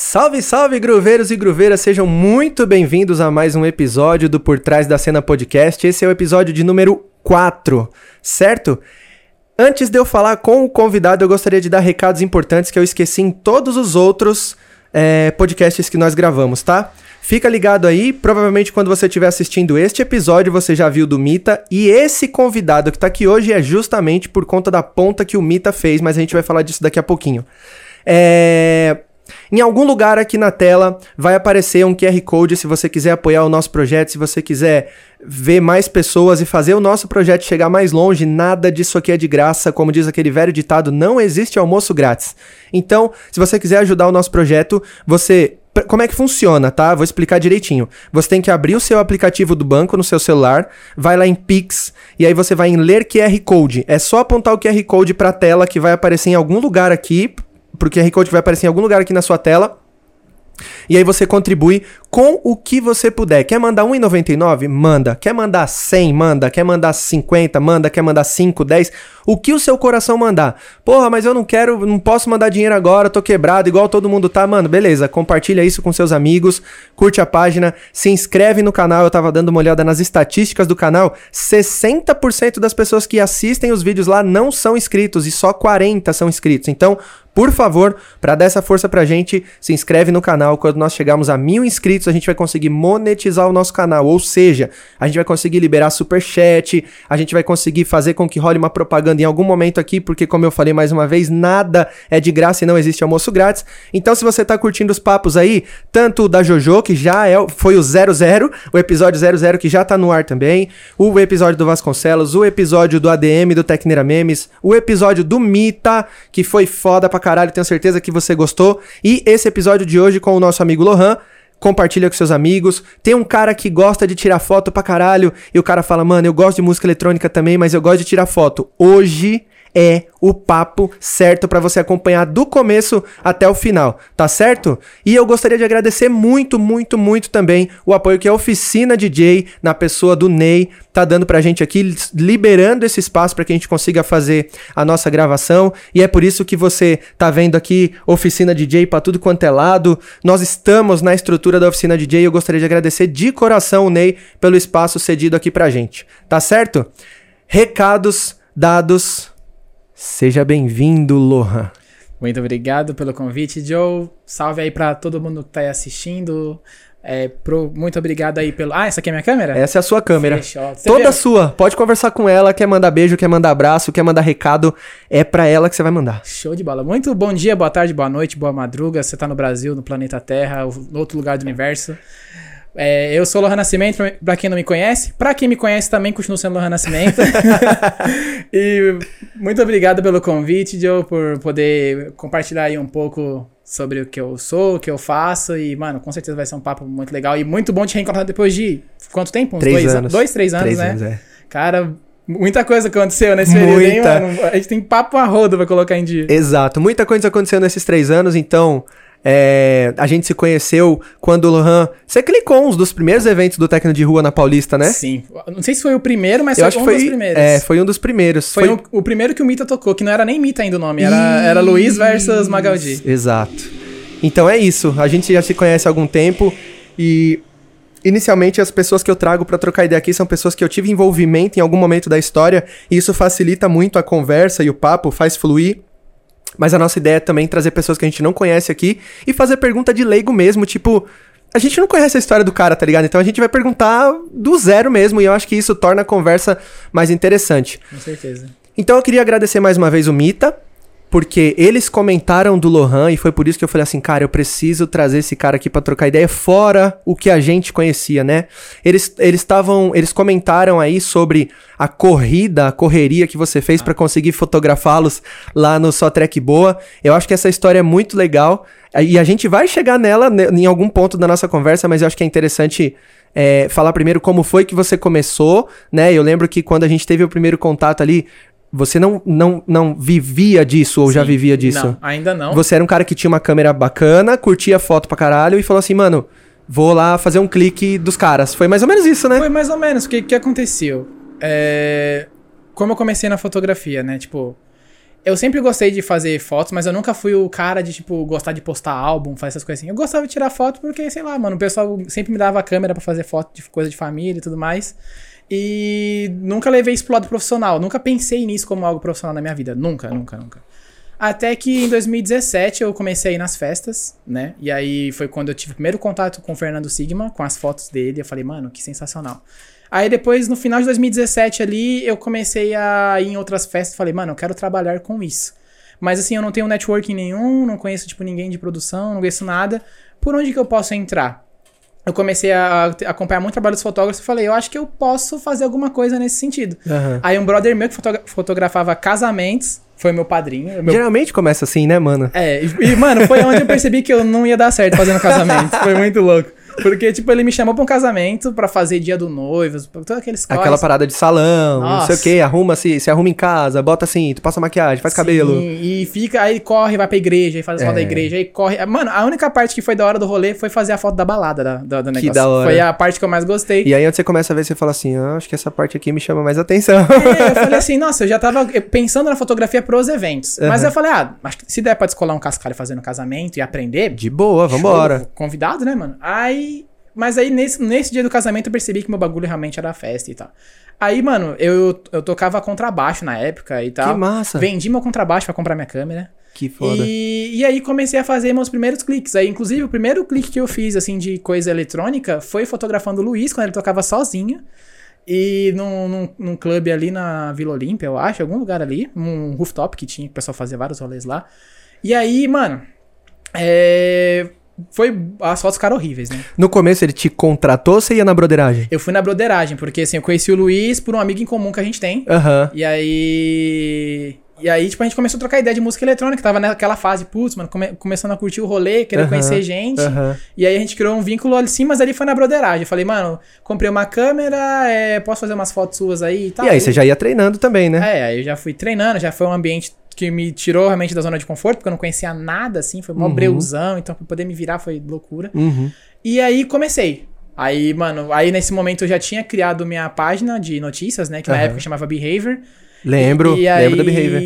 Salve, salve, gruveiros e gruveiras, sejam muito bem-vindos a mais um episódio do Por Trás da Cena Podcast. Esse é o episódio de número 4, certo? Antes de eu falar com o convidado, eu gostaria de dar recados importantes que eu esqueci em todos os outros é, podcasts que nós gravamos, tá? Fica ligado aí, provavelmente quando você estiver assistindo este episódio, você já viu do Mita. E esse convidado que tá aqui hoje é justamente por conta da ponta que o Mita fez, mas a gente vai falar disso daqui a pouquinho. É. Em algum lugar aqui na tela vai aparecer um QR Code se você quiser apoiar o nosso projeto, se você quiser ver mais pessoas e fazer o nosso projeto chegar mais longe. Nada disso aqui é de graça, como diz aquele velho ditado, não existe almoço grátis. Então, se você quiser ajudar o nosso projeto, você como é que funciona, tá? Vou explicar direitinho. Você tem que abrir o seu aplicativo do banco no seu celular, vai lá em Pix e aí você vai em ler QR Code. É só apontar o QR Code para a tela que vai aparecer em algum lugar aqui pro QR Code vai aparecer em algum lugar aqui na sua tela. E aí você contribui com o que você puder. Quer mandar 1,99? Manda. Quer mandar 100? Manda. Quer mandar 50? Manda. Quer mandar 5, 10? O que o seu coração mandar. Porra, mas eu não quero, não posso mandar dinheiro agora, tô quebrado, igual todo mundo tá. Mano, beleza. Compartilha isso com seus amigos, curte a página, se inscreve no canal. Eu tava dando uma olhada nas estatísticas do canal. 60% das pessoas que assistem os vídeos lá não são inscritos e só 40 são inscritos. Então, por favor, para dar essa força pra gente, se inscreve no canal. Quando nós chegarmos a mil inscritos, a gente vai conseguir monetizar o nosso canal. Ou seja, a gente vai conseguir liberar super chat, a gente vai conseguir fazer com que role uma propaganda em algum momento aqui, porque como eu falei mais uma vez, nada é de graça e não existe almoço grátis. Então, se você tá curtindo os papos aí, tanto da Jojo, que já é, foi o 00, o episódio 00 que já tá no ar também, o episódio do Vasconcelos, o episódio do ADM do Tecneira Memes, o episódio do Mita, que foi foda pra caralho, tenho certeza que você gostou. E esse episódio de hoje com o nosso amigo Lohan. Compartilha com seus amigos. Tem um cara que gosta de tirar foto pra caralho. E o cara fala, mano, eu gosto de música eletrônica também, mas eu gosto de tirar foto. Hoje é o papo certo para você acompanhar do começo até o final, tá certo? E eu gostaria de agradecer muito, muito, muito também o apoio que a Oficina DJ, na pessoa do Ney, tá dando pra gente aqui, liberando esse espaço para que a gente consiga fazer a nossa gravação. E é por isso que você tá vendo aqui Oficina DJ para tudo quanto é lado. Nós estamos na estrutura da Oficina DJ eu gostaria de agradecer de coração o Ney pelo espaço cedido aqui pra gente, tá certo? Recados dados Seja bem-vindo, Lohan. Muito obrigado pelo convite, Joe. Salve aí para todo mundo que tá aí assistindo. É, pro, muito obrigado aí pelo. Ah, essa aqui é minha câmera? Essa é a sua câmera. Toda viu? sua. Pode conversar com ela. Quer mandar beijo, quer mandar abraço, quer mandar recado. É pra ela que você vai mandar. Show de bola. Muito bom dia, boa tarde, boa noite, boa madruga. Você tá no Brasil, no planeta Terra, no outro lugar do universo. É, eu sou Lohan Nascimento, pra quem não me conhece. Pra quem me conhece também, continuo sendo Lohan Nascimento. e muito obrigado pelo convite, Joe, por poder compartilhar aí um pouco sobre o que eu sou, o que eu faço. E, mano, com certeza vai ser um papo muito legal e muito bom te reencontrar depois de quanto tempo? Uns três dois anos. Dois, três anos, três né? Anos, é. Cara, Muita coisa aconteceu nesse período, hein, mano? A gente tem papo a roda pra colocar em dia. Exato. Muita coisa aconteceu nesses três anos, então é, a gente se conheceu quando o Lohan. Você clicou uns dos primeiros eventos do Tecno de Rua na Paulista, né? Sim. Não sei se foi o primeiro, mas Eu foi acho um foi, dos primeiros. É, foi um dos primeiros. Foi, foi... O, o, primeiro que o Mita tocou, que não era nem Mita ainda o nome, era, era Luiz versus Magaldi. Exato. Então é isso. A gente já se conhece há algum tempo e. Inicialmente, as pessoas que eu trago para trocar ideia aqui são pessoas que eu tive envolvimento em algum momento da história, e isso facilita muito a conversa e o papo, faz fluir. Mas a nossa ideia é também trazer pessoas que a gente não conhece aqui e fazer pergunta de leigo mesmo, tipo, a gente não conhece a história do cara, tá ligado? Então a gente vai perguntar do zero mesmo, e eu acho que isso torna a conversa mais interessante. Com certeza. Então eu queria agradecer mais uma vez o Mita, porque eles comentaram do Lohan e foi por isso que eu falei assim, cara, eu preciso trazer esse cara aqui para trocar ideia fora o que a gente conhecia, né? Eles eles estavam, eles comentaram aí sobre a corrida, a correria que você fez para conseguir fotografá-los lá no Só Trek Boa. Eu acho que essa história é muito legal e a gente vai chegar nela em algum ponto da nossa conversa, mas eu acho que é interessante é, falar primeiro como foi que você começou, né? Eu lembro que quando a gente teve o primeiro contato ali, você não, não, não vivia disso ou Sim, já vivia disso? Não, ainda não. Você era um cara que tinha uma câmera bacana, curtia foto pra caralho e falou assim, mano, vou lá fazer um clique dos caras. Foi mais ou menos isso, né? Foi mais ou menos. O que, que aconteceu? É... Como eu comecei na fotografia, né? Tipo, Eu sempre gostei de fazer fotos, mas eu nunca fui o cara de, tipo, gostar de postar álbum, fazer essas coisas assim. Eu gostava de tirar foto porque, sei lá, mano, o pessoal sempre me dava a câmera pra fazer foto de coisa de família e tudo mais. E nunca levei isso pro lado profissional. Nunca pensei nisso como algo profissional na minha vida. Nunca, nunca, nunca. Até que em 2017 eu comecei a ir nas festas, né? E aí foi quando eu tive o primeiro contato com o Fernando Sigma, com as fotos dele. Eu falei, mano, que sensacional. Aí depois, no final de 2017 ali, eu comecei a ir em outras festas. Falei, mano, eu quero trabalhar com isso. Mas assim, eu não tenho networking nenhum, não conheço, tipo, ninguém de produção, não conheço nada. Por onde que eu posso entrar? Eu comecei a acompanhar muito o trabalho dos fotógrafos e falei, eu acho que eu posso fazer alguma coisa nesse sentido. Aham. Aí um brother meu que fotogra- fotografava casamentos, foi meu padrinho. Meu Geralmente começa assim, né, mano? é, e, e, mano, foi onde eu percebi que eu não ia dar certo fazendo casamento. Foi muito louco. Porque, tipo, ele me chamou pra um casamento pra fazer dia do noivo, todos aqueles Aquela corres. parada de salão, não sei o Nossa. que, arruma se, se arruma em casa, bota assim, tu passa maquiagem, faz cabelo. Sim, e fica, aí corre, vai pra igreja, aí faz fotos É. da igreja, aí corre. Mano, a única parte que foi da hora do rolê foi fazer a foto da balada da, da, do negócio. da hora. Foi a parte que eu mais gostei. E aí onde você começa a ver, você fala assim, ah, acho que essa parte aqui me chama mais atenção. É, eu falei assim, nossa, eu já tava pensando na fotografia pros eventos. Mas Aham. eu falei, ah, acho que se der pra descolar um cascalho fazendo casamento e aprender, De boa, vambora. Show, Convidado, né, mano? Aí. Mas aí, nesse, nesse dia do casamento, eu percebi que meu bagulho realmente era festa e tal. Aí, mano, eu, eu tocava contrabaixo na época e tal. Que massa. Vendi meu contrabaixo pra comprar minha câmera. Que foda. E, e aí comecei a fazer meus primeiros cliques. Aí, inclusive, o primeiro clique que eu fiz, assim, de coisa eletrônica foi fotografando o Luiz, quando ele tocava sozinho. E num, num, num clube ali na Vila Olímpia, eu acho, algum lugar ali. Um rooftop que tinha, que o pessoal fazia vários rolês lá. E aí, mano, é... Foi... As fotos ficaram horríveis, né? No começo ele te contratou ou você ia na broderagem? Eu fui na broderagem, porque assim, eu conheci o Luiz por um amigo em comum que a gente tem. Aham. E aí. E aí, tipo, a gente começou a trocar ideia de música eletrônica. Tava naquela fase, putz, mano, come- começando a curtir o rolê, querer Aham, conhecer gente. aham. E aí a gente criou um vínculo ali sim, mas ali foi na broderagem. Eu falei, mano, comprei uma câmera, é, posso fazer umas fotos suas aí e tal. E aí você já ia treinando também, né? É, aí eu já fui treinando, já foi um ambiente que me tirou realmente da zona de conforto, porque eu não conhecia nada, assim, foi mó Uhum. breuzão, então pra poder me virar foi loucura. Uhum. E aí comecei. Aí, mano, aí nesse momento eu já tinha criado minha página de notícias, né? Que na época chamava Behavior. Lembro, E- e aí- lembro da Behavior.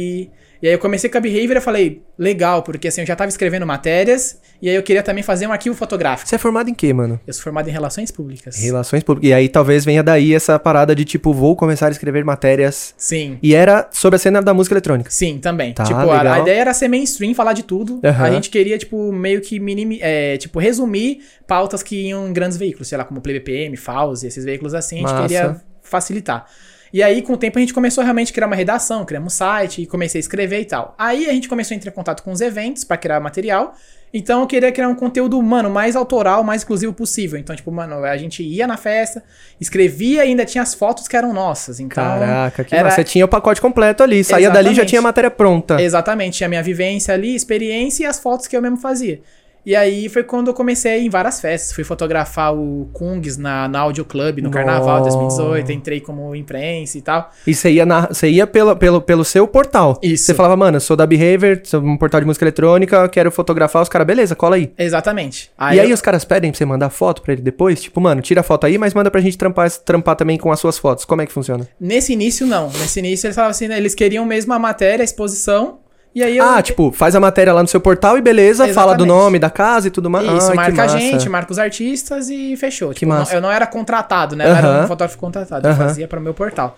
E aí eu comecei com a Behavior e falei, legal, porque assim, eu já tava escrevendo matérias, e aí eu queria também fazer um arquivo fotográfico. Você é formado em quê, mano? Eu sou formado em Relações Públicas. Relações públicas. E aí talvez venha daí essa parada de tipo, vou começar a escrever matérias. Sim. E era sobre a cena da música eletrônica. Sim, também. Tá, tipo, a, legal. a ideia era ser mainstream, falar de tudo. Aham. A gente queria, tipo, meio que minimi, é, tipo, resumir pautas que iam em grandes veículos, sei lá, como Play BPM, Fauzi, esses veículos assim, a gente Massa. queria facilitar. E aí, com o tempo, a gente começou realmente a criar uma redação, criamos um site e comecei a escrever e tal. Aí a gente começou a entrar em contato com os eventos pra criar material. Então eu queria criar um conteúdo, mano, mais autoral, mais exclusivo possível. Então, tipo, mano, a gente ia na festa, escrevia e ainda tinha as fotos que eram nossas. Então, Caraca, que era- massa. Você tinha o pacote completo ali. Saía dali já Exatamente. tinha a matéria pronta. Exatamente, tinha a minha vivência ali, experiência e as fotos que eu mesmo fazia. E aí foi quando eu comecei em várias festas. Fui fotografar o Kungs na, na Audio Club, no Carnaval de 2018. Entrei como imprensa e tal. E você ia, na, você ia pelo, pelo, pelo seu portal. Isso. Você falava, mano, eu sou da Behavior, sou um portal de música eletrônica, quero fotografar os caras, beleza, cola aí. Exatamente. e aí eu- os caras pedem pra você mandar foto pra ele depois? Tipo, mano, tira a foto aí, mas manda pra gente trampar, trampar também com as suas fotos. Como é que funciona? Nesse início, não. Nesse início, eles falavam assim, né, eles queriam mesmo a matéria, a exposição. E aí eu. Ah, tipo, faz a matéria lá no seu portal e beleza, fala do Exatamente. none, da casa e tudo mais. Isso, Ai, marca a gente, marca os artistas e fechou. Que Tipo, não- massa. eu não era contratado, né? Eu era um fotógrafo contratado. Eu Aham. fazia para o meu portal.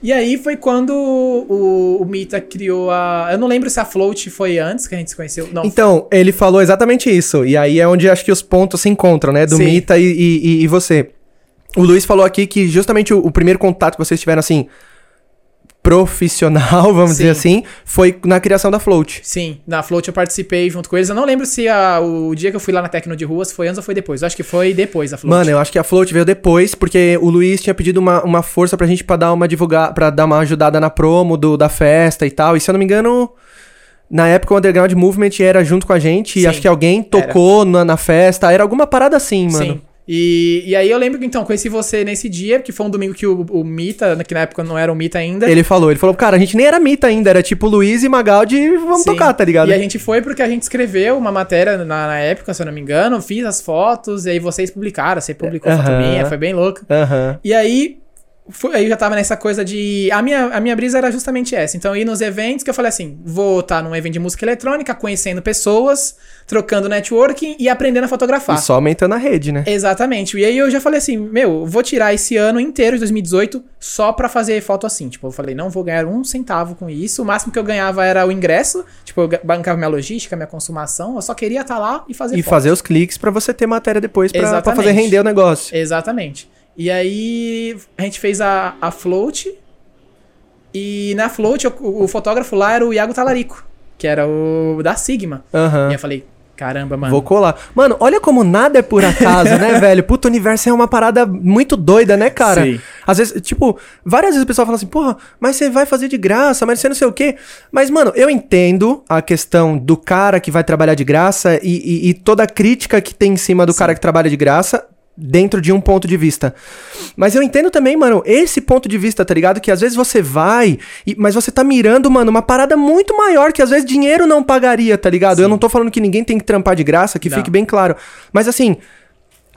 E aí foi quando o, o Mita criou a. Eu não lembro se a Float foi antes que a gente se conheceu. Não. Então, ele falou exatamente isso. E aí é onde acho que os pontos se encontram, né? Do Sim. Mita e, e, e você. O Luiz falou aqui que justamente o, o primeiro contato que vocês tiveram, assim, profissional, vamos Sim. dizer assim, foi na criação da Float. Sim, na Float eu participei junto com eles. Eu não lembro se a- o dia que eu fui lá na Tecno de Ruas foi antes ou foi depois. Eu acho que foi depois da Float. Mano, eu acho que a Float veio depois, porque o Luiz tinha pedido uma, uma força pra gente pra dar uma divulgar, para dar uma ajudada na promo do, da festa e tal. E se eu não me engano, na época o Underground Movement era junto com a gente, e Sim, acho que alguém tocou na, na festa, era alguma parada assim, mano. Sim. E, e aí eu lembro que então, conheci você nesse dia, que foi um domingo que o, o Mita, que na época não era o Mita ainda. Ele falou, ele falou, cara, a gente nem era mita ainda, era tipo Luiz e Magaldi e vamos Sim. tocar, tá ligado? E a gente foi porque a gente escreveu uma matéria na, na época, se eu não me engano, fiz as fotos, e aí vocês publicaram, você publicou a foto Aham. minha, foi bem louco. Aham. E aí, aí eu já tava nessa coisa de. A minha, a minha brisa era justamente essa. Então, ir nos eventos que eu falei assim: vou estar num evento de música eletrônica, conhecendo pessoas, trocando networking e aprendendo a fotografar. E só aumentando a rede, né? Exatamente. E aí eu já falei assim, meu, vou tirar esse ano inteiro de 2018 só pra fazer foto assim. Tipo, eu falei, não vou ganhar um centavo com isso. O máximo que eu ganhava era o ingresso. Tipo, eu bancava minha logística, minha consumação. Eu só queria estar lá e fazer E foto. fazer os cliques pra você ter matéria depois pra, pra fazer render o negócio. Exatamente. E aí a gente fez a, a float. E na float o, o fotógrafo lá era o Iago Talarico, que era o da Sigma. Aham. E eu falei, caramba, mano. Vou colar. Mano, olha como nada é por acaso, né, velho? Puto, o universo é uma parada muito doida, né, cara? Sim. Às vezes, tipo, várias vezes o pessoal fala assim, porra, mas você vai fazer de graça, mas você não sei o quê. Mas, mano, eu entendo a questão do cara que vai trabalhar de graça e, e- e toda a crítica que tem em cima do cara que trabalha de graça. Dentro de um ponto de vista. Mas eu entendo também, mano, esse ponto de vista, tá ligado? Que às vezes você vai, e- mas você tá mirando, mano, uma parada muito maior que às vezes dinheiro não pagaria, tá ligado? Eu não tô falando que ninguém tem que trampar de graça, que Não. fique bem claro. Mas assim,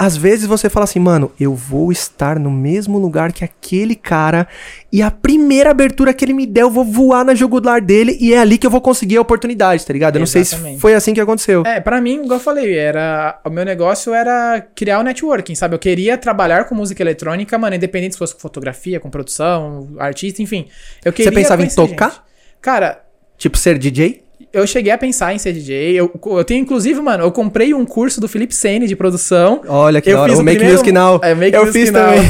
às vezes você fala assim, mano, eu vou estar no mesmo lugar que aquele cara e a primeira abertura que ele me der, eu vou voar na jugular dele e é ali que eu vou conseguir a oportunidade, tá ligado? Eu não sei se Exatamente. foi assim que aconteceu. É, pra mim, igual eu falei, era. O meu negócio era criar o networking, sabe? Eu queria trabalhar com música eletrônica, mano, independente se fosse com fotografia, com produção, artista, enfim. Eu queria pensava em tocar? gente. Cara, Tipo, ser DJ? Eu cheguei a pensar em ser DJ. Eu, eu tenho, inclusive, mano, eu comprei um curso do Felipe Sene de produção. Olha que eu hora. fiz O o Make primeiro- Music Now. É, Make eu Music fiz Now. também.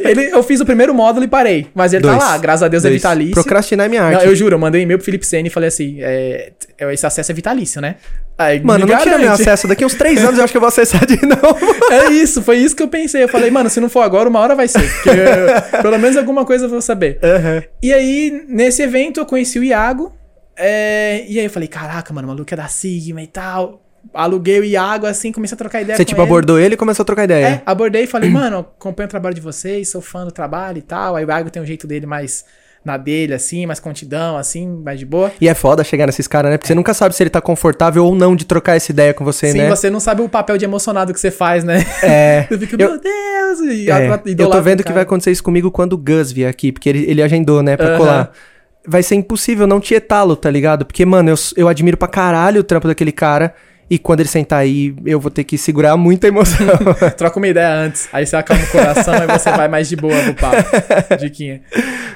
Ele, eu fiz o primeiro módulo e parei. Mas ele Dois. tá lá, graças a Deus é Dois. vitalício. Procrastinar é minha arte. Não, eu juro, eu mandei um e-mail pro Felipe Sene e falei assim: é, esse acesso é vitalício, né? Aí, Mano, não tira meu acesso. Daqui uns três anos eu acho que eu vou acessar de novo. É isso, foi isso que eu pensei. Eu falei, mano, se não for agora, uma hora vai ser. Eu- pelo menos alguma coisa eu vou saber. E aí, nesse evento, eu conheci o Iago. É, e aí eu falei, caraca, mano, o maluco é da Sigma e tal. Aluguei o Iago, assim, comecei a trocar ideia Você, tipo, ele. abordou ele e começou a trocar ideia. É, abordei e falei, mano, acompanho o trabalho de vocês, sou fã do trabalho e tal. Aí o Iago tem um jeito dele mais na dele, assim, mais contidão, assim, mais de boa. E é foda chegar nesses caras, né? Porque você nunca sabe se ele tá confortável ou não de trocar essa ideia com você, Sim, né? você não sabe o papel de emocionado que você faz, né? É. Eu- meu Deus! E É, eu tô vendo que vai acontecer isso comigo quando o Gus vier aqui, porque ele, ele agendou, né, pra Aham. colar. Vai ser impossível não tietá-lo, tá ligado? Porque, mano, eu, eu admiro pra caralho o trampo daquele cara. E quando ele sentar aí, eu vou ter que segurar muita emoção. Troca uma ideia antes. Aí você acalma o coração e você vai mais de boa pro papo. Diquinha.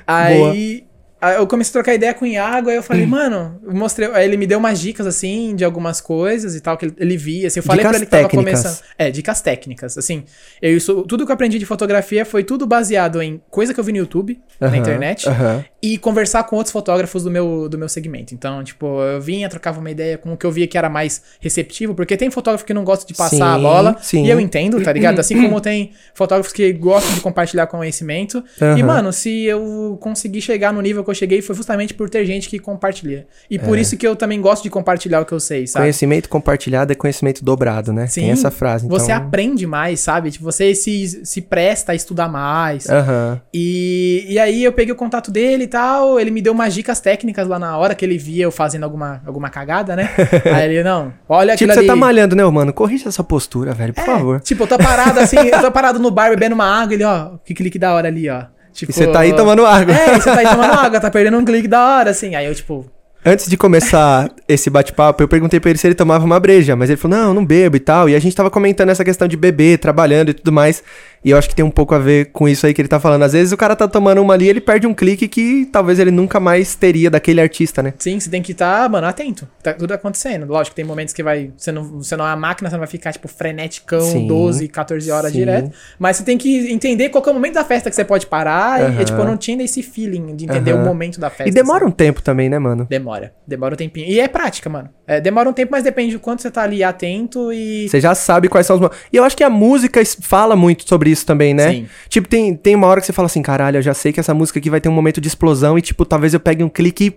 Aí, aí eu comecei a trocar ideia com o Iago, aí eu falei, mano, eu mostrei. Aí ele me deu umas dicas, assim, de algumas coisas e tal, que ele, ele via. Assim, eu falei Dicas pra ele que tava técnicas. começando. É, dicas técnicas. Assim, eu, isso, tudo que eu aprendi de fotografia foi tudo baseado em coisa que eu vi no YouTube, na Aham, internet. aham. E conversar com outros fotógrafos do meu, do meu segmento. Então, tipo, eu vinha, trocava uma ideia com o que eu via que era mais receptivo, porque tem fotógrafo que não gosta de passar a Sim, bola. sim. E eu entendo, tá ligado? Assim como tem fotógrafos que gostam de compartilhar conhecimento. E, Aham. mano, se eu conseguir chegar no nível que eu cheguei, foi justamente por ter gente que compartilha. E É. por isso que eu também gosto de compartilhar o que eu sei, sabe? Conhecimento compartilhado é conhecimento dobrado, né? Tem essa frase, então... Você aprende mais, sabe? Tipo, você se, se presta a estudar mais. Aham. E, e aí eu peguei o contato dele e tal, ele me deu umas dicas técnicas lá na hora que ele via eu fazendo alguma, alguma cagada, né? aí ele, não, olha Tipo, aquilo você ali. tá malhando, né, mano? Corrija essa postura, velho, por É, favor. Tipo, eu tô parado assim, eu tô parado no bar bebendo uma água, ele, ó, que clique da hora ali, ó. Tipo, E você tá aí tomando água. É, você tá aí tomando água, tá perdendo um clique da hora, assim. Aí eu, tipo, Antes de começar esse bate-papo, eu perguntei pra ele se ele tomava uma breja, mas ele falou, não, não bebo e tal. E a gente tava comentando essa questão de beber, trabalhando e tudo mais. E eu acho que tem um pouco a ver com isso aí que ele tá falando. Às vezes o cara tá tomando uma ali e ele perde um clique que talvez ele nunca mais teria daquele artista, né? sim, você tem que estar, mano, atento. Tá tudo acontecendo. Lógico, tem momentos que vai. Você não, você não é uma máquina, você não vai ficar, tipo, freneticão, Sim, 12, 14 horas sim. direto. Mas você tem que entender qual é o momento da festa que você pode parar. E, Aham. tipo, eu não tinha esse feeling de entender Aham. o momento da festa. E demora sabe? um tempo também, né, mano? Demora. Demora um tempinho. E é prática, mano. É, demora um tempo, mas depende do quanto você tá ali atento e. Você já sabe quais são os. E eu acho que a música fala muito sobre isso também, né? Sim. Tipo, tem, tem uma hora que você fala assim, caralho, eu já sei que essa música aqui vai ter um momento de explosão e, tipo, talvez eu pegue um clique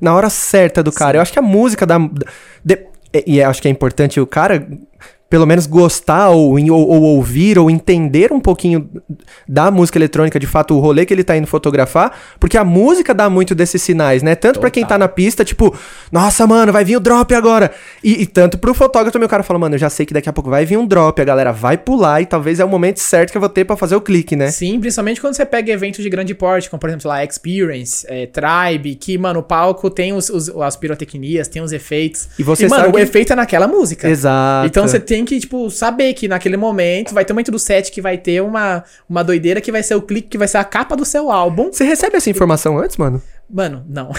na hora certa do cara. Eu acho que a música da. de- e e acho que é importante o cara pelo menos gostar ou, ou, ou, ouvir ou entender um pouquinho da música eletrônica, de fato, o rolê que ele tá indo fotografar, porque a música dá muito desses sinais, né? Tanto para quem tá na pista, tipo, nossa, mano, vai vir o drop agora. E, e, tanto pro fotógrafo o cara fala, mano, eu já sei que daqui a pouco vai vir um drop, a galera vai pular e talvez é o momento certo que eu vou ter para fazer o clique, né? Sim, principalmente quando você pega eventos de grande porte, como por exemplo, lá, Experience, é, Tribe, que, mano, o palco tem os, os, as pirotecnias, tem os efeitos. E você e, mano, sabe o que... efeito é naquela música. Exato. Então você tem que, tipo, saber que naquele momento vai ter um momento do set que vai ter uma, uma doideira que vai ser o clique, que vai ser a capa do seu álbum. Você recebe essa informação antes, mano? Mano, não.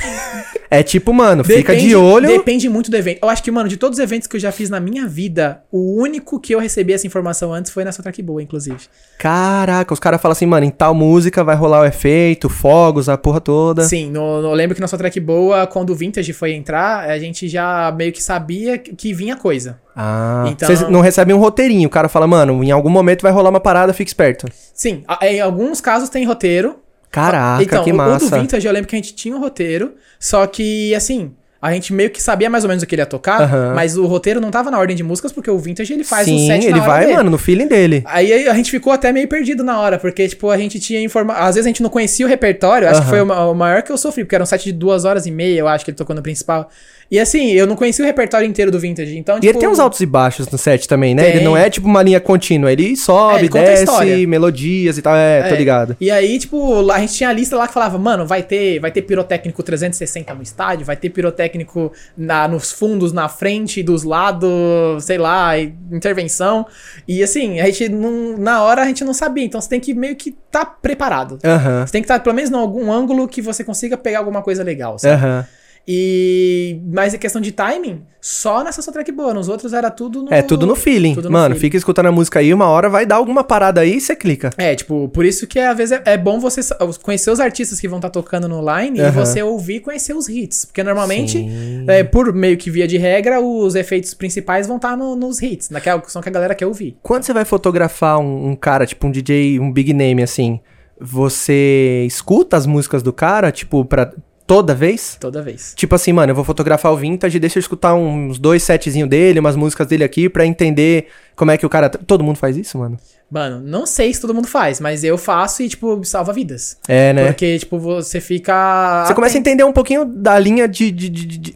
É tipo, mano, fica Depende- de olho. Depende muito do evento. Eu acho que, mano, de todos os eventos que eu já fiz na minha vida, o único que eu recebi essa informação antes foi nessa track boa, inclusive. Caraca, os caras falam assim, mano, em tal música vai rolar o efeito, fogos, a porra toda. Sim, no, no- eu lembro que na sua track boa, quando o Vintage foi entrar, a gente já meio que sabia que- que vinha coisa. Ah, Então- vocês não recebem um roteirinho. O cara fala, mano, em algum momento vai rolar uma parada, fique esperto. Sim, em alguns casos tem roteiro. Caraca, então, que o- o massa. do Vintage eu lembro que a gente tinha um roteiro, só que, assim, a gente meio que sabia mais ou menos o que ele ia tocar, Aham. mas o roteiro não tava na ordem de músicas, porque o Vintage ele faz Sim, um set ele vai, dele. mano, no feeling dele. Aí a gente ficou até meio perdido na hora, porque, tipo, a gente tinha informação. Às vezes a gente não conhecia o repertório, acho que Aham. foi o, o maior que eu sofri, porque era um set de duas horas e meia, eu acho que ele tocou no principal. E assim, eu não conhecia o repertório inteiro do Vintage, então, E tipo. ele tem uns altos e baixos no set também, né? Ele Tem. não é tipo uma linha contínua, ele É, sobe, ele conta a desce, melodias e tal. É, tô É. ligado. E aí, tipo, a gente tinha a lista lá que falava, mano, vai ter, vai ter pirotécnico 360 no estádio, vai ter pirotécnico na, nos fundos, na frente, dos lados, sei lá, intervenção. E assim, a gente não, na hora a gente não sabia, então você tem que meio que tá preparado. Aham. Você tem que estar pelo menos em algum ângulo que você consiga pegar alguma coisa legal, sabe? Aham. E mas a questão de timing, só nessa sua track boa, nos outros era tudo no É tudo no feeling. tudo no Mano, feeling. fica escutando a música aí, uma hora vai dar alguma parada aí e você clica. É, tipo, por isso que às vezes é, é bom você conhecer os artistas que vão estar tocando no line e Aham. você ouvir e conhecer os hits. Porque normalmente, é, por meio que via de regra, os efeitos principais vão estar no- nos hits, naquela som que a galera quer ouvir. Quando você vai fotografar um, um cara, tipo um DJ, um big name assim, você escuta as músicas do cara, tipo, pra toda vez? Toda vez. Tipo assim, mano, eu vou fotografar o vintage, deixa eu escutar uns dois setzinhos dele, umas músicas dele aqui pra entender como é que o cara. Todo mundo faz isso, mano? Mano, não sei se todo mundo faz, mas eu faço e, tipo, salva vidas. É, né? Porque, tipo, você fica. Você começa a entender um pouquinho da linha de- de- de- de-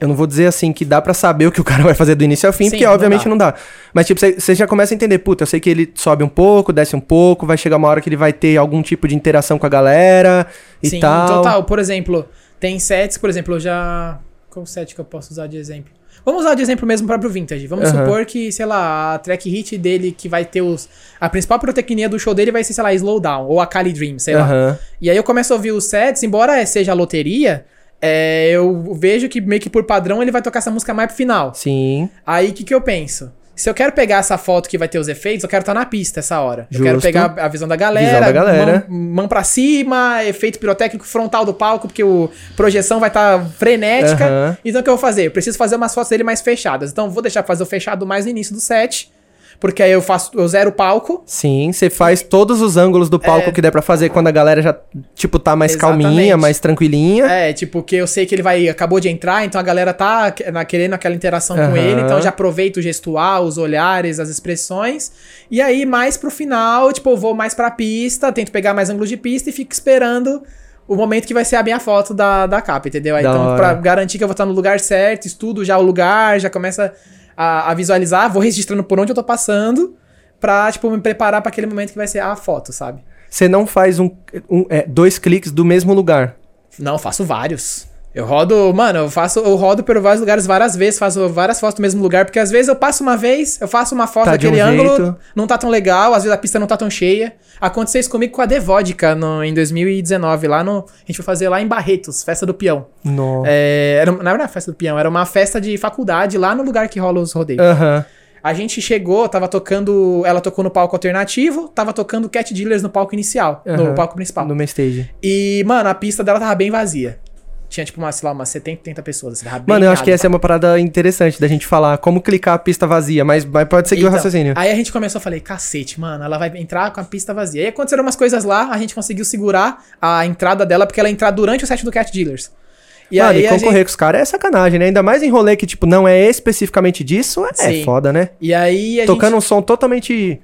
Eu não vou dizer assim que dá pra saber o que o cara vai fazer do início ao fim, Sim, porque não obviamente dá. não dá. Mas tipo, você já começa a entender, puta, eu sei que ele sobe um pouco, desce um pouco, vai chegar uma hora que ele vai ter algum tipo de interação com a galera e Sim, tal. total. Por exemplo, tem sets, por exemplo, eu já. Qual set que eu posso usar de exemplo? Vamos usar de exemplo mesmo o próprio Vintage. Vamos Aham. supor que, sei lá, a track hit dele que vai ter os. A principal pirotecnia do show dele vai ser, sei lá, Slowdown ou a Kali Dream, sei lá. Aham. E aí eu começo a ouvir os sets, embora seja a loteria, é, eu vejo que meio que por padrão ele vai tocar essa música mais pro final. Sim. Aí o que, que eu penso? Se eu quero pegar essa foto que vai ter os efeitos, eu quero estar na pista essa hora. Eu quero Justo. pegar a visão da galera, Visão da galera. Mão, mão pra cima, efeito pirotécnico frontal do palco, porque o projeção vai estar frenética. Aham. Então o que eu vou fazer? Eu preciso fazer umas fotos dele mais fechadas. Então vou deixar fazer o fechado mais no início do set, porque aí eu faço, eu zero o palco. Sim, você faz todos os ângulos do palco que der pra fazer quando a galera já, tipo, tá mais É. Exatamente. calminha, mais tranquilinha. É, tipo, que eu sei que ele vai acabou de entrar, então a galera tá na- querendo aquela interação Aham. com ele, então eu já aproveito o gestual, os olhares, as expressões. E aí mais pro final, tipo, eu vou mais pra pista, tento pegar mais ângulos de pista e fico esperando o momento que vai ser a minha foto da, da capa, entendeu? Aí, Da então, hora. pra garantir que eu vou estar no lugar certo, estudo já o lugar, já começa a, a visualizar, vou registrando por onde eu tô passando, pra, tipo, me preparar pra aquele momento que vai ser a foto, sabe? Você não faz um, um- é, dois cliques do mesmo lugar. Não, eu faço vários. Eu rodo, mano, eu faço, eu rodo por vários lugares várias vezes, faço várias fotos no mesmo lugar, porque às vezes eu passo uma vez, eu faço uma foto Tá daquele um ângulo, jeito. não tá tão legal, às vezes a pista não tá tão cheia. Aconteceu isso comigo com a Devódica no, em 2019, lá no, a gente foi fazer lá em Barretos, festa do peão. Nossa. É, era, não era festa do peão, era uma festa de faculdade lá no lugar que rola os rodeios. Aham. A gente chegou, tava tocando, ela tocou no palco alternativo, tava tocando Cat Dealers no palco inicial, no Aham. palco principal. No main stage. E, mano, a pista dela tava bem vazia. Tinha, tipo, uma, sei lá, umas 70, 80 pessoas. assim, Mano, eu acho que essa é uma parada interessante da gente falar como clicar a pista vazia, mas, mas pode seguir o Então, raciocínio. Aí a gente começou a falar, cacete, mano, ela vai entrar com a pista vazia. Aí aconteceram umas coisas lá, a gente conseguiu segurar a entrada dela, porque ela ia entrar durante o set do Cat Dealers. E Mano, aí e concorrer com os caras é sacanagem, né? Ainda mais em rolê que, tipo, não é especificamente disso, é Sim. foda, né? E aí Tocando um som totalmente.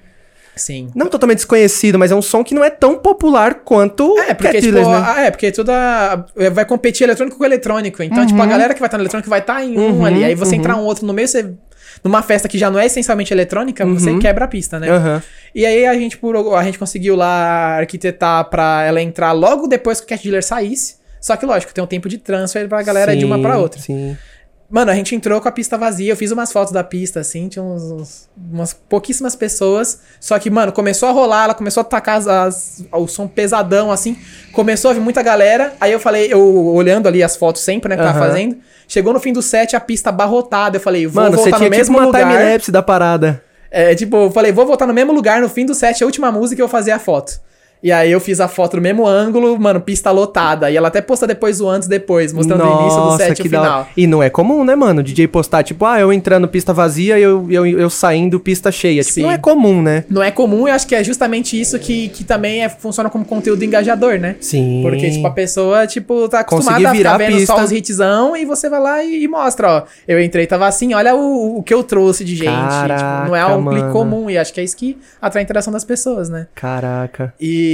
Sim. Não totalmente desconhecido, mas é um som que não é tão popular quanto É, porque, Cat tipo, Dealers, né? ah, é, porque toda. Vai competir eletrônico com eletrônico. Então, tipo, a galera que vai estar no eletrônico vai estar em um Uhum, ali. Aí você uhum. entrar um outro no meio, você. Numa festa que já não é essencialmente eletrônica, você Uhum. quebra a pista, né? E aí a gente, por, a gente conseguiu lá arquitetar pra ela entrar logo depois que o Cat Dealer saísse. Só que, lógico, tem um tempo de transfer pra galera de uma Sim, pra outra. Sim. Mano, a gente entrou com a pista vazia, eu fiz umas fotos da pista, assim, tinha uns, uns- umas pouquíssimas pessoas. Só que, mano, começou a rolar, ela começou a tacar as, as- o som pesadão, assim. Começou a vir muita galera. Aí eu falei, eu olhando ali as fotos sempre, né, que tava Aham. fazendo. Chegou no fim do set, a pista abarrotada. Eu falei, vou Mano, você voltar no tipo mesmo uma lugar. time-lapse da parada. É, tipo, eu falei, vou voltar no mesmo lugar no fim do set, a última música eu vou fazer a foto. E aí eu fiz a foto no mesmo ângulo, mano, pista lotada. E ela até posta depois o antes depois, mostrando o início do set e o da final. hora. E não é comum, né, mano? DJ postar, tipo, ah, eu entrando pista vazia e eu, eu, eu saindo pista cheia. Tipo, Sim. não é comum, né? Não é comum, eu acho que é justamente isso que, que também é, funciona como conteúdo engajador, né? Sim. Porque, tipo, a pessoa, tipo, tá acostumada a virar ficar a vendo só pista. os hitzão e você vai lá e, e mostra, ó. Eu entrei, tava assim, olha o, o que eu trouxe de gente. Caraca, tipo, não é um clique mano. comum. E acho que é isso que atrai a interação das pessoas, né? Caraca. E.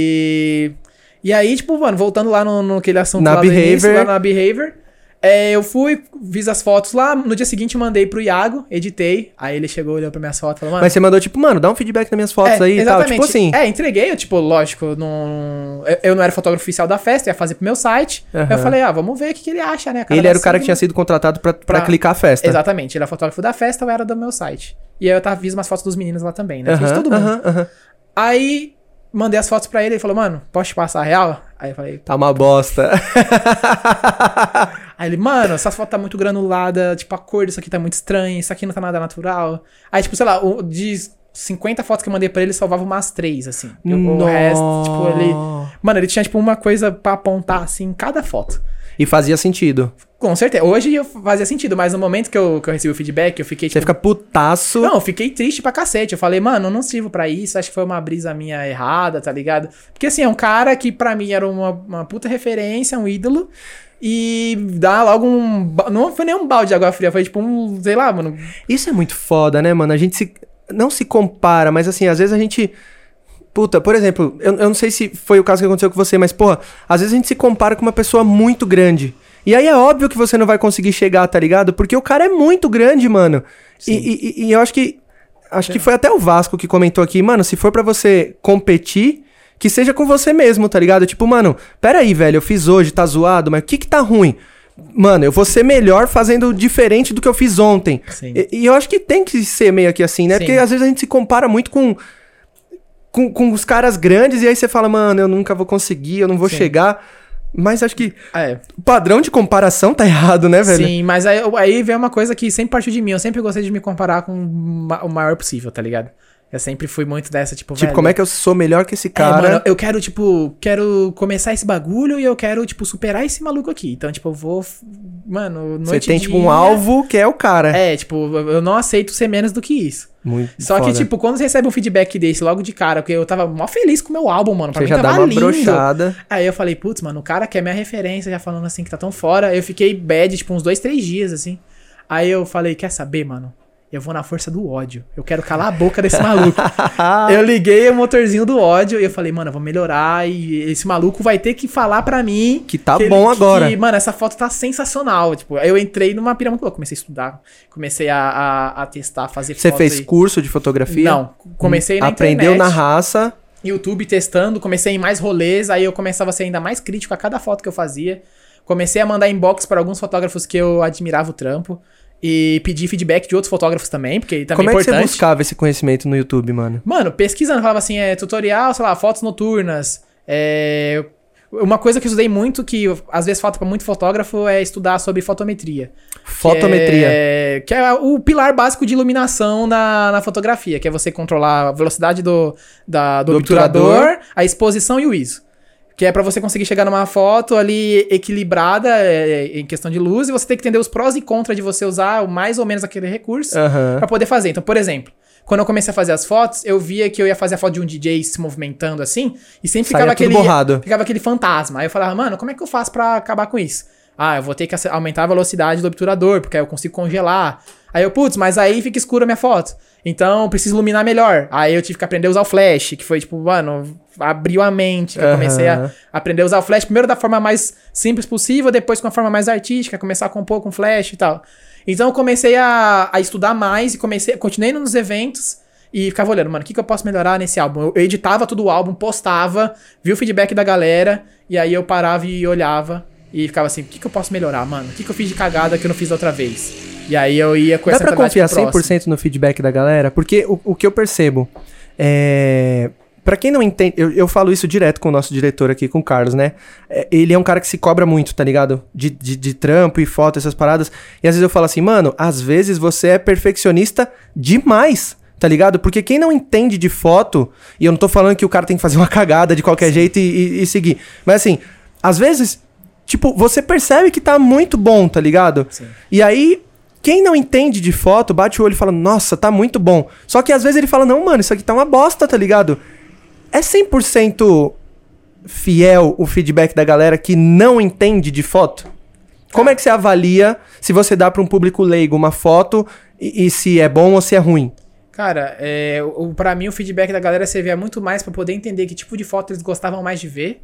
E aí, tipo, mano, voltando lá no, no aquele assunto Na lá do início, Behavior. lá na Behavior. é, eu fui, fiz as fotos lá, no dia seguinte mandei pro Iago, editei. Aí ele chegou, olhou pra minhas fotos e falou, mano. Mas você mandou, tipo, mano, dá um feedback nas minhas fotos é, aí e tal. Tipo assim. É, entreguei, eu, tipo, lógico, não, eu- não era fotógrafo oficial da festa, ia fazer pro meu site. Aham. Eu falei, ah, vamos ver o que, que ele acha, né? ele dá era o cara que tinha sido contratado pra, pra, Pra- clicar a festa. Exatamente, ele é fotógrafo da festa, eu era do meu site. E aí eu tava, fiz umas fotos dos meninos lá também, né? Fiz Aham, todo mundo. aham, aham. Aí mandei as fotos pra ele, ele falou, mano, posso te passar a real? Aí eu falei, Tá uma bosta. Aí ele, mano, essa foto tá muito granulada, tipo, a cor disso aqui tá muito estranha, isso aqui não tá nada natural. Aí, tipo, sei lá, o- de 50 fotos que eu mandei pra ele, ele salvava umas 3, assim. E o- o resto, tipo, ele. Mano, ele tinha, tipo, uma coisa pra apontar, assim, em cada foto. E fazia sentido. Com certeza. Hoje eu fazia sentido, mas no momento que eu, que eu recebi o feedback, eu fiquei, Você tipo. fica putaço. Não, eu fiquei triste pra cacete. Eu falei, mano, eu não sirvo pra isso, acho que foi uma brisa minha errada, tá ligado? Porque assim, é um cara que pra mim era uma, uma puta referência, um ídolo. E dá logo um. Não foi nem um balde de água fria, foi tipo um. Sei lá, mano. Isso é muito foda, né, mano? A gente se. Não se compara, mas assim, às vezes a gente. Puta, por exemplo, eu, eu não sei se foi o caso que aconteceu com você, mas, porra, às vezes a gente se compara com uma pessoa muito grande. E aí é óbvio que você não vai conseguir chegar, tá ligado? Porque o cara é muito grande, mano. E, e- e eu acho que. Acho que foi até o Vasco que comentou aqui, mano, se for pra você competir, que seja com você mesmo, tá ligado? Tipo, mano, pera aí, velho, eu fiz hoje, tá zoado, mas o que que tá ruim? Mano, eu vou ser melhor fazendo diferente do que eu fiz ontem. Sim. E, e eu acho que tem que ser meio que assim, né? Sim. Porque às vezes a gente se compara muito com, com, com os caras grandes e aí você fala, mano, eu nunca vou conseguir, eu não vou Sim. chegar. Mas acho que É. o padrão de comparação tá errado, né, velho? Sim, mas aí, aí vem uma coisa que sempre partiu de mim. Eu sempre gostei de me comparar com o ma- o maior possível, tá ligado? Eu sempre fui muito dessa, tipo, Tipo, como é que eu sou melhor que esse É, cara? mano, eu quero, tipo, quero começar esse bagulho e eu quero, tipo, superar esse maluco aqui. Então, tipo, eu vou. Mano, noite você tem, tipo, um alvo que é o cara. É, tipo, eu não aceito ser menos do que isso. Muito Só que, foda. tipo, quando você recebe um feedback desse logo de cara, porque eu tava mó feliz com o meu álbum, mano. Pra você mim já dá tava uma lindo. brochada. Aí eu falei, putz, mano, o cara que é minha referência, já falando assim que tá tão fora. Eu fiquei bad, tipo, uns dois, três dias, assim. Aí eu falei, quer saber, mano? Eu vou na força do ódio. Eu quero calar a boca desse maluco. eu liguei o motorzinho do ódio e eu falei, mano, eu vou melhorar e esse maluco vai ter que falar pra mim Que tá ele- bom agora. Que, mano, essa foto tá sensacional. Tipo, aí eu entrei numa pira muito louca. Comecei a estudar, comecei a, a, a testar, fazer Você fez e- curso de fotografia? Não, comecei na Aprendeu internet. na raça. YouTube testando, comecei em mais rolês, aí eu começava a ser ainda mais crítico a cada foto que eu fazia. Comecei a mandar inbox para alguns fotógrafos que eu admirava o trampo. E pedir feedback de outros fotógrafos também, porque também Como é é que você importante. buscava esse conhecimento no YouTube, mano? Mano, pesquisando, falava assim, é tutorial, sei lá, fotos noturnas. É... Uma coisa que eu estudei muito, que às vezes falta pra muito fotógrafo, é estudar sobre fotometria. Fotometria. Que é, que é o pilar básico de iluminação na, na fotografia, que é você controlar a velocidade do, da- do, Do obturador, obturador. a exposição e o ISO. Que é pra você conseguir chegar numa foto ali equilibrada é, em questão de luz, e você tem que entender os prós e contras de você usar mais ou menos aquele recurso Aham. pra poder fazer. Então, por exemplo, quando eu comecei a fazer as fotos, eu via que eu ia fazer a foto de um DJ se movimentando assim, e sempre ficava tudo aquele, borrado. ficava aquele fantasma. Aí eu falava, mano, como é que eu faço pra acabar com isso? Ah, eu vou ter que aumentar a velocidade do obturador, porque aí eu consigo congelar. Aí eu, putz, mas aí fica escura a minha foto. Então eu preciso iluminar melhor. Aí eu tive que aprender a usar o flash, que foi tipo, mano, abriu a mente. que Eu comecei a aprender a usar o flash primeiro da forma mais simples possível, depois com a forma mais artística, começar a compor com flash e tal. Então eu comecei a, a estudar mais e comecei, continuei nos eventos e ficava olhando, mano, o que, que eu posso melhorar nesse álbum? Eu editava todo o álbum, postava, via o feedback da galera, e aí eu parava e olhava e ficava assim, o que, que eu posso melhorar, mano? O que, que eu fiz de cagada que eu não fiz outra vez? E aí eu ia com Dá essa pra mentalidade confiar pro próximo. 100% no feedback da galera? Porque o, o que eu percebo é. Pra quem não entende, eu, eu falo isso direto com o nosso diretor aqui, com o Carlos, né? É, ele é um cara que se cobra muito, tá ligado? De, de, de trampo e foto, essas paradas. E às vezes eu falo assim, mano, às vezes você é perfeccionista demais, tá ligado? Porque quem não entende de foto, e eu não tô falando que o cara tem que fazer uma cagada de qualquer jeito e, e- e seguir. Mas assim, às vezes, tipo, você percebe que tá muito bom, tá ligado? Sim. E aí, quem não entende de foto, bate o olho e fala, nossa, tá muito bom. Só que às vezes ele fala, não, mano, isso aqui tá uma bosta, tá ligado? É 100% fiel o feedback da galera que não entende de foto? Como é que você avalia se você dá pra um público leigo uma foto e, e se é bom ou se é ruim? Cara, é, o, pra mim o feedback da galera servia muito mais pra poder entender que tipo de foto eles gostavam mais de ver.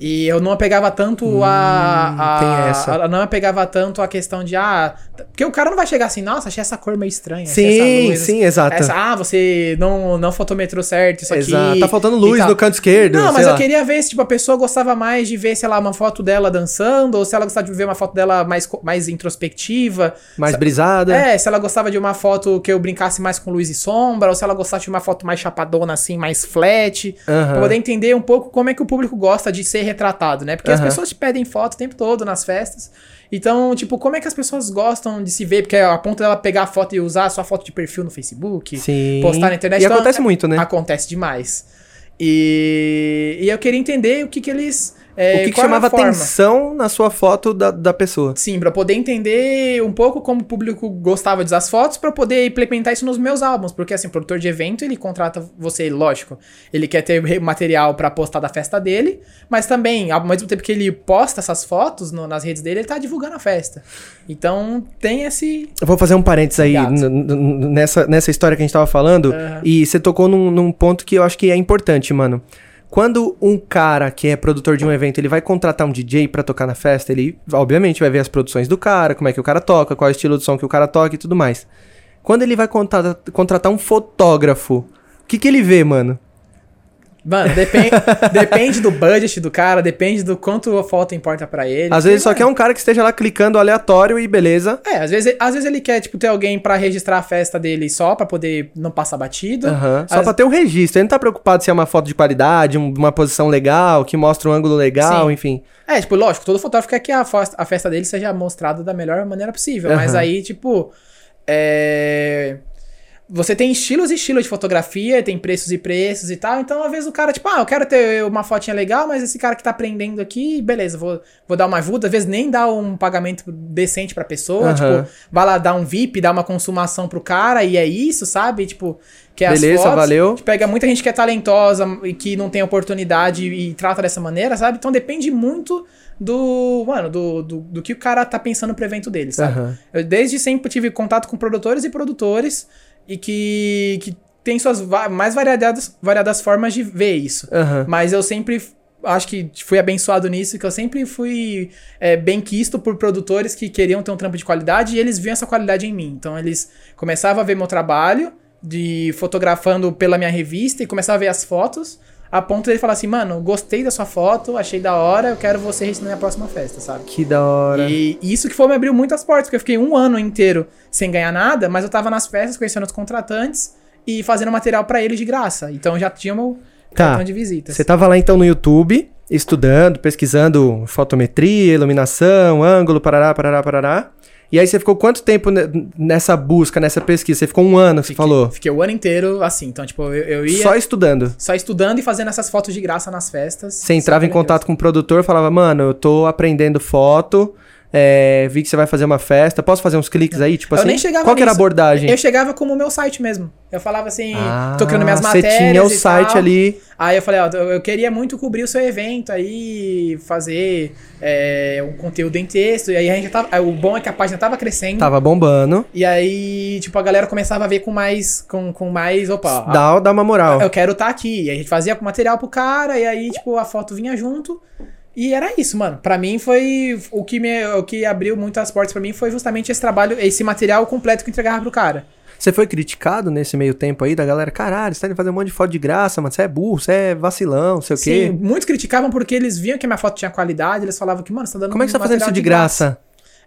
E eu não apegava tanto a, a, Hum, tem essa. a- Não apegava tanto a questão de. Ah, porque o cara não vai chegar assim, nossa, achei essa cor meio estranha. Sim, luz, sim, exato. essa- ah, você não, não fotometrou certo isso aqui. Exato. Tá faltando luz no canto esquerdo. Não, mas eu lá. queria ver se tipo, a pessoa gostava mais de ver, sei lá, uma foto dela dançando, ou se ela gostava de ver uma foto dela mais, mais introspectiva. Mais brisada. É, se ela gostava de uma foto que eu brincasse mais com luz e sombra, ou se ela gostasse de uma foto mais chapadona, assim, mais flat. Pra poder entender um pouco como é que o público gosta de ser retratado, né? Porque as Aham. pessoas te pedem foto o tempo todo nas festas. Então, tipo, como é que as pessoas gostam de se ver? Porque a ponto dela pegar a foto e usar a sua foto de perfil no Facebook, Sim. postar na internet. E Então, acontece é- muito, né? Acontece demais. E, e eu queria entender o que que eles... é, o que, que a chamava atenção na sua foto da, da pessoa? Sim, pra poder entender um pouco como o público gostava de usar as fotos, pra poder implementar isso nos meus álbuns. Porque, assim, produtor de evento, ele contrata você, lógico, ele quer ter material pra postar da festa dele, mas também, ao mesmo tempo que ele posta essas fotos no- nas redes dele, ele tá divulgando a festa. Então, tem esse... Eu vou fazer um parênteses aí nessa, nessa história que a gente tava falando. Aham. E você tocou num, num ponto que eu acho que é importante, mano. Quando um cara que é produtor de um evento, ele vai contratar um DJ pra tocar na festa, ele obviamente vai ver as produções do cara, como é que o cara toca, qual é o estilo de som que o cara toca e tudo mais. Quando ele vai contratar, contratar um fotógrafo, o que que ele vê, mano? Mano, depende, depende do budget do cara, depende do quanto a foto importa pra ele. Às vezes só Porque, quer um cara que esteja lá clicando aleatório e beleza. É, às vezes, às vezes ele quer, tipo, ter alguém pra registrar a festa dele só, pra poder não passar batido. Aham, Só Às- pra ter o registro. Ele não tá preocupado se é uma foto de qualidade, um- uma posição legal, que mostra um ângulo legal, Sim. enfim. É, tipo, lógico, todo fotógrafo quer que a, a festa dele seja mostrada da melhor maneira possível. Mas Aham. aí, tipo. É. Você tem estilos e estilos de fotografia, tem preços e preços e tal. Então, às vezes, o cara, tipo, ah, eu quero ter uma fotinha legal, mas esse cara que tá aprendendo aqui, beleza, vou, vou dar uma ajuda. Às vezes nem dá um pagamento decente pra pessoa. Aham. Tipo, vai lá dar um VIP, dar uma consumação pro cara, e é isso, sabe? Tipo, que é as Beleza, fotos. valeu. A gente pega muita gente que é talentosa e que não tem oportunidade e trata dessa maneira, sabe? Então depende muito do, mano, do, do, do que o cara tá pensando pro evento dele, sabe? Aham. Eu desde sempre tive contato com produtores e produtores e que, que tem suas mais variadas, variadas formas de ver isso. Aham. Mas eu sempre acho que fui abençoado nisso, que eu sempre fui é, bem quisto por produtores que queriam ter um trampo de qualidade e eles viam essa qualidade em mim. Então eles começavam a ver meu trabalho de fotografando pela minha revista e começavam a ver as fotos. A ponto dele falar assim, mano, gostei da sua foto, achei da hora, eu quero você na minha próxima festa, sabe? Que da hora. E isso que foi me abriu muitas portas, porque eu fiquei um ano inteiro sem ganhar nada, mas eu tava nas festas conhecendo os contratantes e fazendo material pra eles de graça. Então eu já tinha meu Tá. cartão de visitas. Você tava lá então no YouTube, estudando, pesquisando fotometria, iluminação, ângulo, parará, parará, parará. E aí você ficou quanto tempo ne- nessa busca, nessa pesquisa? Você ficou um ano, você falou? Fiquei o ano inteiro assim. Então, tipo, eu, eu ia Só só... estudando. estudando e fazendo essas fotos de graça nas festas. Você entrava em contato com o produtor, falava, mano, eu tô aprendendo foto, É, vi que você vai fazer uma festa. Posso fazer uns cliques aí? Tipo Eu assim, nem chegava qual que era a abordagem? Eu chegava como o meu site mesmo. Eu falava assim, Ah, tô criando minhas Você matérias tinha o site tal. ali. Aí eu falei, ó, eu queria muito cobrir o seu evento aí, fazer é, um conteúdo em texto. E aí a gente tava. O bom é que a página tava crescendo. Tava bombando. E aí, tipo, a galera começava a ver com mais. Com, com mais. Opa, Dá, dá uma moral. eu quero estar aqui. E aí a gente fazia material pro cara, e aí, tipo, a foto vinha junto. E era isso, mano. Pra mim foi. O que, me, o que abriu muitas portas pra mim foi justamente esse trabalho, esse material completo que eu entregava pro cara. Você foi criticado nesse meio tempo aí da galera? Caralho, você tá indo fazer um monte de foto de graça, mano. Você é burro, você é vacilão, não sei o Sim, quê. muitos criticavam porque eles viam que a minha foto tinha qualidade, eles falavam que, mano, você tá dando Como é que você tá fazendo isso material de graça?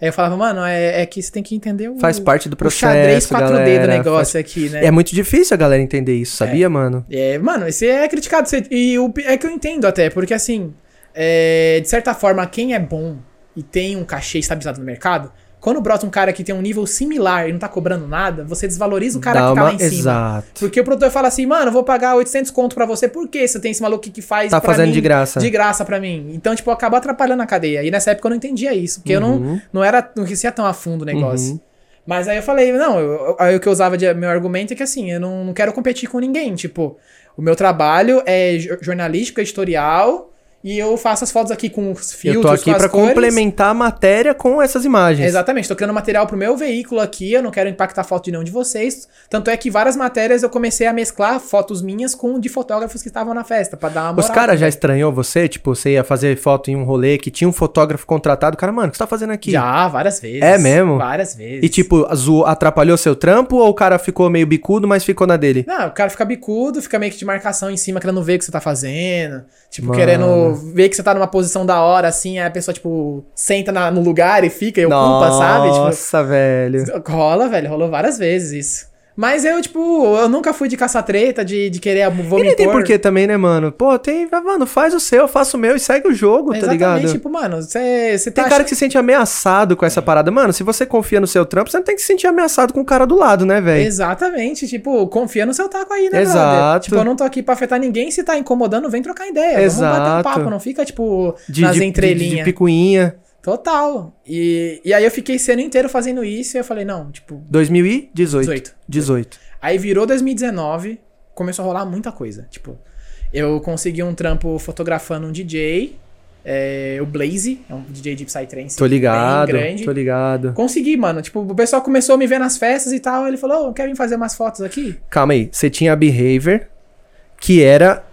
Aí eu falava, mano, é, é que você tem que entender o. Faz parte do o processo, xadrez 4D galera, do negócio aqui, né? É muito difícil a galera entender isso, sabia, mano? É, mano, esse é criticado. você- E o, é que eu entendo até, porque assim, é, de certa forma, quem é bom e tem um cachê estabilizado no mercado, quando brota um cara que tem um nível similar e não tá cobrando nada, você desvaloriza o cara Dá que tá lá em cima. Exato. Porque o produtor fala assim, mano, eu vou pagar 800 conto pra você, por que você tem esse maluco que faz Tá pra fazendo mim de graça. De graça pra mim. Então, tipo, acaba atrapalhando a cadeia. E nessa época eu não entendia isso, porque eu não, Uhum. não era, não conhecia tão a fundo o negócio. Uhum. Mas aí eu falei, não, eu, aí o que eu usava de meu argumento é que assim, eu não, não quero competir com ninguém. Tipo, o meu trabalho é jo- jornalístico, editorial, e eu faço as fotos aqui com os filtros, Eu tô aqui cores. complementar a matéria com essas imagens. Exatamente, tô criando material pro meu veículo aqui, eu não quero impactar a foto de nenhum de vocês. Tanto é que várias matérias eu comecei a mesclar fotos minhas com de fotógrafos que estavam na festa, pra dar uma Os moral caras já estranhou você? Tipo, você ia fazer foto em um rolê que tinha um fotógrafo contratado. Cara, mano, o que você tá fazendo aqui? Já, várias vezes. É mesmo? Várias vezes. E tipo, atrapalhou seu trampo ou o cara ficou meio bicudo, mas ficou na dele? Não, o cara fica bicudo, fica meio que de marcação em cima, querendo ver o que você tá fazendo. Tipo, Mano. querendo ver que você tá numa posição da hora, assim, aí a pessoa, tipo, senta na- no lugar e fica e ocupa, sabe? Tipo, Nossa, velho. rola, velho, rolou várias vezes isso. Mas eu, tipo, eu nunca fui de caça-treta, de, de querer, vou E nem tem porquê também, né, mano? Pô, tem. Mano, faz o seu, eu faço o meu e segue o jogo, tá Exatamente, ligado? tipo, mano, você tá Tem cara que se sente ameaçado com essa parada. Mano, se você confia no seu trampo, você não tem que se sentir ameaçado com o cara do lado, né, velho? Exatamente, tipo, confia no seu taco aí, né, Exato. brother? Tipo, eu não tô aqui pra afetar ninguém, se tá incomodando, vem trocar ideia. Vamos bater um Exato. papo, não fica, tipo, De, nas de, de, entrelinhas. de picuinha. Total. E, e aí eu fiquei esse ano inteiro fazendo isso e eu falei, não, tipo, 2018. 18. 18. Aí virou 2019, começou a rolar muita coisa. Tipo, eu consegui um trampo fotografando um DJ, é, o Blaze, é um DJ de Psytrance Tô ligado, bem grande. tô ligado. Consegui, mano. Tipo, o pessoal começou a me ver nas festas e tal. Ele falou, ô, quer vir fazer umas fotos aqui? Calma aí, você tinha a Behavior, que era.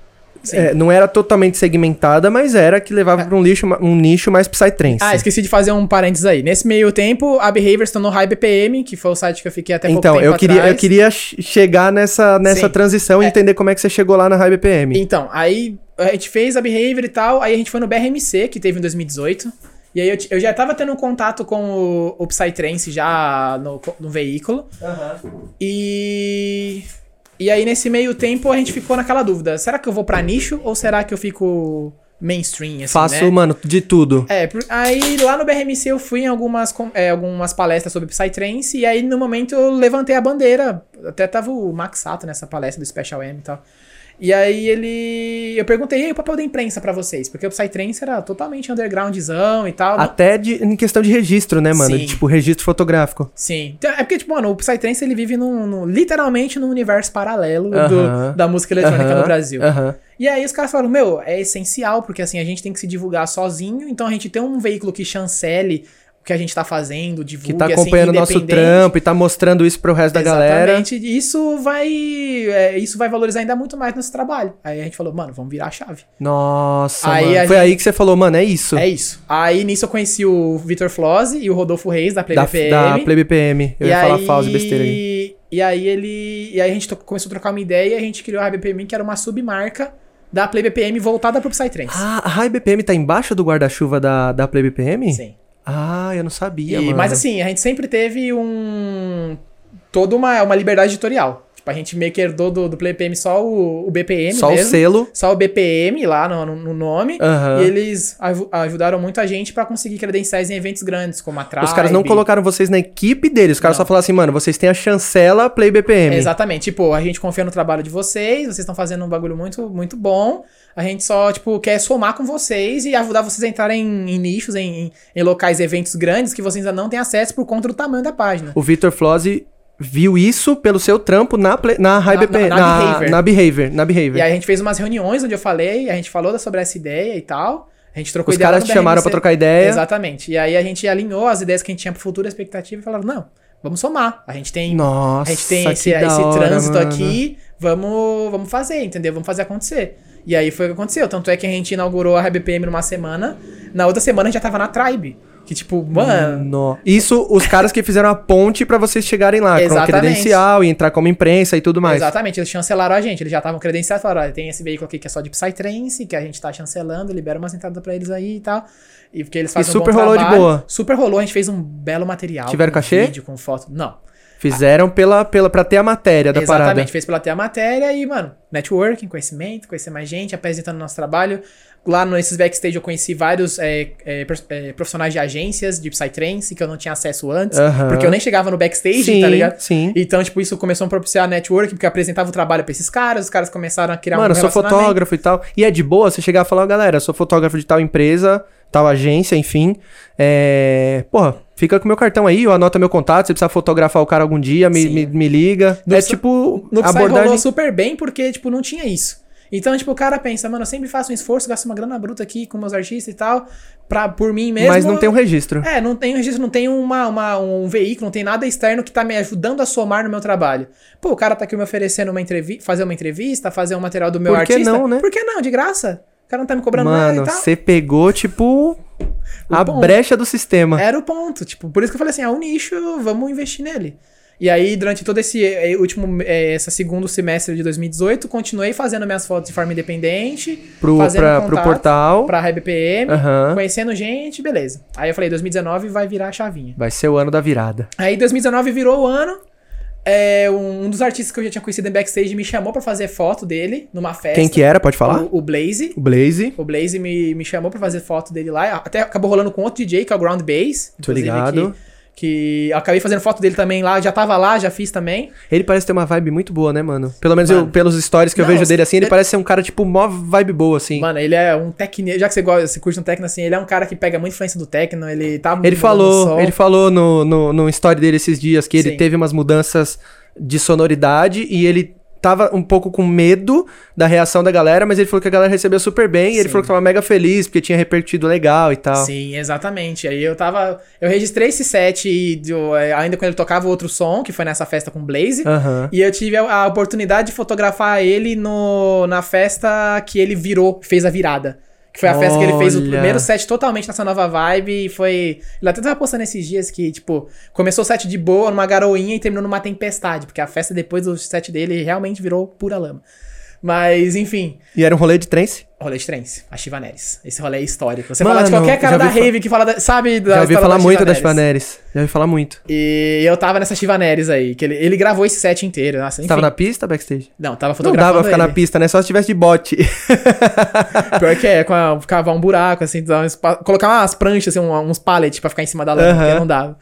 É, não era totalmente segmentada, mas era que levava pra um, lixo, um nicho mais Psytrance. Ah, esqueci de fazer um parênteses aí. Nesse meio tempo, a Behavior se tornou High BPM, que foi o site que eu fiquei até então, eu queria, eu atrás. queria che- chegar nessa, nessa Sim. transição e É. entender como é que você chegou lá na High BPM. Então, aí a gente fez a Behavior e tal, aí a gente foi no BRMC, que teve em 2018. E aí eu, eu já tava tendo um contato com o, o Psytrance já no, no veículo. E. E aí, nesse meio tempo, a gente ficou naquela dúvida: será que eu vou pra nicho ou será que eu fico mainstream? Assim, Faço, né? mano, de tudo. É, aí lá no BRMC eu fui em algumas, é, algumas palestras sobre Psytrance, e aí no momento eu levantei a bandeira. Até tava o Max Sato nessa palestra do Special M e tal. E aí ele. Eu perguntei, e aí, o papel da imprensa pra vocês? Porque o Psytrance era totalmente undergroundzão e tal. Até de- em questão de registro, né, mano? Tipo, registro fotográfico. Sim. Então, É porque, tipo, mano, o Psytrance ele vive num, num- literalmente num universo paralelo do- Aham. da música eletrônica Aham, no Brasil. aham. E aí os caras falaram, meu, é essencial, porque assim, a gente tem que se divulgar sozinho, então a gente tem um veículo que chancele que a gente tá fazendo, divulgue, Que tá assim, acompanhando o nosso trampo e tá mostrando isso pro resto da galera. Exatamente. Isso vai, é, isso vai valorizar ainda muito mais nosso trabalho. Aí a gente falou, mano, vamos virar a chave. Nossa, Aí mano. Foi gente- aí que você falou, mano, é isso. É isso. Aí nisso eu conheci o Vitor Flose e o Rodolfo Reis da Play da, BPM. da Play BPM. Eu E ia falar aí- falso besteira aí. E aí ele. E aí a gente começou a trocar uma ideia e a gente criou a BPM, que era uma submarca da Play BPM voltada pro Psytrance. Ah, a High BPM tá embaixo do guarda-chuva da, da Play BPM? Sim. Ah, eu não sabia, E- mas assim, a gente sempre teve um. toda uma, uma liberdade editorial. Tipo, a gente meio que herdou do, do PlayPM só o, o BPM Só o mesmo. selo. Só o BPM lá no, no- no nome. Aham. E eles aju- ajudaram muito a gente pra conseguir credenciais em eventos grandes, como a Tribe. Os caras não colocaram vocês na equipe deles. Os caras Não. só falaram assim, mano, vocês têm a chancela Play BPM. Exatamente. Tipo, a gente confia no trabalho de vocês, vocês estão fazendo um bagulho muito, muito bom. A gente só, tipo, quer somar com vocês e ajudar vocês a entrarem em, em nichos, em, em, locais, eventos grandes que vocês ainda não têm acesso por conta do tamanho da página. O Victor Flozzi viu isso pelo seu trampo na, Play- na Na- BPM. na- Na, na na, Behavior. Behavior. Na Behavior. E aí a gente fez umas reuniões onde eu falei, a gente falou sobre essa ideia e tal. A gente trocou Os ideia lá caras te chamaram pra trocar ideia. Exatamente. E aí a gente alinhou as ideias que a gente tinha pro futuro, a expectativa e falaram, não, vamos somar. A gente tem Nossa, a gente tem esse, esse hora, trânsito mano. aqui, vamos, vamos fazer, entendeu? Vamos fazer acontecer. E aí foi o que aconteceu. Tanto é que a gente inaugurou a RBPM numa semana, na outra semana a gente já tava na Tribe. Que tipo, mano. No- Isso, os caras que fizeram a ponte pra vocês chegarem lá, com Exatamente. credencial e entrar como imprensa e tudo mais. Exatamente, eles chancelaram a gente, eles já estavam credenciados, falaram, olha, tem esse veículo aqui que é só de Psytrance, que a gente tá chancelando, libera umas entradas pra eles aí e tal. E porque eles fazem super um rolou de trabalho. boa? Super rolou, a gente fez um belo material. Tiveram cachê? Vídeo, com foto. Não. Fizeram pela, pela, pra ter a matéria da Exatamente, parada. fez pela ter a matéria e, mano, networking, conhecimento, conhecer mais gente, apresentando nosso trabalho. Lá nesses backstage eu conheci vários é, é, é, profissionais de agências de Psytrance que eu não tinha acesso antes, Aham. porque eu nem chegava no backstage, Sim, tá ligado? sim. Então, tipo, isso começou a propiciar networking, porque eu apresentava o trabalho pra esses caras, os caras começaram a criar Mano, eu um sou relacionamento. fotógrafo e tal. E é de boa você chegar e falar, "Ó, galera, eu sou fotógrafo de tal empresa, tal agência, enfim. É. Porra, fica com meu cartão aí, ou anota meu contato, se precisar fotografar o cara algum dia, me, me, me liga. No é Psy- tipo No abordagem. rolou super bem, porque, tipo, não tinha isso. Então, tipo, o cara pensa, mano, eu sempre faço um esforço, gasto uma grana bruta aqui com meus artistas e tal, pra, por mim mesmo. Mas não tem um registro. É, não tem um registro, não tem uma, uma- um veículo, não tem nada externo que tá me ajudando a somar no meu trabalho. Pô, o cara tá aqui me oferecendo uma entrevista, fazer uma entrevista, fazer um material do meu Por que artista. não, né? Por que não? De graça. O cara não tá me cobrando nada Mano, e tal. você pegou, tipo, O a ponto. brecha do sistema. Era o ponto. Tipo, por isso que eu falei assim, é um nicho, vamos investir nele. E aí, durante todo esse eh, último, eh, esse segundo semestre de 2018, continuei fazendo minhas fotos de forma independente, Pro, fazendo pra, pro contato portal. pra RBPM, Aham. conhecendo gente, beleza. Aí eu falei, 2019 vai virar a chavinha. Vai ser o ano da virada. Aí 2019 virou o ano. É, um, dos artistas que eu já tinha conhecido em backstage me chamou pra fazer foto dele numa festa. Quem que era? Pode falar? O, o Blaze. O Blaze. O Blaze me, me chamou pra fazer foto dele lá. Até acabou rolando com outro DJ, que é o Ground Bass. Tô ligado. Que eu acabei fazendo foto dele também lá. Já tava lá, já fiz também. Ele parece ter uma vibe muito boa, né, mano? Pelo menos Mano. eu, pelos stories que eu Não, vejo dele assim, ele ele- parece ser um cara, tipo, mó vibe boa, assim. Mano, ele é um técnico. Já que você, gosta, você curte um techno assim, ele é um cara que pega muita influência do techno. Ele tá Ele mudando o falou, ele falou no, no, no story dele esses dias que ele Sim. teve umas mudanças de sonoridade e ele tava um pouco com medo da reação da galera, mas ele falou que a galera recebeu super bem e ele Sim. falou que tava mega feliz porque tinha repercutido legal e tal. Sim, exatamente. Aí eu tava. Eu registrei esse set e eu, é, ainda quando ele tocava outro som, que foi nessa festa com o Blaze. Aham. E eu tive a, a oportunidade de fotografar ele no, na festa que ele virou, fez a virada. Que foi a festa que ele fez o Olha. primeiro set totalmente nessa nova vibe. E foi. Ele até tava postando esses dias que, tipo, começou o set de boa, numa garoinha e terminou numa tempestade. Porque a festa depois do set dele realmente virou pura lama. Mas, enfim. E era um rolê de trance? Rolê de trens, a Chivaneres. Esse rolê é histórico. Você Mano, fala de qualquer cara da rave que fala da, sabe da Já ouvi falar da muito das Chivaneres. Chivaneres. Já ouvi falar muito. E eu tava nessa Chivaneres aí, que ele, ele gravou esse set inteiro. Nossa, enfim. tava na pista, backstage? Não, tava Não fotografando dava pra ficar na ele. pista, né? Só se tivesse de bote. Pior que é, com a, cavar um buraco, assim, colocar umas pranchas, assim, uns pallets pra ficar em cima da lama, Aham. porque não dava.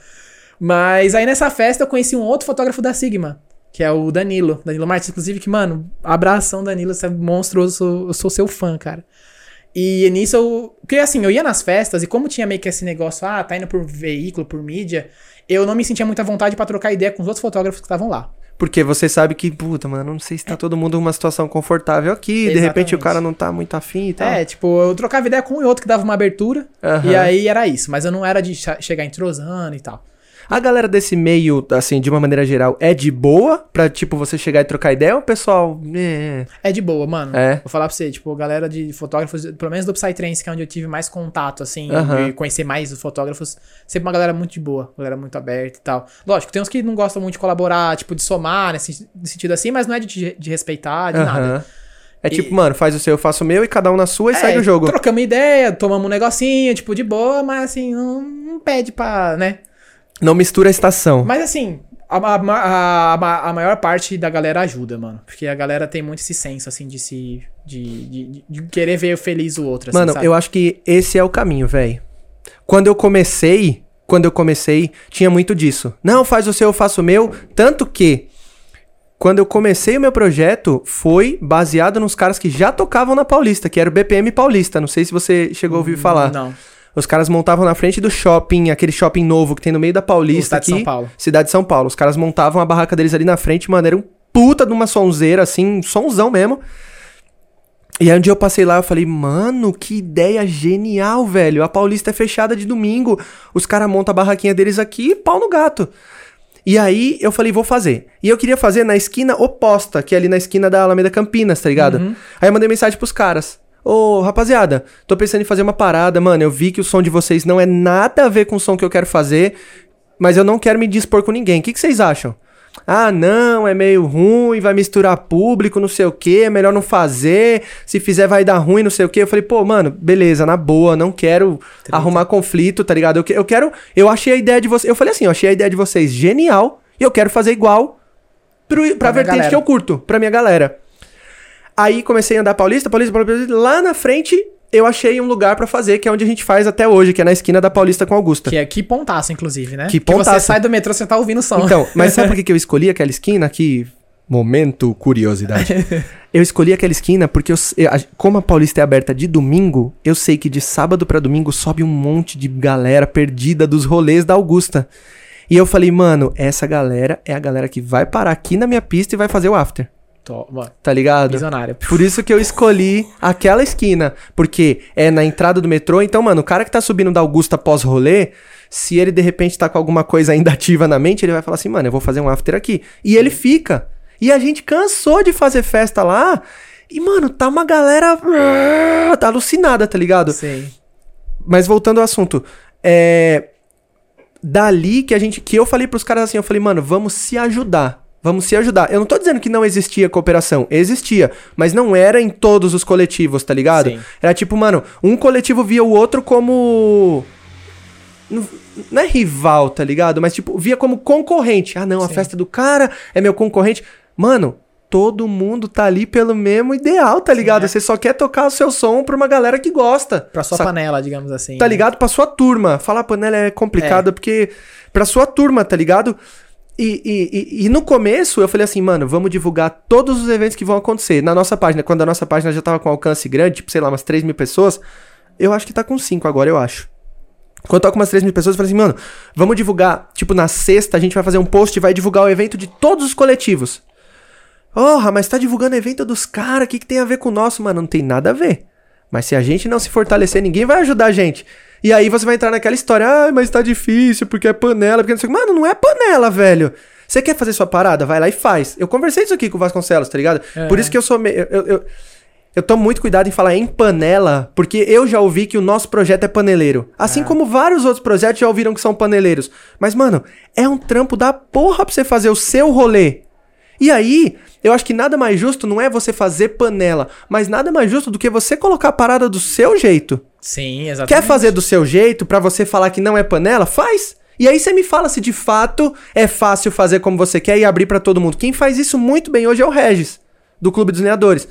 Mas aí nessa festa eu conheci um outro fotógrafo da Sigma, que é o Danilo. Danilo Martins, inclusive, que, mano, abração, Danilo, você é monstruoso, eu sou, eu sou seu fã, cara. E nisso eu. Porque assim, eu ia nas festas e como tinha meio que esse negócio, ah, tá indo por veículo, por mídia, eu não me sentia muita vontade pra trocar ideia com os outros fotógrafos que estavam lá. Porque você sabe que, puta, mano, não sei se tá todo mundo numa situação confortável aqui. De repente o Exatamente. cara não tá muito afim e tal. É, tipo, eu trocava ideia com um e outro que dava uma abertura. Aham. E aí era isso. Mas eu não era de chegar entrosando e tal. A galera desse meio, assim, de uma maneira geral, é de boa pra, tipo, você chegar e trocar ideia ou o pessoal. É. É de boa, mano. É. Vou falar pra você, tipo, galera de fotógrafos, pelo menos do Psytrance, que é onde eu tive mais contato, assim, e conhecer mais os fotógrafos, sempre uma galera muito de boa, galera muito aberta e tal. Lógico, tem uns que não gostam muito de colaborar, tipo, de somar, nesse nesse sentido assim, mas não é de, de respeitar, de nada. É tipo, E- mano, faz o seu, eu faço o meu e cada um na sua e É, segue o jogo. Trocamos ideia, tomamos um negocinho, tipo, de boa, mas assim, não, não pede pra, né? Não mistura a estação. Mas assim, A, a, a, a, maior parte da galera ajuda, mano. Porque a galera tem muito esse senso, assim, de se. de, de, de querer ver feliz o outro. Assim, Mano, sabe? eu acho que esse é o caminho, velho. Quando eu comecei, quando eu comecei, tinha muito disso. Não, faz o seu, eu faço o meu. Tanto que, quando eu comecei o meu projeto, foi baseado nos caras que já tocavam na Paulista, que era o BPM Paulista. Não sei se você chegou a ouvir falar. Não. Os caras montavam na frente do shopping, aquele shopping novo que tem no meio da Paulista Cidade de aqui. São Paulo. Cidade de São Paulo. Os caras montavam a barraca deles ali na frente, mano, era um puta de uma sonzeira, assim, um sonzão mesmo. E aí um dia eu passei lá, eu falei, mano, que ideia genial, velho. A Paulista é fechada de domingo. Os caras montam a barraquinha deles aqui, pau no gato. E aí eu falei, vou fazer. E eu queria fazer na esquina oposta, que é ali na esquina da Alameda Campinas, tá ligado? Aí eu mandei mensagem pros caras. Ô, rapaziada, tô pensando em fazer uma parada, mano. Eu vi que o som de vocês não é nada a ver com o som que eu quero fazer, mas eu não quero me dispor com ninguém. O que, que vocês acham? Ah, não, é meio ruim, vai misturar público, não sei o que, é melhor não fazer. Se fizer, vai dar ruim, não sei o que. Eu falei, pô, mano, beleza, na boa, não quero arrumar conflito, tá ligado? Eu, eu quero. Eu achei a ideia de vocês. Eu falei assim, eu achei a ideia de vocês genial e eu quero fazer igual pro, pra Pra vertente galera. que eu curto, pra minha galera. Aí comecei a andar Paulista, Paulista, Paulista. Lá na frente, eu achei um lugar pra fazer, que é onde a gente faz até hoje, que é na esquina da Paulista com Augusta. Que é que pontaço, inclusive, né? Que Porque você pontaço. sai do metrô, você tá ouvindo o som. Então, mas sabe por que, que eu escolhi aquela esquina? Que. Momento curiosidade. eu escolhi aquela esquina porque, eu, como a Paulista é aberta de domingo, eu sei que de sábado pra domingo sobe um monte de galera perdida dos rolês da Augusta. E eu falei, mano, essa galera é a galera que vai parar aqui na minha pista e vai fazer o after. Tô, mano, Tá ligado? visionário. Por isso que eu escolhi aquela esquina. Porque é na entrada do metrô. Então, mano, o cara que tá subindo da Augusta pós-rolê, se ele de repente tá com alguma coisa ainda ativa na mente, ele vai falar assim, mano, eu vou fazer um after aqui. E ele fica. E a gente cansou de fazer festa lá. E, mano, tá uma galera. Tá alucinada, tá ligado? Sei. Mas voltando ao assunto, é dali que a gente que eu falei pros caras assim, eu falei, mano, vamos se ajudar. Vamos se ajudar. Eu não tô dizendo que não existia cooperação, existia, mas não era em todos os coletivos, tá ligado? Sim. Era tipo, mano, um coletivo via o outro como não é rival, tá ligado? Mas tipo, via como concorrente. Ah, não, a Sim. festa do cara é meu concorrente. Mano, todo mundo tá ali pelo mesmo ideal, tá ligado? é. Você só quer tocar o seu som pra uma galera que gosta. Pra sua panela, digamos assim. Tá né? ligado? Pra sua turma. Falar panela é complicado porque. Pra sua turma, tá ligado? E, e, e, no começo eu falei assim, mano, vamos divulgar todos os eventos que vão acontecer. Na nossa página, quando a nossa página já tava com alcance grande, tipo, sei lá, umas 3 mil pessoas, eu acho que tá com 5 agora, eu acho. Quando tá com umas 3 mil pessoas, eu falei assim, mano, vamos divulgar, tipo, na sexta a gente vai fazer um post e vai divulgar o evento de todos os coletivos. Porra, mas tá divulgando evento dos caras, o que, que tem a ver com o nosso? Mano, não tem nada a ver. Mas se a gente não se fortalecer, ninguém vai ajudar a gente. E aí você vai entrar naquela história, ah, mas tá difícil, porque é panela, porque não sei o que. Mano, não é panela, velho. Você quer fazer sua parada? Vai lá e faz. Eu conversei isso aqui com o Vasconcelos, tá ligado? É. Por isso que eu sou meio. Eu, eu, eu tomo muito cuidado em falar em panela, porque eu já ouvi que o nosso projeto é paneleiro. Assim como vários outros projetos já ouviram que são paneleiros. Mas, mano, é um trampo da porra pra você fazer o seu rolê. E aí, eu acho que nada mais justo não é você fazer panela, mas nada mais justo do que você colocar a parada do seu jeito. Sim, exatamente. Quer fazer do seu jeito pra você falar que não é panela? Faz. E aí você me fala se de fato é fácil fazer como você quer e abrir pra todo mundo. Quem faz isso muito bem hoje é o Regis, do Clube dos Lenhadores.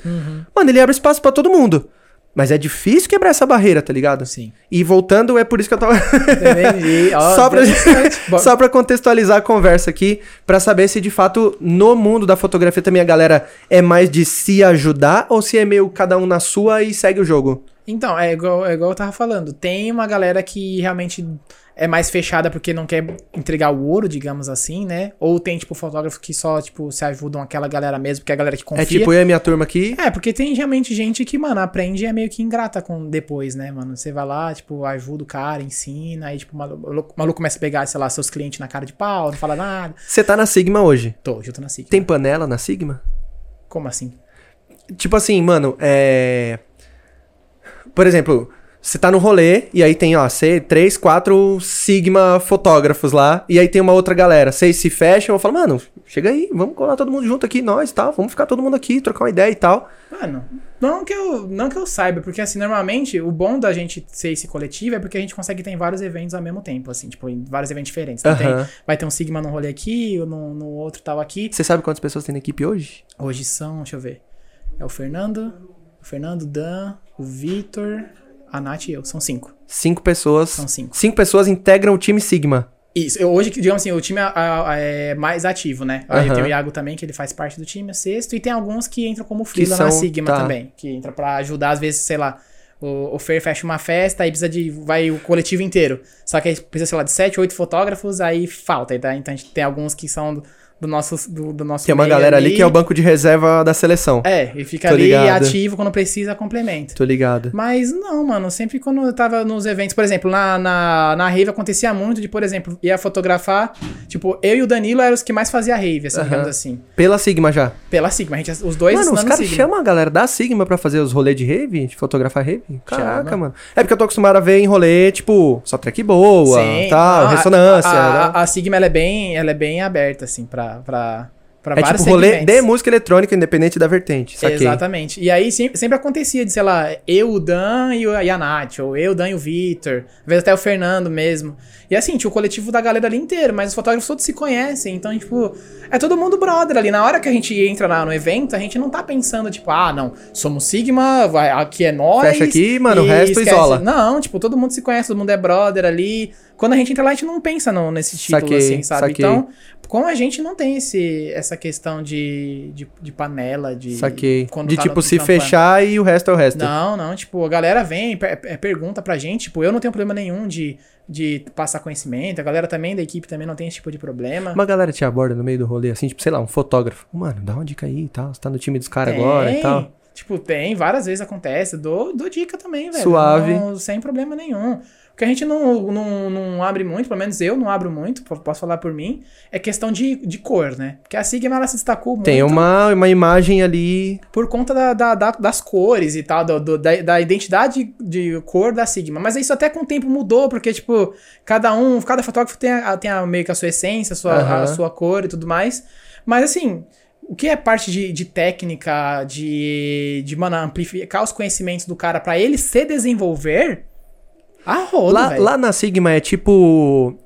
Mano, ele abre espaço pra todo mundo. Mas é difícil quebrar essa barreira, tá ligado? Sim. E voltando, é por isso que eu tava. Entendi. Ó, só, pra, só pra contextualizar a conversa aqui, pra saber se de fato no mundo da fotografia também a galera é mais de se ajudar ou se é meio cada um na sua e segue o jogo. Então, é igual, é igual eu tava falando. Tem uma galera que realmente é mais fechada porque não quer entregar o ouro, digamos assim, né? Ou tem, tipo, fotógrafos que só, tipo, se ajudam aquela galera mesmo, porque é a galera que confia. É tipo eu e a minha turma aqui. É, porque tem realmente gente que, mano, aprende e é meio que ingrata com depois, né, mano? Você vai lá, tipo, ajuda o cara, ensina, aí, tipo, o maluco, maluco começa a pegar, sei lá, seus clientes na cara de pau, não fala nada. Você tá na Sigma hoje. Tô, eu tô na SIC. Tem panela na Sigma? Como assim? Tipo assim, mano, é. Por exemplo, Você tá no rolê, e aí tem, ó, três, quatro Sigma fotógrafos lá, e aí tem uma outra galera. Vocês se fecham, eu falo, mano, chega aí, vamos colar todo mundo junto aqui, nós e tal, vamos ficar todo mundo aqui, trocar uma ideia e tal. Mano, não que, eu, não que eu saiba, porque assim, normalmente o bom da gente ser esse coletivo é porque a gente consegue ter em vários eventos ao mesmo tempo, assim, tipo, em vários eventos diferentes. Então tem- Aham. vai ter um Sigma num rolê aqui, no, no outro tal aqui. Você sabe quantas pessoas tem na equipe hoje? Hoje são, deixa eu ver. É o Fernando, o Fernando, o Dan, o Vitor, a Nath e eu. São cinco. Cinco pessoas. São cinco. Cinco pessoas integram o time Sigma. Isso, eu, hoje, digamos assim, o time é, é- é mais ativo, né? Aí Aham. tem o Iago também, que ele faz parte do time, é sexto, e tem alguns que entram como freela na Sigma tá. também, que entra pra ajudar, às vezes, sei lá, o, o Fer fecha uma festa, aí precisa de, vai o coletivo inteiro, só que aí precisa, sei lá, de sete, oito fotógrafos, aí falta, então a gente tem alguns que são do, nosso, do, do nosso Tem uma meio galera ali que é o banco de reserva da seleção. É, e fica Tô ali ligado. ativo, quando precisa, complementa. Tô ligado. Mas não, mano, sempre quando eu tava nos eventos, por exemplo, na, na, na rave acontecia muito de, por exemplo, ia fotografar, tipo, eu e o Danilo eram os que mais fazia rave, assim, Aham. digamos assim. Pela Sigma já. Pela Sigma, a gente, os dois mano, os caras chamam a galera da Sigma pra fazer os rolês de rave, de fotografar rave? Caraca, Chama. mano. É porque eu tô acostumado a ver em rolê, tipo, só track boa, Sim, tal, não, a- ressonância. A, né? a Sigma, ela é bem, ela é bem aberta, assim, pra, pra, pra é vários tipo rolê segmentos. de música eletrônica, independente da vertente. Saquei. Exatamente. E aí sempre, sempre acontecia de, sei lá, eu, o Dan e, o, e a Nath, ou eu, o Dan e o Vitor, às vezes até o Fernando mesmo. E assim, tinha o coletivo da galera ali inteiro, mas os fotógrafos todos se conhecem, então, tipo, é todo mundo brother ali. Na hora que a gente entra lá no evento, a gente não tá pensando, tipo, ah, não, somos Sigma, vai, aqui é nós. Fecha aqui, mano, o resto esquece- isola. Não, tipo, todo mundo se conhece, todo mundo é brother ali. Quando a gente entra lá, a gente não pensa no, nesse título, Saquei, assim, sabe? saquei. Então, com a gente não tem esse, essa questão de, de, de panela, de. Saquei. De tá tipo, se fechar e o resto é o resto. Não, não, tipo, a galera vem, per- per- pergunta pra gente, tipo, eu não tenho problema nenhum de, de passar conhecimento, a galera também da equipe também não tem esse tipo de problema. Uma galera te aborda no meio do rolê, assim, tipo, sei lá, um fotógrafo. Mano, dá uma dica aí e tal. Você tá no time dos caras agora e tal. Tipo, tem, várias vezes acontece, dou, dou dica também, velho. Suave. Não- sem problema nenhum. O que a gente não, não, não abre muito, pelo menos eu não abro muito, po- posso falar por mim, é questão de, de cor, né? Porque a Sigma, ela se destacou muito Tem uma, uma imagem ali. por conta da, da- da- das cores e tal, do- do- da, da identidade de cor da Sigma. Mas isso até com o tempo mudou, porque, tipo, cada um, cada fotógrafo tem, a, tem a- meio que a sua essência, a sua, Aham. a sua cor e tudo mais. Mas, assim, o que é parte de, de técnica, de, de, mano, amplificar os conhecimentos do cara pra ele se desenvolver, a roda, Lá, lá na Sigma é tipo.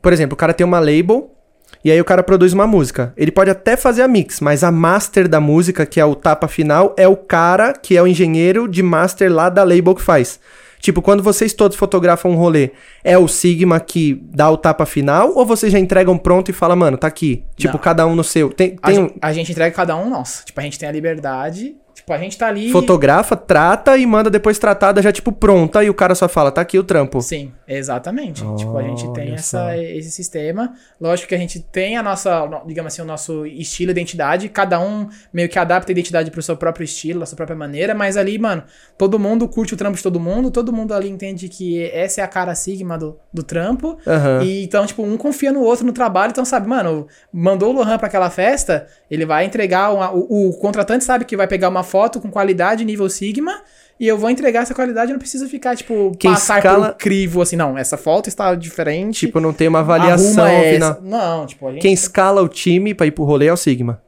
Por exemplo, o cara tem uma label. E aí o cara produz uma música. Ele pode até fazer a mix, mas a master da música, que é o tapa final, é o cara que é o engenheiro de master lá da label que faz. Tipo, quando vocês todos fotografam um rolê, é o Sigma que dá o tapa final? Ou vocês já entregam pronto e fala, mano, tá aqui? Tipo, Não. cada um no seu. Tem, A, tem gen- um. a gente entrega cada um nosso. Tipo, a gente tem a liberdade. Tipo, a gente tá ali. Fotografa, trata e manda depois tratada já, tipo, pronta. E o cara só fala, tá aqui o trampo. Sim, exatamente. tipo, a gente tem essa, esse sistema. Lógico que a gente tem a nossa, no- digamos assim, o nosso estilo, identidade. Cada um meio que adapta a identidade pro seu próprio estilo, da sua própria maneira. Mas ali, mano, todo mundo curte o trampo de todo mundo. Todo mundo ali entende que essa é a cara sigma do, do trampo. Aham. E então, tipo, um confia no outro no trabalho. Então, sabe, mano, mandou o Lohan pra aquela festa, ele vai entregar. uma- o, o contratante sabe que vai pegar uma foto com qualidade nível Sigma. E eu vou entregar essa qualidade, eu não preciso ficar, tipo, Quem passar escala- por crivo, assim, não. Essa foto está diferente. Tipo, não tem uma avaliação final. Não, tipo, a gente... Quem escala o time pra ir pro rolê é o Sigma.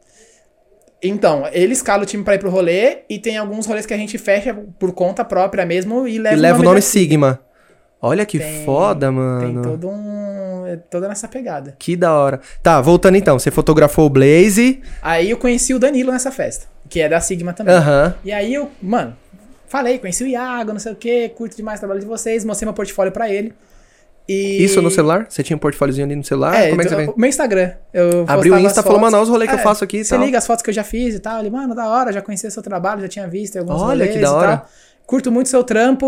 Então, ele escala o time pra ir pro rolê e tem alguns rolês que a gente fecha por conta própria mesmo e leva, e leva o nome Sigma. Olha que Tem- foda, Tem mano. todo um... é toda nessa pegada. Que da hora. Tá, voltando então. Você fotografou o Blaze. Aí eu conheci o Danilo nessa festa, que é da Sigma também. Aham. E aí eu, mano, falei, conheci o Iago, não sei o que, curto demais o trabalho de vocês, mostrei meu portfólio pra ele. E... Isso no celular? Você tinha um portfóliozinho ali no celular? É, Como é que você então, vem? meu Instagram. Eu Abriu o Insta, falou, mano, olha os rolês que eu É, faço aqui e Você liga as fotos que eu já fiz e tal. Ele, mano, da hora, já conhecia seu trabalho, já tinha visto alguns Olha, que da hora. Curto muito seu trampo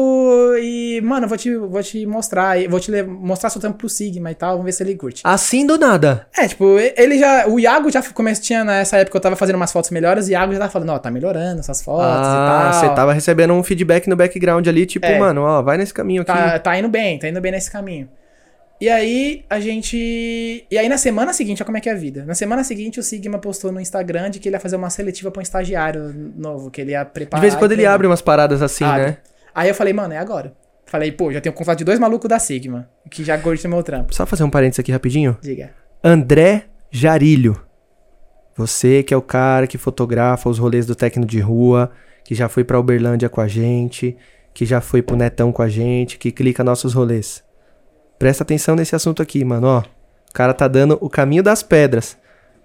e, mano, vou te, vou te mostrar, vou te mostrar seu trampo pro Sigma e tal, vamos ver se ele curte. Assim do nada. É, tipo, ele já, o Iago já começou, tinha nessa época eu tava fazendo umas fotos melhores, e o Iago já tava falando, ó, tá melhorando essas fotos ah, e tal. você tava recebendo um feedback no background ali, tipo, É. mano, ó, vai nesse caminho aqui. Tá, tá indo bem, tá indo bem nesse caminho. E aí, a gente. E aí, na semana seguinte, olha como é que é a vida. Na semana seguinte, o Sigma postou no Instagram de que ele ia fazer uma seletiva pra um estagiário novo, que ele ia De preparar. vez em quando ele abre umas paradas assim, Abre. né? Aí eu falei, mano, é agora. Falei, pô, já tenho contato de dois malucos da Sigma, que já curtem meu trampo. Só fazer um parênteses aqui rapidinho. Diga. André Jarilho. Você que é o cara que fotografa os rolês do Tecno de Rua, que já foi pra Uberlândia com a gente, que já foi pro Netão com a gente, que clica nossos rolês. Presta atenção nesse assunto aqui, mano, ó. O cara tá dando o caminho das pedras.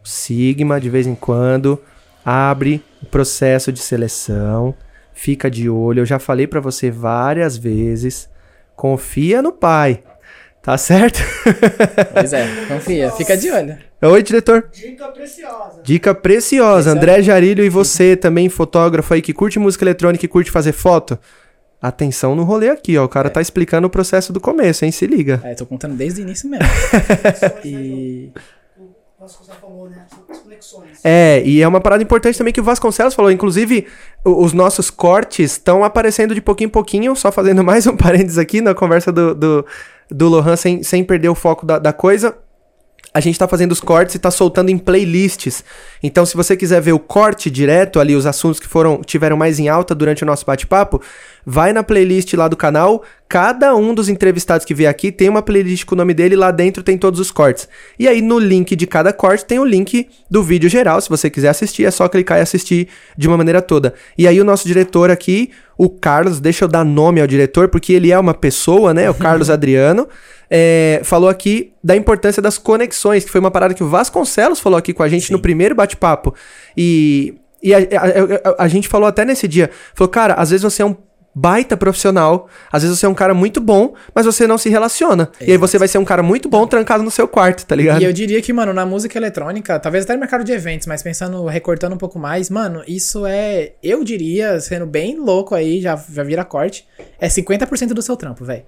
O Sigma, de vez em quando, abre o processo de seleção, fica de olho. Eu já falei pra você várias vezes. Confia no pai. Tá certo? Pois é, confia, fica de olho. Oi, diretor. Dica preciosa. Dica preciosa. André Jarilho e você também, fotógrafo aí que curte música eletrônica e curte fazer foto. Atenção no rolê aqui, ó. O cara tá explicando o processo do começo, hein? Se liga. É, tô contando desde o início mesmo. e. O Vasconcelos falou, né? É, e é uma parada importante também que o Vasconcelos falou. Inclusive, os nossos cortes estão aparecendo de pouquinho em pouquinho. Só fazendo mais um parênteses aqui na conversa do, do, do Lohan, sem, sem perder o foco da, da coisa. A gente tá fazendo os cortes e tá soltando em playlists. Então, se você quiser ver o corte direto ali, os assuntos que foram tiveram mais em alta durante o nosso bate-papo, vai na playlist lá do canal. Cada um dos entrevistados que vier aqui tem uma playlist com o nome dele, lá dentro tem todos os cortes. E aí no link de cada corte tem o link do vídeo geral. Se você quiser assistir, é só clicar e assistir de uma maneira toda. E aí o nosso diretor aqui, o Carlos, deixa eu dar nome ao diretor, porque ele é uma pessoa, né? O Carlos Adriano. é, falou aqui da importância das conexões, que foi uma parada que o Vasconcelos falou aqui com a gente no primeiro bate-papo. E, e a, a- a- a gente falou até nesse dia, falou, cara, às vezes você é um baita profissional, às vezes você é um cara muito bom, mas você não se relaciona. E aí você vai ser um cara muito bom trancado no seu quarto, tá ligado? E eu diria que, mano, na música eletrônica, talvez até no mercado de eventos, mas pensando, recortando um pouco mais, mano, isso é, eu diria, sendo bem louco aí, já, já vira corte, é 50% do seu trampo, velho.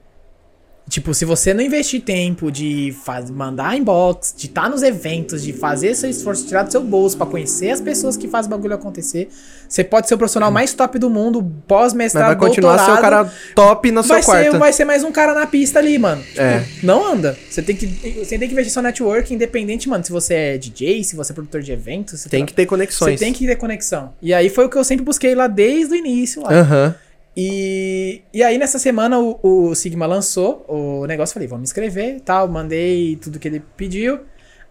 Tipo, se você não investir tempo de faz, mandar inbox, de estar nos eventos, de fazer seu esforço, tirar do seu bolso pra conhecer as pessoas que fazem o bagulho acontecer, você pode ser o profissional mais top do mundo, Mas pós-mestrado, vai continuar a ser o doutorado, cara top no seu vai quarto. ser, vai ser mais um cara na pista ali, mano. Tipo, É. Não anda. Você tem que, você tem que investir seu network independente, mano. Se você é DJ, se você é produtor de eventos, Tem que ter conexões. Você tem que ter conexão. E aí foi o que eu sempre busquei lá desde o início. Lá. Aham. E, e aí nessa semana o, o Sigma lançou o negócio. Falei, vamos escrever e tal. Mandei tudo que ele pediu.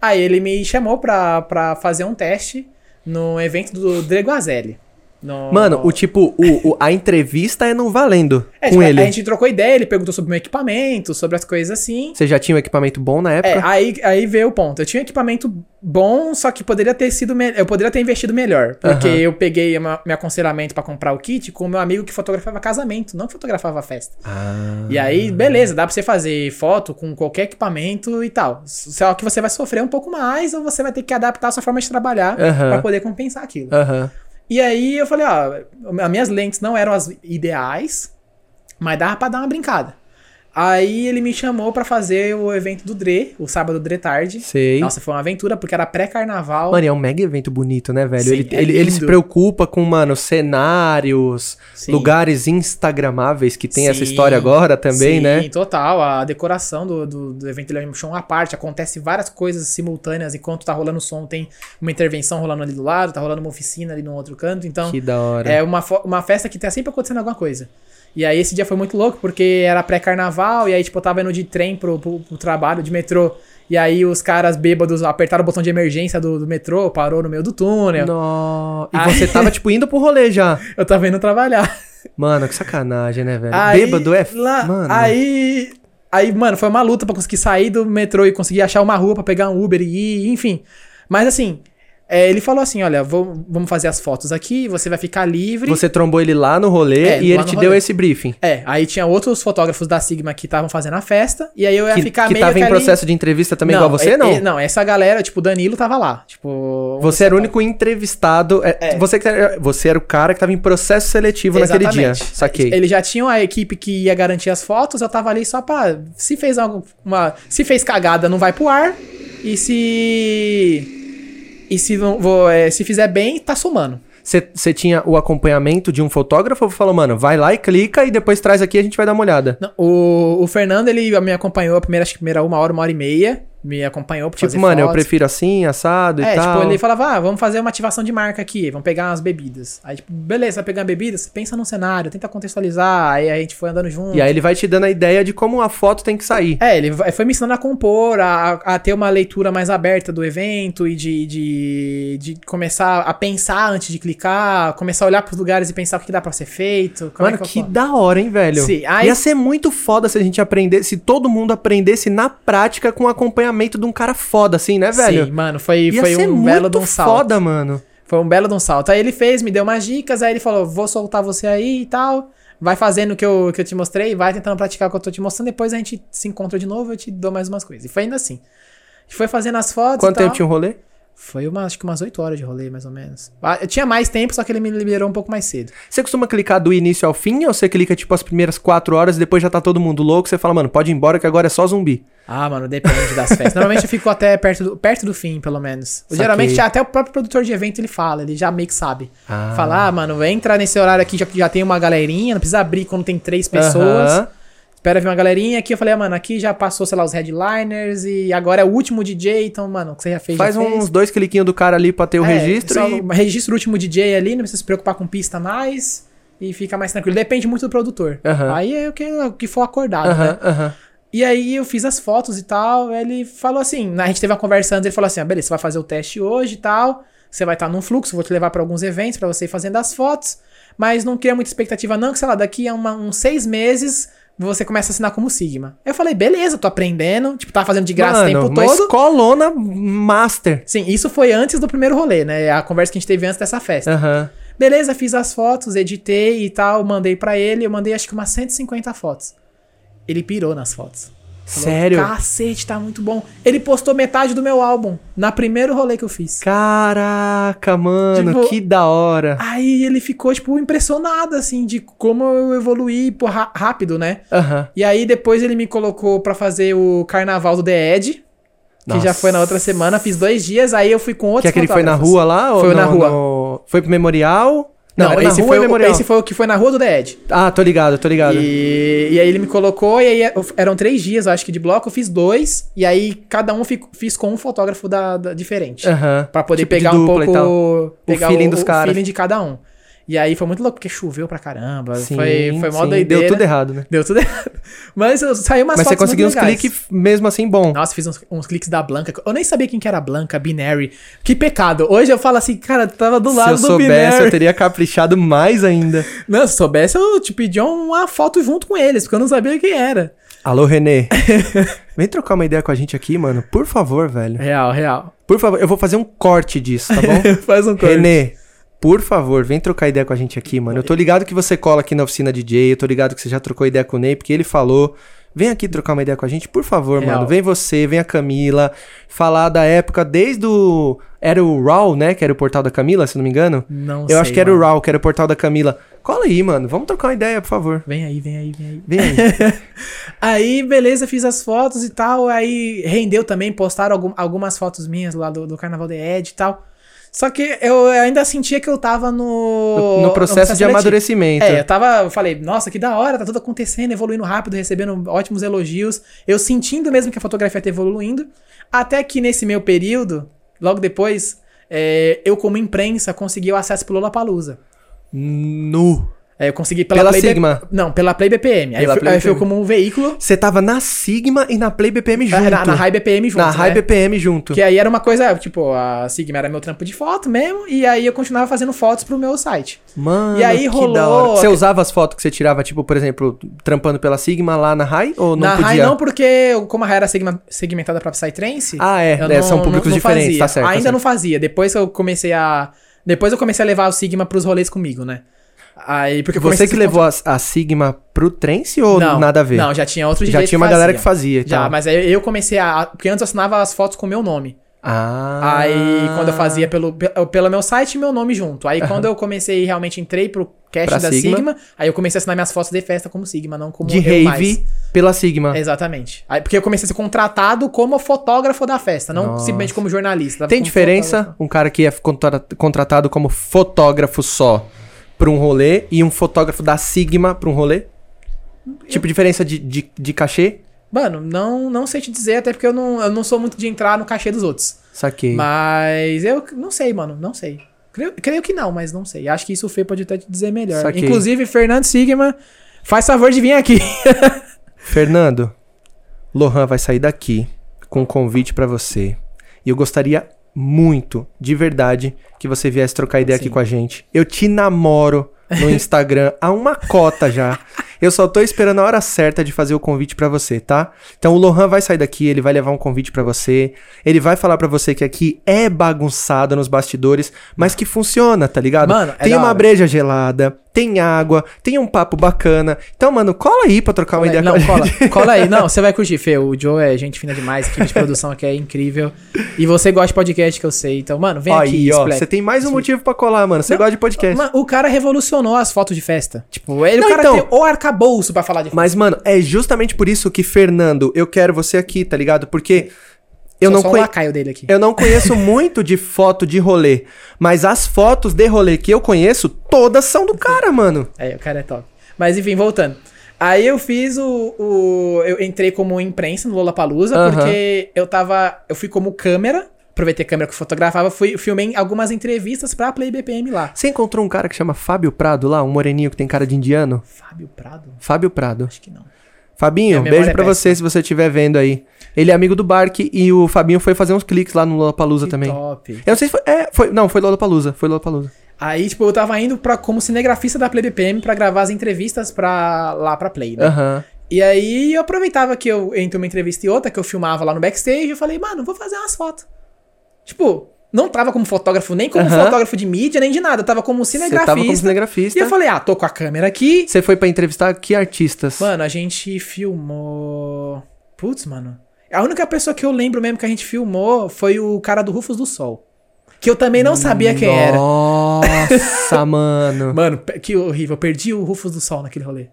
Aí ele me chamou pra, pra fazer um teste no evento do Dreguazelli. No... Mano, o tipo, o, o- a entrevista é no valendo É, com tipo, ele. A gente trocou ideia, ele perguntou sobre o meu equipamento, sobre as coisas assim. Você já tinha um equipamento bom na É, época? aí, aí veio o ponto. Eu tinha equipamento bom, só que poderia ter sido me- eu poderia ter investido melhor, porque eu peguei uma- meu aconselhamento pra comprar o kit com o meu amigo que fotografava casamento, não que fotografava festa. Ah. E aí, beleza, dá pra você fazer foto com qualquer equipamento e tal. Só que você vai sofrer um pouco mais ou você vai ter que adaptar a sua forma de trabalhar Aham. pra poder compensar aquilo. Aham. E aí eu falei, ó, as minhas lentes não eram as ideais, mas dava pra dar uma brincada. Aí ele me chamou pra fazer o evento do Dre, o sábado Dre tarde. Sei. Nossa, foi uma aventura porque era pré-carnaval. Mano, é um mega evento bonito, né, velho? Sim, ele, é ele, ele se preocupa com, mano, cenários, Sim. lugares instagramáveis que tem essa Sim, história agora também, Sim, né? total. A decoração do, do, do evento ele é um show à parte. Acontece várias coisas simultâneas. Enquanto tá rolando o som, tem uma intervenção rolando ali do lado, tá rolando uma oficina ali no outro canto. Então, Que da hora. É uma, uma festa que tá sempre acontecendo alguma coisa. E aí esse dia foi muito louco, porque era pré-carnaval, e aí, tipo, eu tava indo de trem pro, pro, pro trabalho, de metrô. E aí os caras bêbados apertaram o botão de emergência do, do metrô, parou no meio do túnel. No... E Aí- você tava, tipo, indo pro rolê já. Eu tava indo trabalhar. Mano, que sacanagem, né, velho? Aí, Bêbado é... lá- Mano... Aí, aí, mano, foi uma luta pra conseguir sair do metrô e conseguir achar uma rua pra pegar um Uber e ir, enfim. Mas assim, é, ele falou assim: olha, vou- vamos fazer as fotos aqui, você vai ficar livre. Você trombou ele lá no rolê É, e ele te rolê. deu esse briefing. É, aí tinha outros fotógrafos da Sigma que estavam fazendo a festa, e aí eu ia Que, ficar que meio tava em ali- processo de entrevista também igual você, e- não? e- não, essa galera, tipo, o Danilo tava lá. Tipo. Você era o único entrevistado. é, É. Você, que era, você era o cara que tava em processo seletivo naquele dia. Exatamente. Saquei. Eles já tinham a equipe que ia garantir as fotos, eu tava ali só pra. Se fez alguma. Se fez cagada, não vai pro ar. E se. E se não vou, é, se fizer bem, tá somando. Você tinha o acompanhamento de um fotógrafo ou falou, mano, vai lá e clica e depois traz aqui e a gente vai dar uma olhada? Não, o, o Fernando, ele me acompanhou a primeira, acho que primeira uma hora, uma hora e meia. Me acompanhou pra Tipo, fazer mano, eu fotos. prefiro assim, assado e É, tal. tipo, ele falava, ah, vamos fazer uma ativação de marca aqui, vamos pegar umas bebidas. Aí, tipo, beleza, vai pegar bebidas, pensa num cenário, tenta contextualizar, aí a gente foi andando junto. E aí ele vai te dando a ideia de como a foto tem que sair. É, ele foi me ensinando a compor, a, a ter uma leitura mais aberta do evento e de, de, de começar a pensar antes de clicar, começar a olhar pros lugares e pensar o que que dá pra ser feito. é Mano, eu que faço. da hora, hein, velho? Sim, aí- Ia ser muito foda se a gente aprendesse, se todo mundo aprendesse na prática com o acompanhamento de um cara foda, assim, né, velho? Sim, mano, foi, Ia foi um belo de um salto. foda, mano. Foi um belo de um salto. Aí ele fez, me deu umas dicas, aí ele falou: vou soltar você aí e tal. Vai fazendo o que eu, que eu te mostrei, vai tentando praticar o que eu tô te mostrando, depois a gente se encontra de novo, eu te dou mais umas coisas. E foi ainda assim. A gente foi fazendo as fotos. Quanto tempo tinha um rolê? Foi uma, acho que umas 8 horas de rolê, mais ou menos. Ah, Eu tinha mais tempo, só que ele me liberou um pouco mais cedo. Você costuma clicar do início ao fim ou você clica, tipo, as primeiras quatro horas e depois já tá todo mundo louco? Você fala, mano, pode ir embora que agora é só zumbi. Ah, mano, depende das festas. Normalmente eu fico até perto do, perto do fim, pelo menos. Saquei. Geralmente até o próprio produtor de evento ele fala, ele já meio que sabe. Ah. Fala, ah, mano, entra nesse horário aqui, já, já tem uma galerinha, não precisa abrir quando tem três pessoas. Aham. Espera vir uma galerinha aqui. Eu falei, ah, mano, aqui já passou, sei lá, os headliners e agora é o último DJ, então, mano, o que você já fez, Faz já fez. uns dois cliquinhos do cara ali pra ter o É, registro só e... Registra o último DJ ali, não precisa se preocupar com pista mais e fica mais tranquilo. Depende muito do produtor. Aham. Aí é o que, o que for acordado, né? Aham, aham. E aí eu fiz as fotos e tal. Ele falou assim: a gente teve uma conversa antes, ele falou assim: ah, beleza, você vai fazer o teste hoje e tal. Você vai estar num fluxo, vou te levar pra alguns eventos pra você ir fazendo as fotos. Mas não cria muita expectativa, não, que sei lá, daqui a uma- uns seis meses você começa a assinar como Sigma. Eu falei, beleza, tô aprendendo. Tipo, tá fazendo de graça Mano, o tempo uma todo. escolona master. Sim, isso foi antes do primeiro rolê, né? A conversa que a gente teve antes dessa festa. Aham. Beleza, fiz as fotos, editei e tal, mandei pra ele. Eu mandei acho que umas 150 fotos. Ele pirou nas fotos. Sério? Cacete, tá muito bom. Ele postou metade do meu álbum na primeiro rolê que eu fiz. Caraca, mano, Tipo- que da hora. Aí ele ficou, tipo, impressionado, assim, de como eu evoluí rápido, né? Aham. E aí depois ele me colocou pra fazer o carnaval do The Ed, que Nossa. já foi na outra semana, fiz dois dias, aí eu fui com Que outros aquele foi na rua lá? ou Foi na rua. no- Foi pro memorial? Não, na esse, foi, o- memorial. esse foi o que foi na rua do Ed. Ah, tô ligado, tô ligado. E, e aí ele me colocou, e aí eu- eram três dias, eu acho que de bloco, eu fiz dois, e aí cada um fico- fiz com um fotógrafo da, da- diferente. Aham. Pra poder Tipo pegar um pouco. Pegar feeling dos caras. feeling de cada um. E aí foi muito louco, porque choveu pra caramba. Sim, foi, foi mó sim, doideira. Deu tudo errado, né? Deu tudo errado. Mas eu- saiu umas Mas você conseguiu uns cliques mesmo assim bom. Nossa, fiz uns, uns cliques da Blanca. Eu nem sabia quem que era Blanca, Binary. Que pecado. Hoje eu falo assim, cara, tava do Se lado eu do soubesse, Binary. eu teria caprichado mais ainda. Não, se soubesse, eu te pedi uma foto junto com eles, porque eu não sabia quem era. Alô, Renê. Vem trocar uma ideia com a gente aqui, mano. Por favor, velho. Real, real. Por favor, eu vou fazer um corte disso, tá bom? Faz um corte. Renê, por favor, vem trocar ideia com a gente aqui, mano. Eu tô ligado que você cola aqui na oficina DJ, eu tô ligado que você já trocou ideia com o Ney, porque ele falou. Vem aqui trocar uma ideia com a gente, por favor, Real. mano. Vem você, vem a Camila, falar da época desde o. Era o Raw, né? Que era o portal da Camila, se não me engano. Não Eu acho sei, que era o. Raw, que era o portal da Camila. Cola aí, mano. Vamos trocar uma ideia, por favor. Vem aí, vem aí, vem aí. Vem aí. Aí, beleza, fiz as fotos e tal. Aí rendeu também, postaram algum- algumas fotos minhas lá do, do Carnaval de Ed e tal. Só que eu ainda sentia que eu tava no. no, no processo de seletivo. amadurecimento. É, eu tava, eu falei, nossa, que da hora, tá tudo acontecendo, evoluindo rápido, recebendo ótimos elogios. Eu sentindo mesmo que a fotografia tá evoluindo. Até que nesse meu período, logo depois, é, eu como imprensa consegui o acesso pro Lollapalooza. Nu. É, eu consegui pela, Pela Play B- Sigma. Não, pela Play BPM. Aí, Pela Play aí fui BPM. como um veículo Você tava na Sigma e na Play BPM junto. É, na, na High BPM junto. Na High né? BPM junto. Que aí era uma coisa, tipo, a Sigma era meu trampo de foto mesmo, e aí eu continuava fazendo fotos pro meu site. Mano, E aí que rolou da hora. Você usava as fotos que você tirava, tipo, por exemplo, trampando pela Sigma lá na High? Ou não na podia? High não, porque como a High era segma- segmentada pra Psytrance... Ah, é. é, são públicos diferentes, fazia. tá certo. tá Ainda certo. não fazia. Depois eu comecei a... Depois eu comecei a levar o Sigma pros rolês comigo, né? Aí, porque Você que levou a, a Sigma pro trance ou Não, nada a ver? Não, já tinha outros Já tinha uma galera que fazia. Já, mas aí eu comecei a... Porque antes eu assinava as fotos com o meu nome. Ah. Aí, quando eu fazia pelo, pe- pelo meu site, meu nome junto. Aí, quando eu comecei, realmente entrei pro cast Pra da Sigma. Sigma. aí eu comecei a assinar minhas fotos de festa como Sigma, não como De rave mais. pela Sigma. Exatamente. Aí, porque eu comecei a ser contratado como fotógrafo da festa, não Nossa. simplesmente como jornalista. Tem como diferença fotógrafo. um cara que é contra- contratado como fotógrafo só pra um rolê e um fotógrafo da Sigma pra um rolê? Tipo, diferença de, de, de cachê? Mano, não, não sei te dizer, até porque eu não, eu não sou muito de entrar no cachê dos outros. Saquei. Mas eu não sei, mano, não sei. Creio, creio que não, mas não sei. Acho que isso o Fê pode até te dizer melhor. Saquei. Inclusive, Fernando Sigma, faz favor de vir aqui. Fernando, Lohan vai sair daqui com um convite pra você. E eu gostaria muito, de verdade, que você viesse trocar ideia aqui Sim. com a gente. Eu te namoro no Instagram há uma cota já. Eu só tô esperando a hora certa de fazer o convite pra você, tá? Então o Lohan vai sair daqui, ele vai levar um convite pra você. Ele vai falar pra você que aqui é bagunçado nos bastidores, mas que funciona, tá ligado? Mano, é tem uma hora. breja gelada, tem água, tem um papo bacana. Então, mano, cola aí pra trocar uma ideia não, com cola, cola aí. Não, você vai curtir, Fê. O Joe é gente fina demais, equipe de produção aqui é incrível. E você gosta de podcast, que eu sei. Então, mano, vem aqui, Aí, ó, você tem mais um motivo pra colar, mano. Você Não, gosta de podcast. Mano, o cara revolucionou as fotos de festa. Tipo, ele, Não, o cara então- tem o arcabouço pra falar de Mas, mano, é justamente por isso que, Fernando, eu quero você aqui, tá ligado? Porque eu Sou não, só conhe- dele aqui. eu não conheço muito de foto de rolê, mas as fotos de rolê que eu conheço, todas são do cara, mano. É, o cara é top. Mas enfim, voltando. Aí eu fiz o. o- eu entrei como imprensa no Lollapalooza, Aham. porque eu tava. Eu fui como câmera. Aproveitei a câmera que eu fotografava, fui, filmei algumas entrevistas pra Play BPM lá. Você encontrou um cara que chama Fábio Prado lá, um moreninho que tem cara de indiano? Fábio Prado? Fábio Prado. Acho que não. Fabinho, beijo é pra você se você estiver vendo aí. Ele é amigo do Bark e o Fabinho foi fazer uns cliques lá no Lollapalooza Que também. top. Eu não sei se foi. É, foi. Não, foi Lollapalooza. Foi Lollapalooza. Aí, tipo, eu tava indo pra, como cinegrafista da Play BPM pra gravar as entrevistas pra, lá pra Play, né? Aham. E aí eu aproveitava que eu entre uma entrevista e outra, que eu filmava lá no backstage, eu falei, mano, vou fazer umas fotos. Tipo, não tava como fotógrafo, nem como fotógrafo de mídia, nem de nada. Tava como Você cinegrafista. tava como cinegrafista. E eu falei, ah, tô com a câmera aqui. Você foi pra entrevistar que artistas? Mano, a gente filmou. Putz, mano. A única pessoa que eu lembro mesmo que a gente filmou foi o cara do Rufus do Sol. Que eu também não sabia quem era. Nossa, mano. Mano, que horrível. Eu perdi o Rufus do Sol naquele rolê.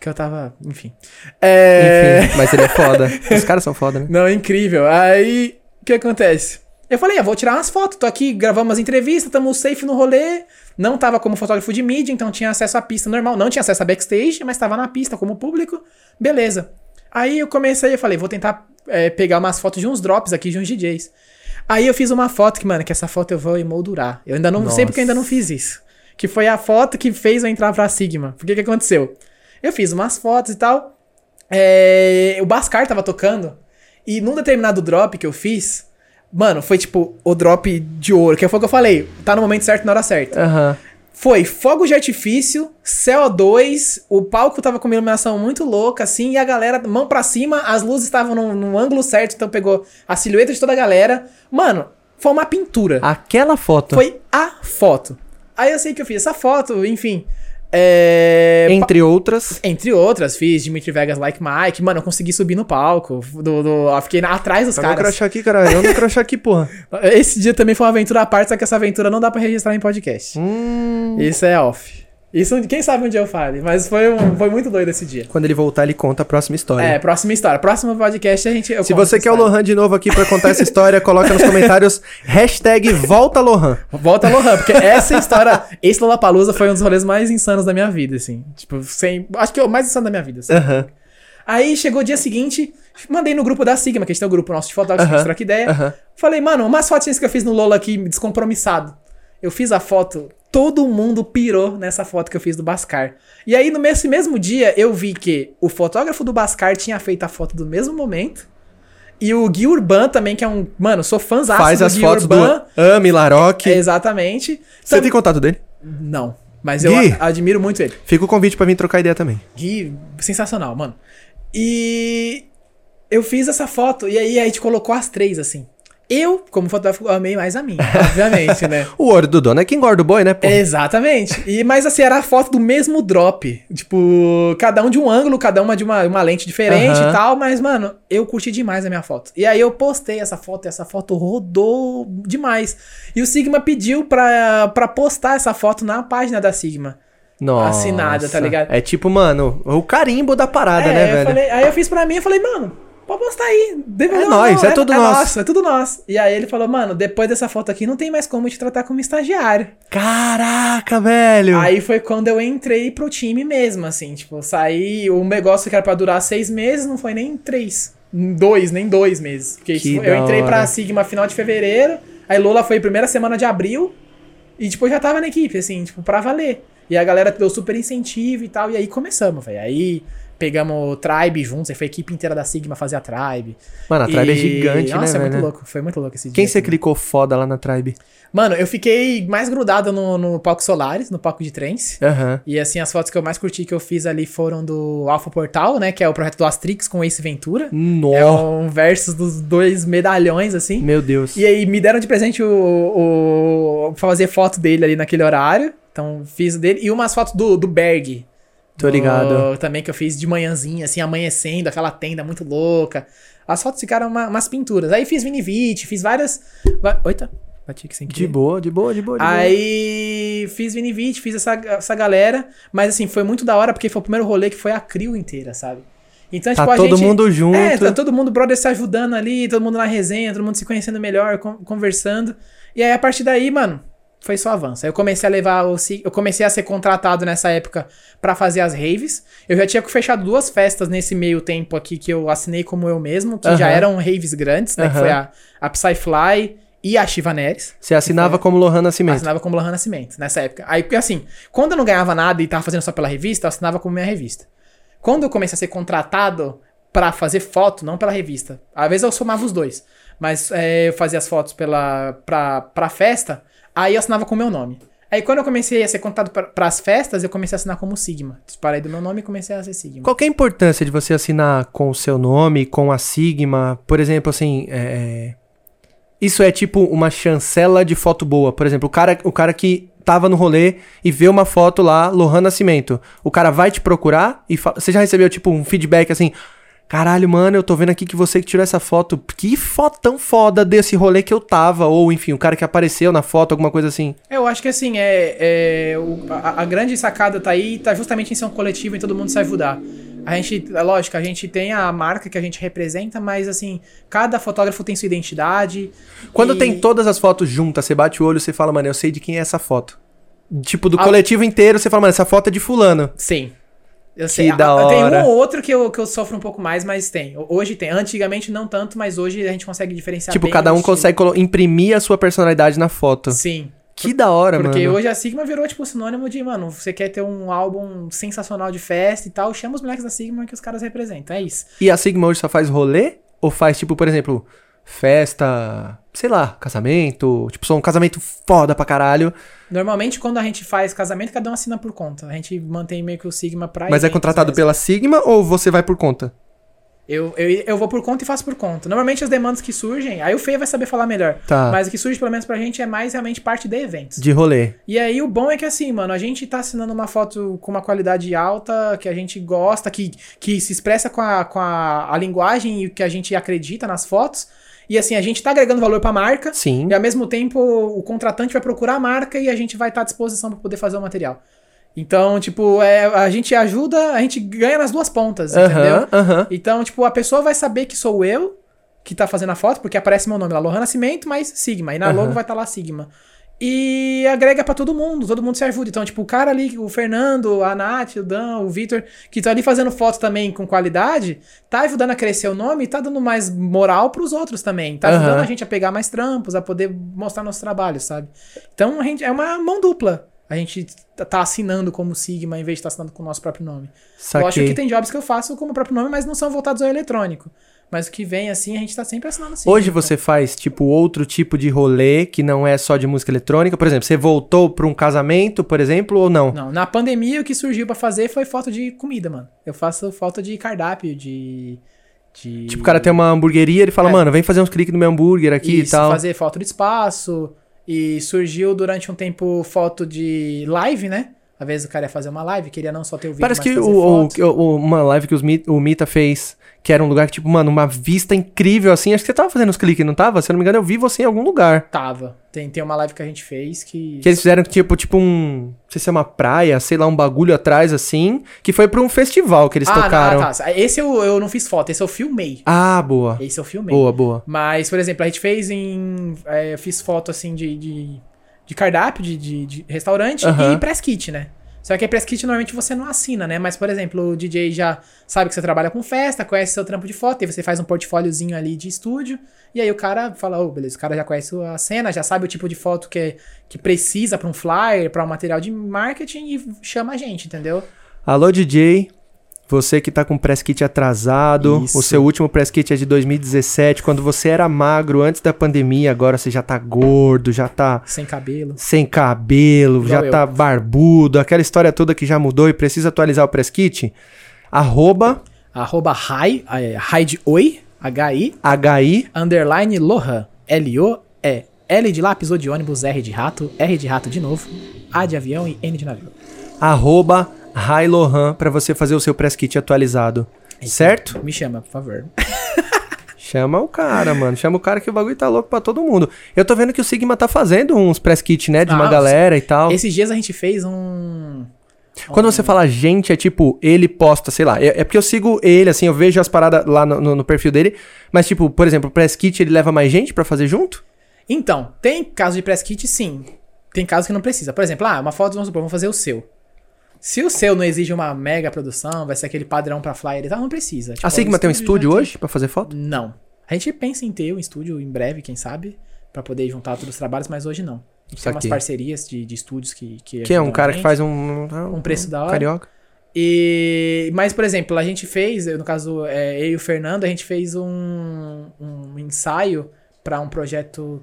Que eu tava. Enfim. É. Enfim, mas ele é foda. Os caras são foda, né? Não, incrível. Aí, o que acontece? Eu falei, ah, vou tirar umas fotos, tô aqui, gravamos umas entrevistas, tamo safe no rolê. Não tava como fotógrafo de mídia, então tinha acesso à pista normal. Não tinha acesso a backstage, mas tava na pista como público. Beleza. Aí eu comecei, eu falei, vou tentar é, pegar umas fotos de uns drops aqui de uns DJs. Aí eu fiz uma foto que, mano, que essa foto eu vou emoldurar. Eu ainda não sei porque eu ainda não fiz isso. Que foi a foto que fez eu entrar pra Sigma. Por que que aconteceu? Eu fiz umas fotos e tal. É, o Bascar tava tocando. E num determinado drop que eu fiz, mano, foi tipo o drop de ouro, que foi o que eu falei, tá no momento certo na hora certa. Aham. Foi fogo de artifício, CO2, o palco tava com uma iluminação muito louca, assim, e a galera, mão pra cima, as luzes estavam no, no ângulo certo, então pegou a silhueta de toda a galera. Mano, foi uma pintura. Aquela foto. Foi a foto. Aí eu sei que eu fiz essa foto, enfim. É. Entre outras. Entre outras, fiz Dimitri Vegas Like Mike. Mano, eu consegui subir no palco. Do, do, eu fiquei atrás dos Eu caras. crachar aqui, cara. Eu não crachar aqui, porra. Esse dia também foi uma aventura à parte, só que essa aventura não dá pra registrar em podcast. Hum. Isso é off. Isso, quem sabe um dia eu fale, mas foi, um- foi muito doido esse dia. Quando ele voltar, ele conta a próxima história. É, próxima história. Próximo podcast a gente. Se você quer o. Lohan de novo aqui pra contar essa história, coloca nos comentários hashtag volta Lohan. Volta Lohan, porque essa história. Esse Lollapalooza foi um dos rolês mais insanos da minha vida, assim. Tipo, sem. Acho que é o mais insano da minha vida. assim. Aham. Aí chegou o dia seguinte, mandei no grupo da Sigma, que a gente tem um grupo nosso de fotógrafos, que Aham, gente troca ideia. aham. Falei, mano, umas fotinhas que eu fiz no Lola aqui, descompromissado. Eu fiz a foto, todo mundo pirou nessa foto que eu fiz do Bascar. E aí, no nesse mesmo dia, eu vi que o fotógrafo do Bascar tinha feito a foto do mesmo momento. E o Gui Urban também, que é um. Mano, sou fãzão Faz do as Gui fotos Urban. do Ami Laroque. Exatamente. Você Tam- tem contato dele? Não. Mas eu Gui? admiro muito ele. Fica o convite pra vir trocar ideia também. Gui, sensacional, mano. E eu fiz essa foto e aí a gente colocou as três, assim. Eu, como fotógrafo, amei mais a minha, obviamente, né? O olho do dono é que engorda o boi, né, pô? Exatamente. E, mas assim, era a foto do mesmo drop. Tipo, cada um de um ângulo, cada uma de uma, uma lente diferente Aham. e tal. Mas, mano, eu curti demais a minha foto. E aí eu postei essa foto e essa foto rodou demais. E o Sigma pediu pra, pra postar essa foto na página da Sigma. Nossa. assinada, tá ligado? É tipo, mano, o carimbo da parada, É, né, velho? falei- aí eu fiz pra mim, eu falei, mano, Pode postar aí. Deve- É nóis, é tudo nosso. É tudo nosso. E aí ele falou, mano, depois dessa foto aqui não tem mais como te tratar como estagiário. Caraca, velho. Aí foi quando eu entrei pro time mesmo, assim, tipo, saí, o negócio que era pra durar seis meses não foi nem três, dois, nem dois meses. Porque Que isso eu entrei hora. pra Sigma final de fevereiro, aí Lola foi primeira semana de abril, e tipo, eu já tava na equipe, assim, tipo, pra valer. E a galera deu super incentivo e tal, e aí começamos, velho. Aí pegamos o Tribe juntos, aí foi a equipe inteira da Sigma fazer a Tribe. Mano, a Tribe é E- gigante, Nossa, né, é muito velho? louco, foi muito louco esse dia. Quem você assim. clicou foda lá na Tribe? Mano, eu fiquei mais grudado no, no palco Solares, no palco de trens. Aham. E assim, as fotos que eu mais curti que eu fiz ali foram do Alpha Portal, né? Que é o projeto do Astrix com o Ace Ventura. É Nossa, um versus dos dois medalhões, assim. meu Deus. E aí me deram de presente o, o. pra fazer foto dele ali naquele horário. Então fiz o dele. E umas fotos do, do Berg. Tô do- ligado. também que eu fiz de manhãzinha, assim, amanhecendo, aquela tenda muito louca. As fotos ficaram uma- umas pinturas. Aí fiz Vinivite, fiz várias. va- Oita, bati aqui sem De querer. boa, de boa, de boa, de boa. Aí fiz Vinivite, fiz essa, essa galera, mas assim, foi muito da hora porque foi o primeiro rolê que foi a crio inteira, sabe? Então, Tá tipo, todo gente. mundo junto. É, tá todo mundo, brother, se ajudando ali, todo mundo na resenha, todo mundo se conhecendo melhor, con- conversando. E aí, a partir daí, mano, foi só avanço. Aí eu comecei a levar o. Eu comecei a ser contratado nessa época pra fazer as raves. Eu já tinha fechado duas festas nesse meio tempo aqui que eu assinei como eu mesmo, que já eram raves grandes, né? Que foi a, a Psyfly e a Chivaneres. Você assinava como Lohan Nascimento. Assinava como Lohan Nascimento, nessa época. Aí, porque assim, quando eu não ganhava nada e tava fazendo só pela revista, eu assinava como minha revista. Quando eu comecei a ser contratado pra fazer foto, não pela revista, às vezes eu somava os dois, mas é, eu fazia as fotos pela, pra, pra festa, aí eu assinava com o meu nome. Aí quando eu comecei a ser contratado pra, pras festas, eu comecei a assinar como Sigma. Disparei do meu nome e comecei a ser Sigma. Qual é a importância de você assinar com o seu nome, com a Sigma? Por exemplo, assim, é... isso é tipo uma chancela de foto boa. Por exemplo, o cara, o cara que tava no rolê e vê uma foto lá, Lohan Nascimento. O cara vai te procurar e fala... Você já recebeu, tipo, um feedback assim... Caralho, mano, eu tô vendo aqui que você que tirou essa foto. Que foto tão foda desse rolê que eu tava. Ou, enfim, o cara que apareceu na foto, alguma coisa assim. Eu acho que assim, é, é o- a, a grande sacada tá aí, tá justamente em ser um coletivo e todo mundo se ajudar. A gente, é lógico, a gente tem a marca que a gente representa, mas assim, cada fotógrafo tem sua identidade. Quando e- tem todas as fotos juntas, você bate o olho e você fala, mano, eu sei de quem é essa foto. Tipo, do Ah. coletivo inteiro, você fala, mano, essa foto é de fulano. Sim. Eu sei. da Ah, Tem um hora. ou outro que eu, que eu sofro um pouco mais, mas tem. Hoje tem. Antigamente não tanto, mas hoje a gente consegue diferenciar tipo, cada um consegue imprimir a sua personalidade na foto. Sim. Que da hora, Porque mano. hoje a Sigma virou, tipo, sinônimo de, mano, você quer ter um álbum sensacional de festa e tal, chama os moleques da Sigma que os caras representam. É isso. E a Sigma hoje só faz rolê? Ou faz, tipo, por exemplo, festa, sei lá, casamento? Tipo, só um casamento foda pra caralho. Normalmente, quando a gente faz casamento, cada um assina por conta. A gente mantém meio que o Sigma pra Mas é contratado mesmo. pela Sigma ou você vai por conta? Eu, eu, eu vou por conta e faço por conta. Normalmente as demandas que surgem, aí o Feia vai saber falar melhor. Tá. Mas o que surge, pelo menos pra gente, é mais realmente parte de eventos. De rolê. E aí o bom é que assim, mano, a gente tá assinando uma foto com uma qualidade alta, que a gente gosta, que, que se expressa com, a, com a, a linguagem e o que a gente acredita nas fotos. E assim, a gente tá agregando valor pra marca. Sim. E ao mesmo tempo, o contratante vai procurar a marca e a gente vai estar à disposição para poder fazer o material. Então, tipo, é, a gente ajuda, a gente ganha nas duas pontas, entendeu? Então, tipo, a pessoa vai saber que sou eu que tá fazendo a foto, porque aparece meu nome lá, Lohan Nascimento, mas Sigma. E na logo vai estar lá Sigma. E agrega pra todo mundo, todo mundo se ajuda. Então, tipo, o cara ali, o Fernando, a Nath, o Dan, o Vitor, que tá ali fazendo foto também com qualidade, tá ajudando a crescer o nome e tá dando mais moral pros outros também. Tá ajudando a gente a pegar mais trampos, a poder mostrar nosso trabalho, sabe? Então, a gente, é uma mão dupla. A gente tá- tá assinando como Sigma em vez de estar assinando com o nosso próprio nome. Eu acho Saquei. que tem jobs que eu faço como próprio nome, mas não são voltados ao eletrônico. Mas o que vem assim, a gente tá sempre assinando assim. Hoje você faz, tipo, outro tipo de rolê que não é só de música eletrônica? Por exemplo, você voltou pra um casamento, por exemplo, ou não? Não, na pandemia o que surgiu pra fazer foi foto de comida, mano. Eu faço foto de cardápio, de. de... Tipo, o cara tem uma hamburgueria, ele fala, É. mano, vem fazer uns cliques no meu hambúrguer aqui Isso, e tal. fazer foto de espaço. E surgiu durante um tempo foto de live, né? Às vezes o cara ia fazer uma live, queria não só ter o vídeo, Parece que o, o- o- uma live que os o Mita fez, que era um lugar que, tipo, mano, uma vista incrível assim. Acho que você tava fazendo os cliques, não tava? Se eu não me engano, eu vi você em algum lugar. Tava. Tem, tem uma live que a gente fez que... Que eles fizeram, tipo, tipo um. Não sei se é uma praia, sei lá, um bagulho atrás, assim. Que foi pra um festival que eles ah, tocaram. Não, tá. Esse eu, eu não fiz foto, esse eu filmei. Ah, boa. Esse eu filmei. Boa, boa. Mas, por exemplo, a gente fez em. é, eu fiz foto assim de, de, de cardápio, de, de, de restaurante e press kit, né? Só que a press kit normalmente você não assina, né? Mas, por exemplo, o DJ já sabe que você trabalha com festa, conhece seu trampo de foto, e você faz um portfóliozinho ali de estúdio. E aí o cara fala, ô, beleza, o cara já conhece a cena, já sabe o tipo de foto que, que precisa pra um flyer, pra um material de marketing e chama a gente, entendeu? Alô, DJ. Você que tá com press kit atrasado, Isso. o seu último press kit é de 2017, quando você era magro antes da pandemia, agora você já tá gordo, já tá Sem cabelo. sem cabelo, Igual já eu. tá barbudo, aquela história toda que já mudou e precisa atualizar o press kit. Arroba Arroba hi, hi de oi, H-I, HI underline Lohan, L-O-E, L de lápis, O de ônibus, R de rato, R de rato de novo, A de avião e N de navio. arroba Lohan pra você fazer o seu press kit atualizado. Certo? Me chama, por favor. Chama o cara, mano. Chama o cara que o bagulho tá louco pra todo mundo. Eu tô vendo que o Sigma tá fazendo uns press kit, né? De uma Ah, galera e tal. Esses dias a gente fez um... Quando você fala gente, é tipo, ele posta, sei lá. É, é porque eu sigo ele, assim, eu vejo as paradas lá no, no- no perfil dele. Mas, tipo, por exemplo, o press kit ele leva mais gente pra fazer junto? Então, tem caso de press kit, sim. Tem casos que não precisa. Por exemplo, ah, uma foto, vamos supor, vamos fazer o seu. Se o seu não exige uma mega produção, vai ser aquele padrão pra flyer e tal, não precisa. Tipo, A Sigma tem um estúdio tem- hoje pra fazer foto? Não. A gente pensa em ter um estúdio em breve, quem sabe, pra poder juntar todos os trabalhos, mas hoje não. Tem umas parcerias de, de estúdios que. Que, Que é um cara que faz um. Um preço da hora. Carioca. E, mas, por exemplo, a gente fez, no caso, é, eu e o Fernando, a gente fez um, um ensaio pra um projeto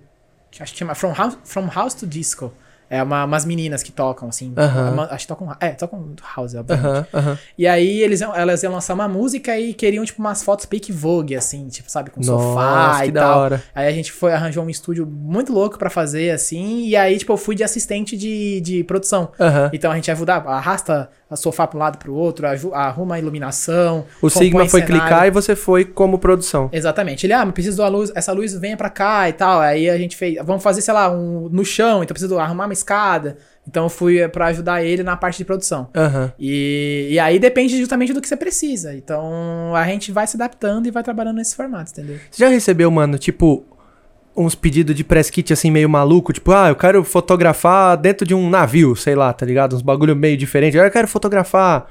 que acho que chama From House, From House to Disco. É uma, umas meninas que tocam, assim. Aham. uma- acho que tocam. É, tocam house, obviamente. Aham, aham. E aí eles, elas iam lançar uma música e queriam, tipo, umas fotos pique Vogue, assim, tipo, sabe, com sofá Nossa, e que da tal. hora. Aí a gente foi, arranjou um estúdio muito louco pra fazer, assim, e aí, tipo, eu fui de assistente de, de produção. Então a gente ajuda, arrasta a sofá pra um lado pro outro, aju- arruma a iluminação. O Sigma foi cenário. clicar e você foi como produção. Exatamente. Ele, ah, mas preciso da luz, essa luz venha pra cá e tal. Aí a gente fez, vamos fazer, sei lá, um no chão, então preciso arrumar uma escada. Então eu fui pra ajudar ele na parte de produção. Aham. E, e aí depende justamente do que você precisa. Então a gente vai se adaptando e vai trabalhando nesse formato, entendeu? Você já recebeu, mano, tipo, uns pedidos de press kit assim meio maluco? Tipo, ah, eu quero fotografar dentro de um navio, sei lá, tá ligado? Uns bagulho meio diferente. Ah, Eu quero fotografar,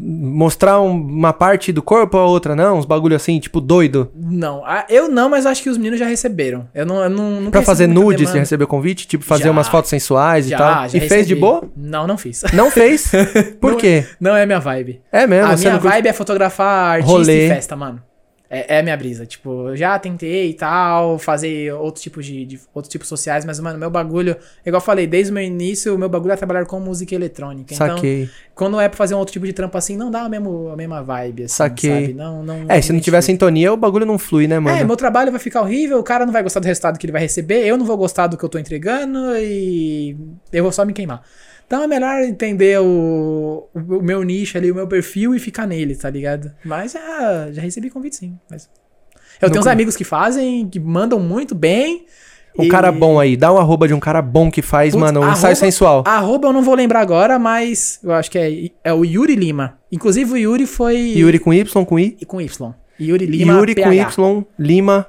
mostrar um- uma parte do corpo ou a outra, não? Uns bagulho assim, tipo, doido. Não, ah, eu não, mas acho que os meninos já receberam. Eu não, eu não, nunca Pra recebi fazer nude, você recebeu convite? Tipo, fazer Já. umas fotos sensuais e Já, tal? já e fez de recebi. boa? Não, não fiz. Não fez? Por Não- quê? Não é minha vibe. É mesmo? a minha não curte- vibe é fotografar artista Rolê. e festa, mano. É, é a minha brisa. Tipo, eu já tentei e tal, fazer outros tipos de, de- outros tipos sociais, mas, mano, meu bagulho, igual eu falei, desde o meu início, o meu bagulho é trabalhar com música eletrônica. Então, Saquei. quando é pra fazer um outro tipo de trampo assim, não dá a, mesmo, a mesma vibe, assim, Saquei. sabe? Não, não, É, se não tiver sintonia, o bagulho não flui, né, mano? É, meu trabalho vai ficar horrível, o cara não vai gostar do resultado que ele vai receber, eu não vou gostar do que eu tô entregando e eu vou só me queimar. Então é melhor entender o, o meu nicho ali, o meu perfil e ficar nele, tá ligado? Mas já, já recebi convite sim. Mas... Eu tenho uns amigos que fazem, que mandam muito bem. Um e- cara bom aí, dá um arroba de um cara bom que faz, Putz, mano, um arroba- ensaio sensual. Arroba eu não vou lembrar agora, mas eu acho que é, é o Yuri Lima. Inclusive o Yuri foi. Yuri com Y, com I. E com Y. Yuri Lima. Yuri com PH. Y, Lima.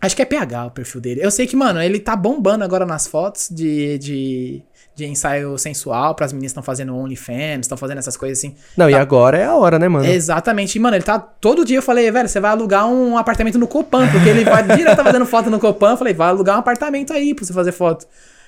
Acho que é PH o perfil dele. Eu sei que, mano, ele tá bombando agora nas fotos de, de, de ensaio sensual pras meninas que estão fazendo OnlyFans, estão fazendo essas coisas assim. Não, e Tá. agora é a hora, né, mano? Exatamente. E, mano, ele tá. Todo dia eu falei, velho, você vai alugar um apartamento no Copan, porque ele vai direto fazendo foto no Copan. Eu falei, vai alugar um apartamento aí pra você fazer foto.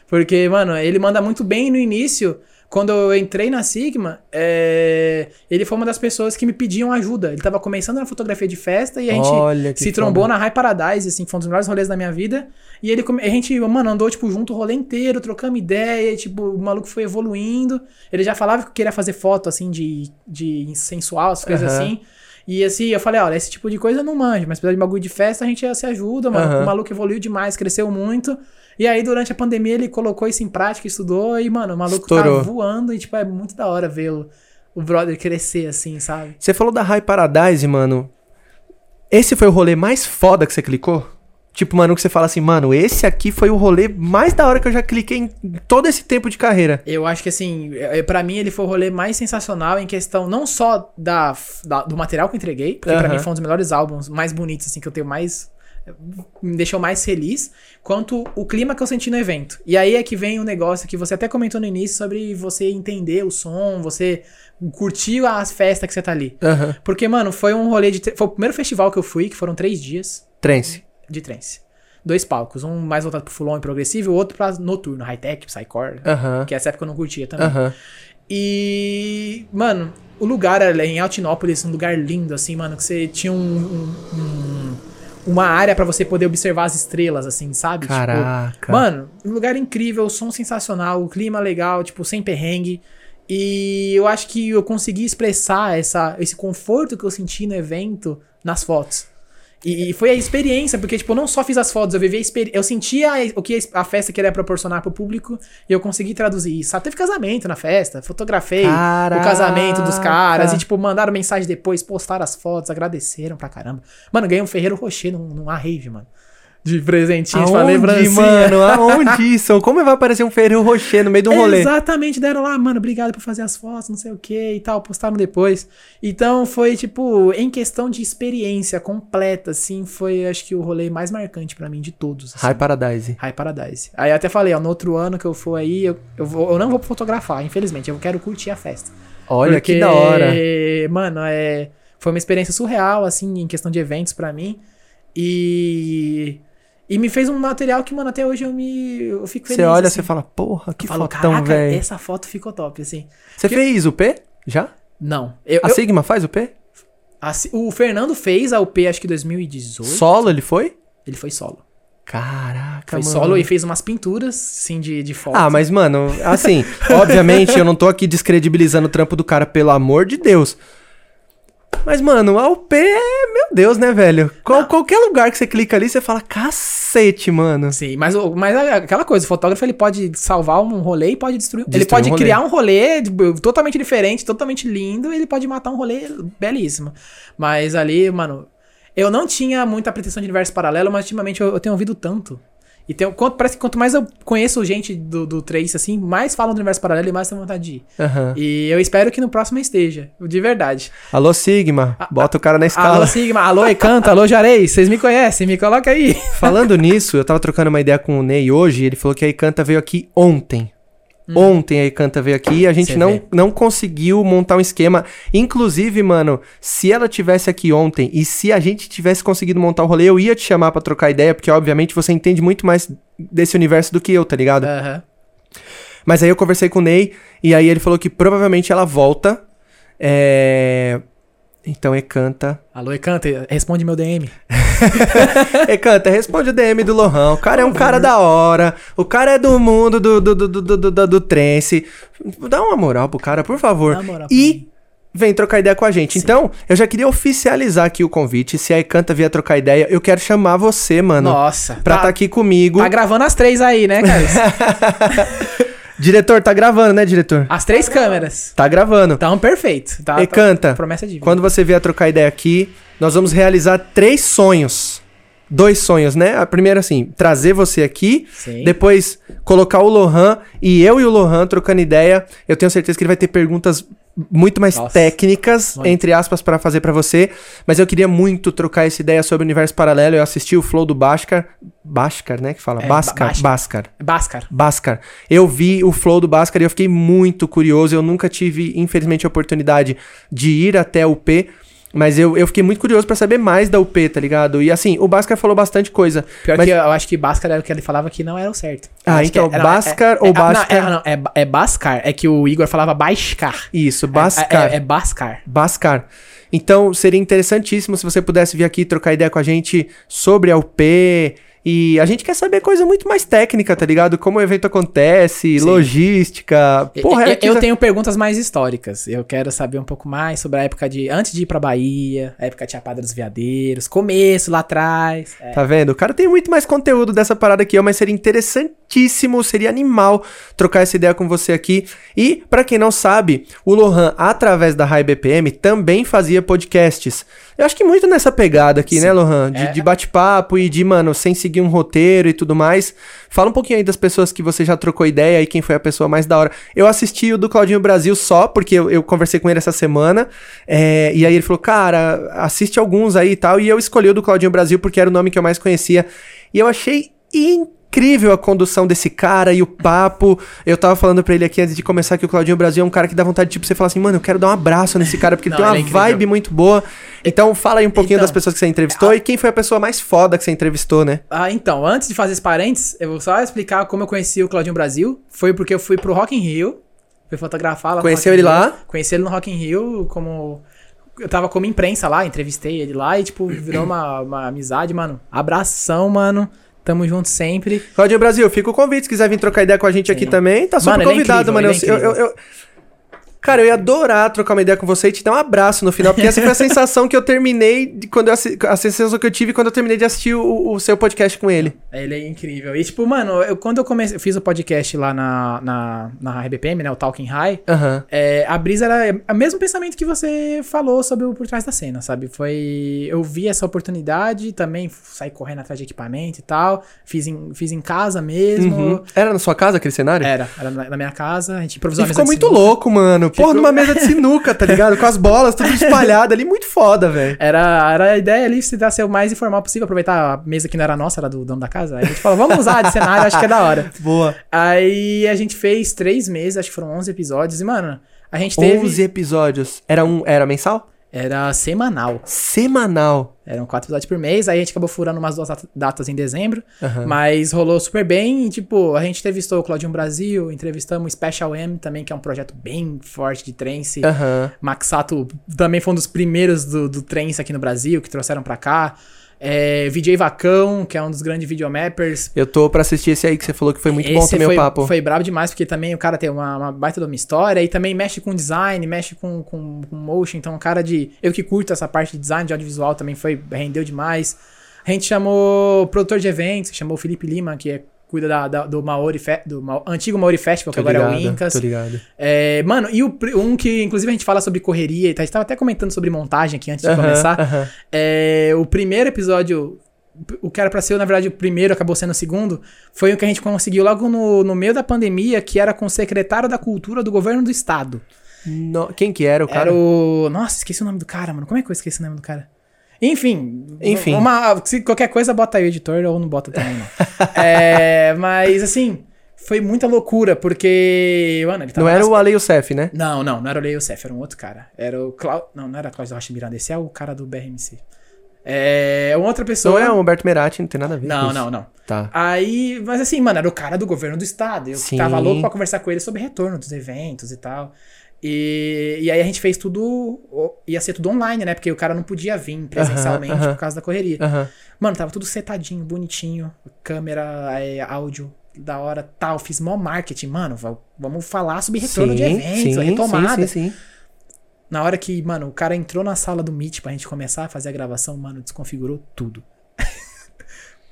Porque, mano, ele manda muito bem no início. Quando eu entrei na Sigma, é, ele foi uma das pessoas que me pediam ajuda. Ele tava começando na fotografia de festa e a gente se trombou na High Paradise, assim, foi um dos melhores rolês da minha vida. E ele, a gente, mano, andou, tipo, junto o rolê inteiro, trocamos ideia, e, tipo, o maluco foi evoluindo. Ele já falava que queria fazer foto, assim, de, de sensual, as coisas Aham. assim. E assim, eu falei, olha, esse tipo de coisa eu não manjo, mas precisa de bagulho de festa, a gente se ajuda, mano. Aham. O maluco evoluiu demais, cresceu muito. E aí, durante a pandemia, ele colocou isso em prática, estudou e, mano, o maluco Estourou. tá voando e, tipo, é muito da hora ver o, brother crescer assim, sabe? Você falou da High Paradise, mano. Esse foi o rolê mais foda que você clicou? Tipo, mano, que você fala assim, mano, esse aqui foi o rolê mais da hora que eu já cliquei em todo esse tempo de carreira. Eu acho que, assim, é, pra mim ele foi o rolê mais sensacional em questão não só da, da- do material que eu entreguei, porque pra Aham. mim foi um dos melhores álbuns, mais bonitos, assim, que eu tenho mais. Me deixou mais feliz, quanto o clima que eu senti no evento. E aí é que vem o negócio que você até comentou no início sobre você entender o som, você curtir as festas que você tá ali. Aham. Porque, mano, foi um rolê de. Foi o primeiro festival que eu fui, que foram três dias Trance. de trance. Dois palcos, um mais voltado pro full on e progressivo, o outro pra noturno, high-tech, psycore, Aham. que essa época eu não curtia também. Aham. E, mano, o lugar era em Altinópolis, um lugar lindo, assim, mano, que você tinha um, um- um- uma área pra você poder observar as estrelas, assim, sabe? Tipo, Caraca. mano, um lugar incrível, som sensacional, o clima legal, tipo, sem perrengue. E eu acho que eu consegui expressar essa, esse conforto que eu senti no evento nas fotos. E, e foi a experiência, porque, tipo, eu não só fiz as fotos, eu vivi a experiência. Eu sentia o que a festa queria proporcionar pro público e eu consegui traduzir isso. Até teve casamento na festa, fotografei Caraca. o casamento dos caras e, tipo, mandaram mensagem depois, postaram as fotos, agradeceram pra caramba. Mano, ganhei um Ferreiro Rocher num, num rave, mano. De presentinho, de Aonde, lembrancinha. mano? Aonde isso? Como vai aparecer um Ferreiro Rocher no meio de um rolê? Exatamente, deram lá, mano, obrigado por fazer as fotos, não sei o que e tal, postaram depois. Então foi, tipo, em questão de experiência completa, assim, foi, acho que, o rolê mais marcante pra mim de todos. Assim. High Paradise. High Paradise. Aí até falei, ó, no outro ano que eu for aí, eu, eu, vou, eu não vou fotografar, infelizmente, eu quero curtir a festa. Olha que Porque, da hora. Mano, é, foi uma experiência surreal, assim, em questão de eventos pra mim. E. E me fez um material que, mano, até hoje eu me. Eu fico feliz. Você olha, assim. você fala, porra, que Eu falo, fotão, velho. essa foto ficou top, assim. Você que- fez o P? Já? Não. Eu, A eu- Sigma faz o P? assim, o Fernando fez a UP, acho que 2018. Solo ele foi? Ele foi solo. Caraca, Foi mano. solo e fez umas pinturas, sim, de, de foto. Ah, mas, mano, assim, obviamente eu não tô aqui descredibilizando o trampo do cara, pelo amor de Deus. Mas, mano, a UP é, meu Deus, né, velho? Qual- qualquer lugar que você clica ali, você fala, cacete, mano. Sim, mas, mas aquela coisa, o fotógrafo ele pode salvar um rolê e pode destruir. ele Destruir pode um criar um rolê tipo, totalmente diferente, totalmente lindo, e ele pode matar um rolê belíssimo. Mas ali, mano, eu não tinha muita pretensão de universo paralelo, mas ultimamente eu, eu tenho ouvido tanto. E tenho, quanto, parece que quanto mais eu conheço gente do, do Trace, assim, mais falam do universo paralelo e mais tenho vontade de ir. Aham. E eu espero que no próximo esteja, de verdade. Alô, Sigma, bota o cara na escala. Alô, Sigma, alô, Ecanta, alô, Jarei, vocês me conhecem, me coloca aí. Falando nisso, eu tava trocando uma ideia com o Ney hoje, ele falou que a Icanta veio aqui ontem. Ontem a Icanta veio aqui e a gente Hum. Cê não, vê. não conseguiu montar um esquema. Inclusive, mano, se ela tivesse aqui ontem e se a gente tivesse conseguido montar o rolê, eu ia te chamar pra trocar ideia, porque obviamente você entende muito mais desse universo do que eu, tá ligado? Aham. Mas aí eu conversei com o Ney e aí ele falou que provavelmente ela volta. É... Então, Ecanta. Alô, Ecanta, responde meu DM. Ecanta, responde o DM do Lohan. O cara é um cara da hora. O cara é do mundo do, do, do, do, do, do, do trance. Dá uma moral pro cara, por favor. Dá uma moral e vem trocar ideia com a gente. Então, eu já queria oficializar aqui o convite. Se a Ecanta vier trocar ideia, eu quero chamar você, mano. Nossa. Pra estar tá, aqui comigo. tá gravando as três aí, né, cara? Diretor, tá gravando, né, diretor? As três câmeras. Tá gravando. Então, perfeito. Tá, Ecanta, tá- promessa de vida. Quando você vier trocar ideia aqui, nós vamos realizar três sonhos. Dois sonhos, né? A primeira, assim, trazer você aqui. Sim. Depois, colocar o Lohan e eu e o Lohan trocando ideia. Eu tenho certeza que ele vai ter perguntas muito mais Nossa, técnicas, muito. entre aspas, pra fazer pra você. Mas eu queria muito trocar essa ideia sobre o universo paralelo. Eu assisti o Flow do Bhaskar. Bhaskar, né? Que fala? É, Bhaskar. Bhaskar. Bhaskar. Bhaskar. Eu vi o flow do Bhaskar e eu fiquei muito curioso. Eu nunca tive, infelizmente, a oportunidade de ir até o UP. Mas eu, eu fiquei muito curioso pra saber mais da UP, tá ligado? E assim, o Bhaskar falou bastante coisa. Pior Mas- que eu acho que Bhaskar era o que ele falava que não era o certo. Eu Ah, então, era- Bhaskar ou ah, Bhaskar? Não, é, não, é, é Bhaskar. É que o Igor falava Bhaskar. Isso, É, Bhaskar. é, é Bhaskar. Bhaskar. Então, seria interessantíssimo se você pudesse vir aqui trocar ideia com a gente sobre a UP E a gente quer saber coisa muito mais técnica, tá ligado? Como o evento acontece, Sim. logística. Porra, eu, é que eu tenho perguntas mais históricas. Eu quero saber um pouco mais sobre a época de. Antes de ir pra Bahia, a época de Chapada dos Veadeiros, começo lá atrás. É. Tá vendo? O cara tem muito mais conteúdo dessa parada aqui, ó, mas seria interessantíssimo, seria animal trocar essa ideia com você aqui. E, pra quem não sabe, o Lohan, através da High BPM, também fazia podcasts. Eu acho que muito nessa pegada aqui, Sim. né, Lohan? De, É. de bate-papo e de, mano, sem seguir um roteiro e tudo mais. Fala um pouquinho aí das pessoas que você já trocou ideia e quem foi a pessoa mais da hora. Eu assisti o do Claudinho Brasil só, porque eu, eu conversei com ele essa semana. é, e aí ele falou, cara, assiste alguns aí e tal. E eu escolhi o do Claudinho Brasil porque era o nome que eu mais conhecia. E eu achei incrível a condução desse cara e o papo. Eu tava falando pra ele aqui antes de começar que o Claudinho Brasil é um cara que dá vontade de, tipo, você falar assim, mano, eu quero dar um abraço nesse cara, porque ele Não, tem uma é incrível. vibe muito boa. Então fala aí um pouquinho Então, das pessoas que você entrevistou e quem foi a pessoa mais foda que você entrevistou, né? Ah, então, antes de fazer esse parênteses, eu vou só explicar como eu conheci o Claudinho Brasil. Foi porque eu fui pro Rock in Rio, fui fotografar lá Conheceu ele Rio. lá? Conheci ele no Rock in Rio como... Eu tava como imprensa lá, entrevistei ele lá e, tipo, virou uma, uma amizade, mano. Abração, mano. Tamo junto sempre. Claudinho Brasil, fica o convite, se quiser vir trocar ideia com a gente aqui Sim. também, tá super Mano, é convidado, incrível, mano. é Eu- eu- Cara, eu ia adorar trocar uma ideia com você e te dar um abraço no final, porque essa foi a sensação que eu terminei, de quando eu, assi- a sensação que eu tive quando eu terminei de assistir o, o seu podcast com ele. Ele é incrível. E, tipo, mano, eu, quando eu comecei, eu fiz o podcast lá na, na, na RBPM, né? O Talking High. Aham. É, a brisa era o mesmo pensamento que você falou sobre o por trás da cena, sabe? Foi. Eu vi essa oportunidade, também saí correndo atrás de equipamento e tal. Fiz em, fiz em casa mesmo. Uhum. Era na sua casa aquele cenário? Era, era na, na minha casa, a gente E improvisou a ficou muito louco, mano. Porra, Ficou- numa mesa de sinuca, tá ligado? Com as bolas tudo espalhado ali, muito foda, velho. Era, era a ideia ali se dar ser o mais informal possível, aproveitar a mesa que não era nossa, era do dono da casa. Aí a gente falou, vamos usar de cenário, acho que é da hora. Boa. Aí a gente fez três meses, acho que foram 11 episódios, e, mano, a gente teve. 11 episódios. Era um, era mensal? Era semanal. Semanal. Eram quatro episódios por mês, aí a gente acabou furando umas duas dat- datas em dezembro. Aham. Mas rolou super bem. E, tipo, a gente entrevistou o Claudinho Brasil, entrevistamos o Special M também, que é um projeto bem forte de trance. Aham. Max Sato também foi um dos primeiros do, do trance aqui no Brasil, que trouxeram pra cá. É, VJ Vacão, que é um dos grandes videomappers. Eu tô pra assistir esse aí que você falou que foi muito bom Esse também foi, o papo. Foi brabo demais, porque também o cara tem uma, uma baita de uma história e também mexe com design, mexe com, com, com motion. Então, o cara de. Eu que curto essa parte de design, de audiovisual também foi. rendeu demais. A gente chamou produtor de eventos, chamou o Felipe Lima, que é, cuida da, da- do Maori Fe- do Ma- antigo Maori Festival, que Tô agora é o ligado, Incas. Tô ligado. É, mano, e o, um que inclusive a gente fala sobre correria, e tá- a gente tava até comentando sobre montagem aqui antes de Aham, começar. aham. É, o primeiro episódio, o que era pra ser, na verdade, o primeiro, acabou sendo o segundo, foi o que a gente conseguiu logo no, no meio da pandemia, que era com o secretário da cultura do governo do estado. No- Quem que era o cara? Era o. Nossa, esqueci o nome do cara, mano. Como é que eu esqueci o nome do cara? Enfim. Enfim. Uma, se qualquer coisa, bota aí o editor ou não bota também, não. É, mas, assim, foi muita loucura, porque. Mano, ele tava Não era nas- o Ale Youssef, né? Não, não, não era o Leo Youssef, era um outro cara. Era o Cláudio. Não, não era o Cláudio Rocha Miranda, esse é o cara do BRMC. É uma outra Não pessoa. é o Humberto Merati, não tem nada a ver com Não, isso. não, não. Tá. Aí, mas assim, mano, era o cara do governo do estado. Eu Sim. tava louco pra conversar com ele sobre retorno dos eventos e tal. E, e aí a gente fez tudo. Ia ser tudo online, né? Porque o cara não podia vir presencialmente aham. por causa da correria. Aham. Mano, tava tudo setadinho, bonitinho. Câmera, é, áudio, da hora, tal. Fiz mó marketing. Mano, va- vamos falar sobre retorno de eventos, retomada. Sim, sim, sim. Na hora que, mano, o cara entrou na sala do Meet pra gente começar a fazer a gravação, mano, desconfigurou tudo.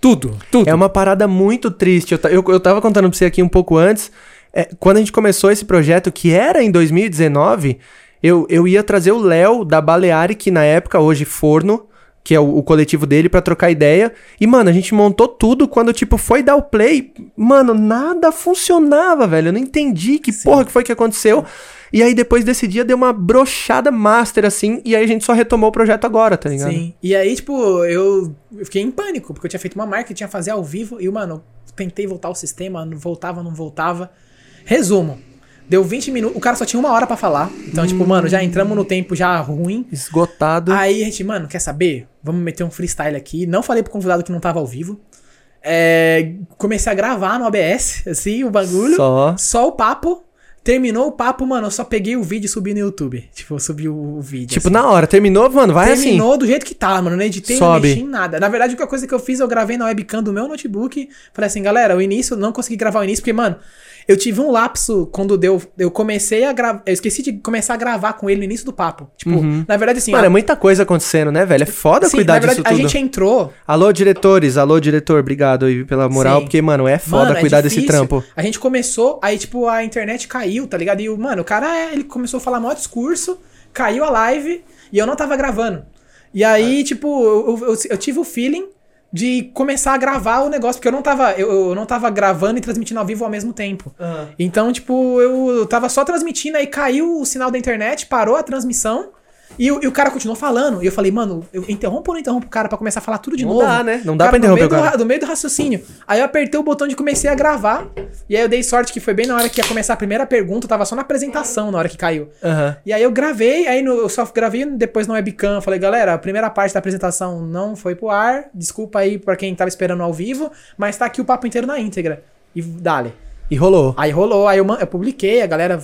tudo, tudo. É uma parada muito triste. Eu, eu, eu tava contando pra você aqui um pouco antes. É, quando a gente começou esse projeto, que era em 2019, eu, eu ia trazer o Léo da Balearic, na época, hoje Forno, que é o, o coletivo dele, pra trocar ideia. E, mano, a gente montou tudo. Quando, tipo, foi dar o play, mano, nada funcionava, velho. Eu não entendi que porra que foi que aconteceu. E aí, depois desse dia, deu uma brochada master, assim. E aí, a gente só retomou o projeto agora, tá ligado? Sim. E aí, tipo, eu, fiquei em pânico, porque eu tinha feito uma marca, tinha que fazer ao vivo, e, mano, tentei voltar o sistema, não voltava, não voltava. Resumo. Deu 20 minutos, o cara só tinha uma hora pra falar. Então, tipo, mano, já entramos no tempo já ruim. Esgotado. Aí a gente, mano, quer saber? Vamos meter um freestyle aqui. Não falei pro convidado que não tava ao vivo. É, comecei a gravar no OBS, assim, o bagulho. Só. Só o papo. Terminou o papo, mano, eu só peguei o vídeo e subi no YouTube. Tipo, eu subi o, vídeo. Tipo, assim. na hora, terminou, mano, vai assim. Terminou do jeito que tá, mano. Não editei, não mexi em nada. Na verdade, a única coisa que eu fiz, eu gravei na webcam do meu notebook. Falei assim, galera, o início, não consegui gravar o início, porque, mano, eu tive um lapso quando deu. Eu comecei a gravar. Eu esqueci de começar a gravar com ele no início do papo. Tipo, na verdade, assim. Mano, ó, é muita coisa acontecendo, né, velho? É foda sim, cuidar na verdade, disso tudo. a gente entrou. Alô, diretores, alô, diretor, obrigado aí pela moral, Sim. porque, mano, é foda Mano, é cuidar desse difícil. trampo. A gente começou, aí, tipo, a internet caiu, tá ligado? E, o mano, o cara, é, ele começou a falar maior discurso, caiu a live e eu não tava gravando. E aí, tipo, eu, eu- eu tive o feeling de começar a gravar o negócio, porque eu não tava, eu, eu não tava gravando e transmitindo ao vivo ao mesmo tempo. Então, tipo, eu tava só transmitindo, aí caiu o sinal da internet, parou a transmissão. E, o- e o cara continuou falando. E eu falei, mano, eu interrompo ou não interrompo o cara pra começar a falar tudo de Não novo? dá, né? Não dá pra no interromper o cara. do do meio do raciocínio. Aí eu apertei o botão de comecei a gravar. E aí eu dei sorte que foi bem na hora que ia começar a primeira pergunta. Tava só na apresentação na hora que caiu. Aham. E aí eu gravei, aí no, eu só gravei depois no webcam. Falei, galera, a primeira parte da apresentação não foi pro ar. Desculpa aí pra quem tava esperando ao vivo. Mas tá aqui o papo inteiro na íntegra. E dale. E rolou. Aí rolou, aí eu, eu publiquei, a galera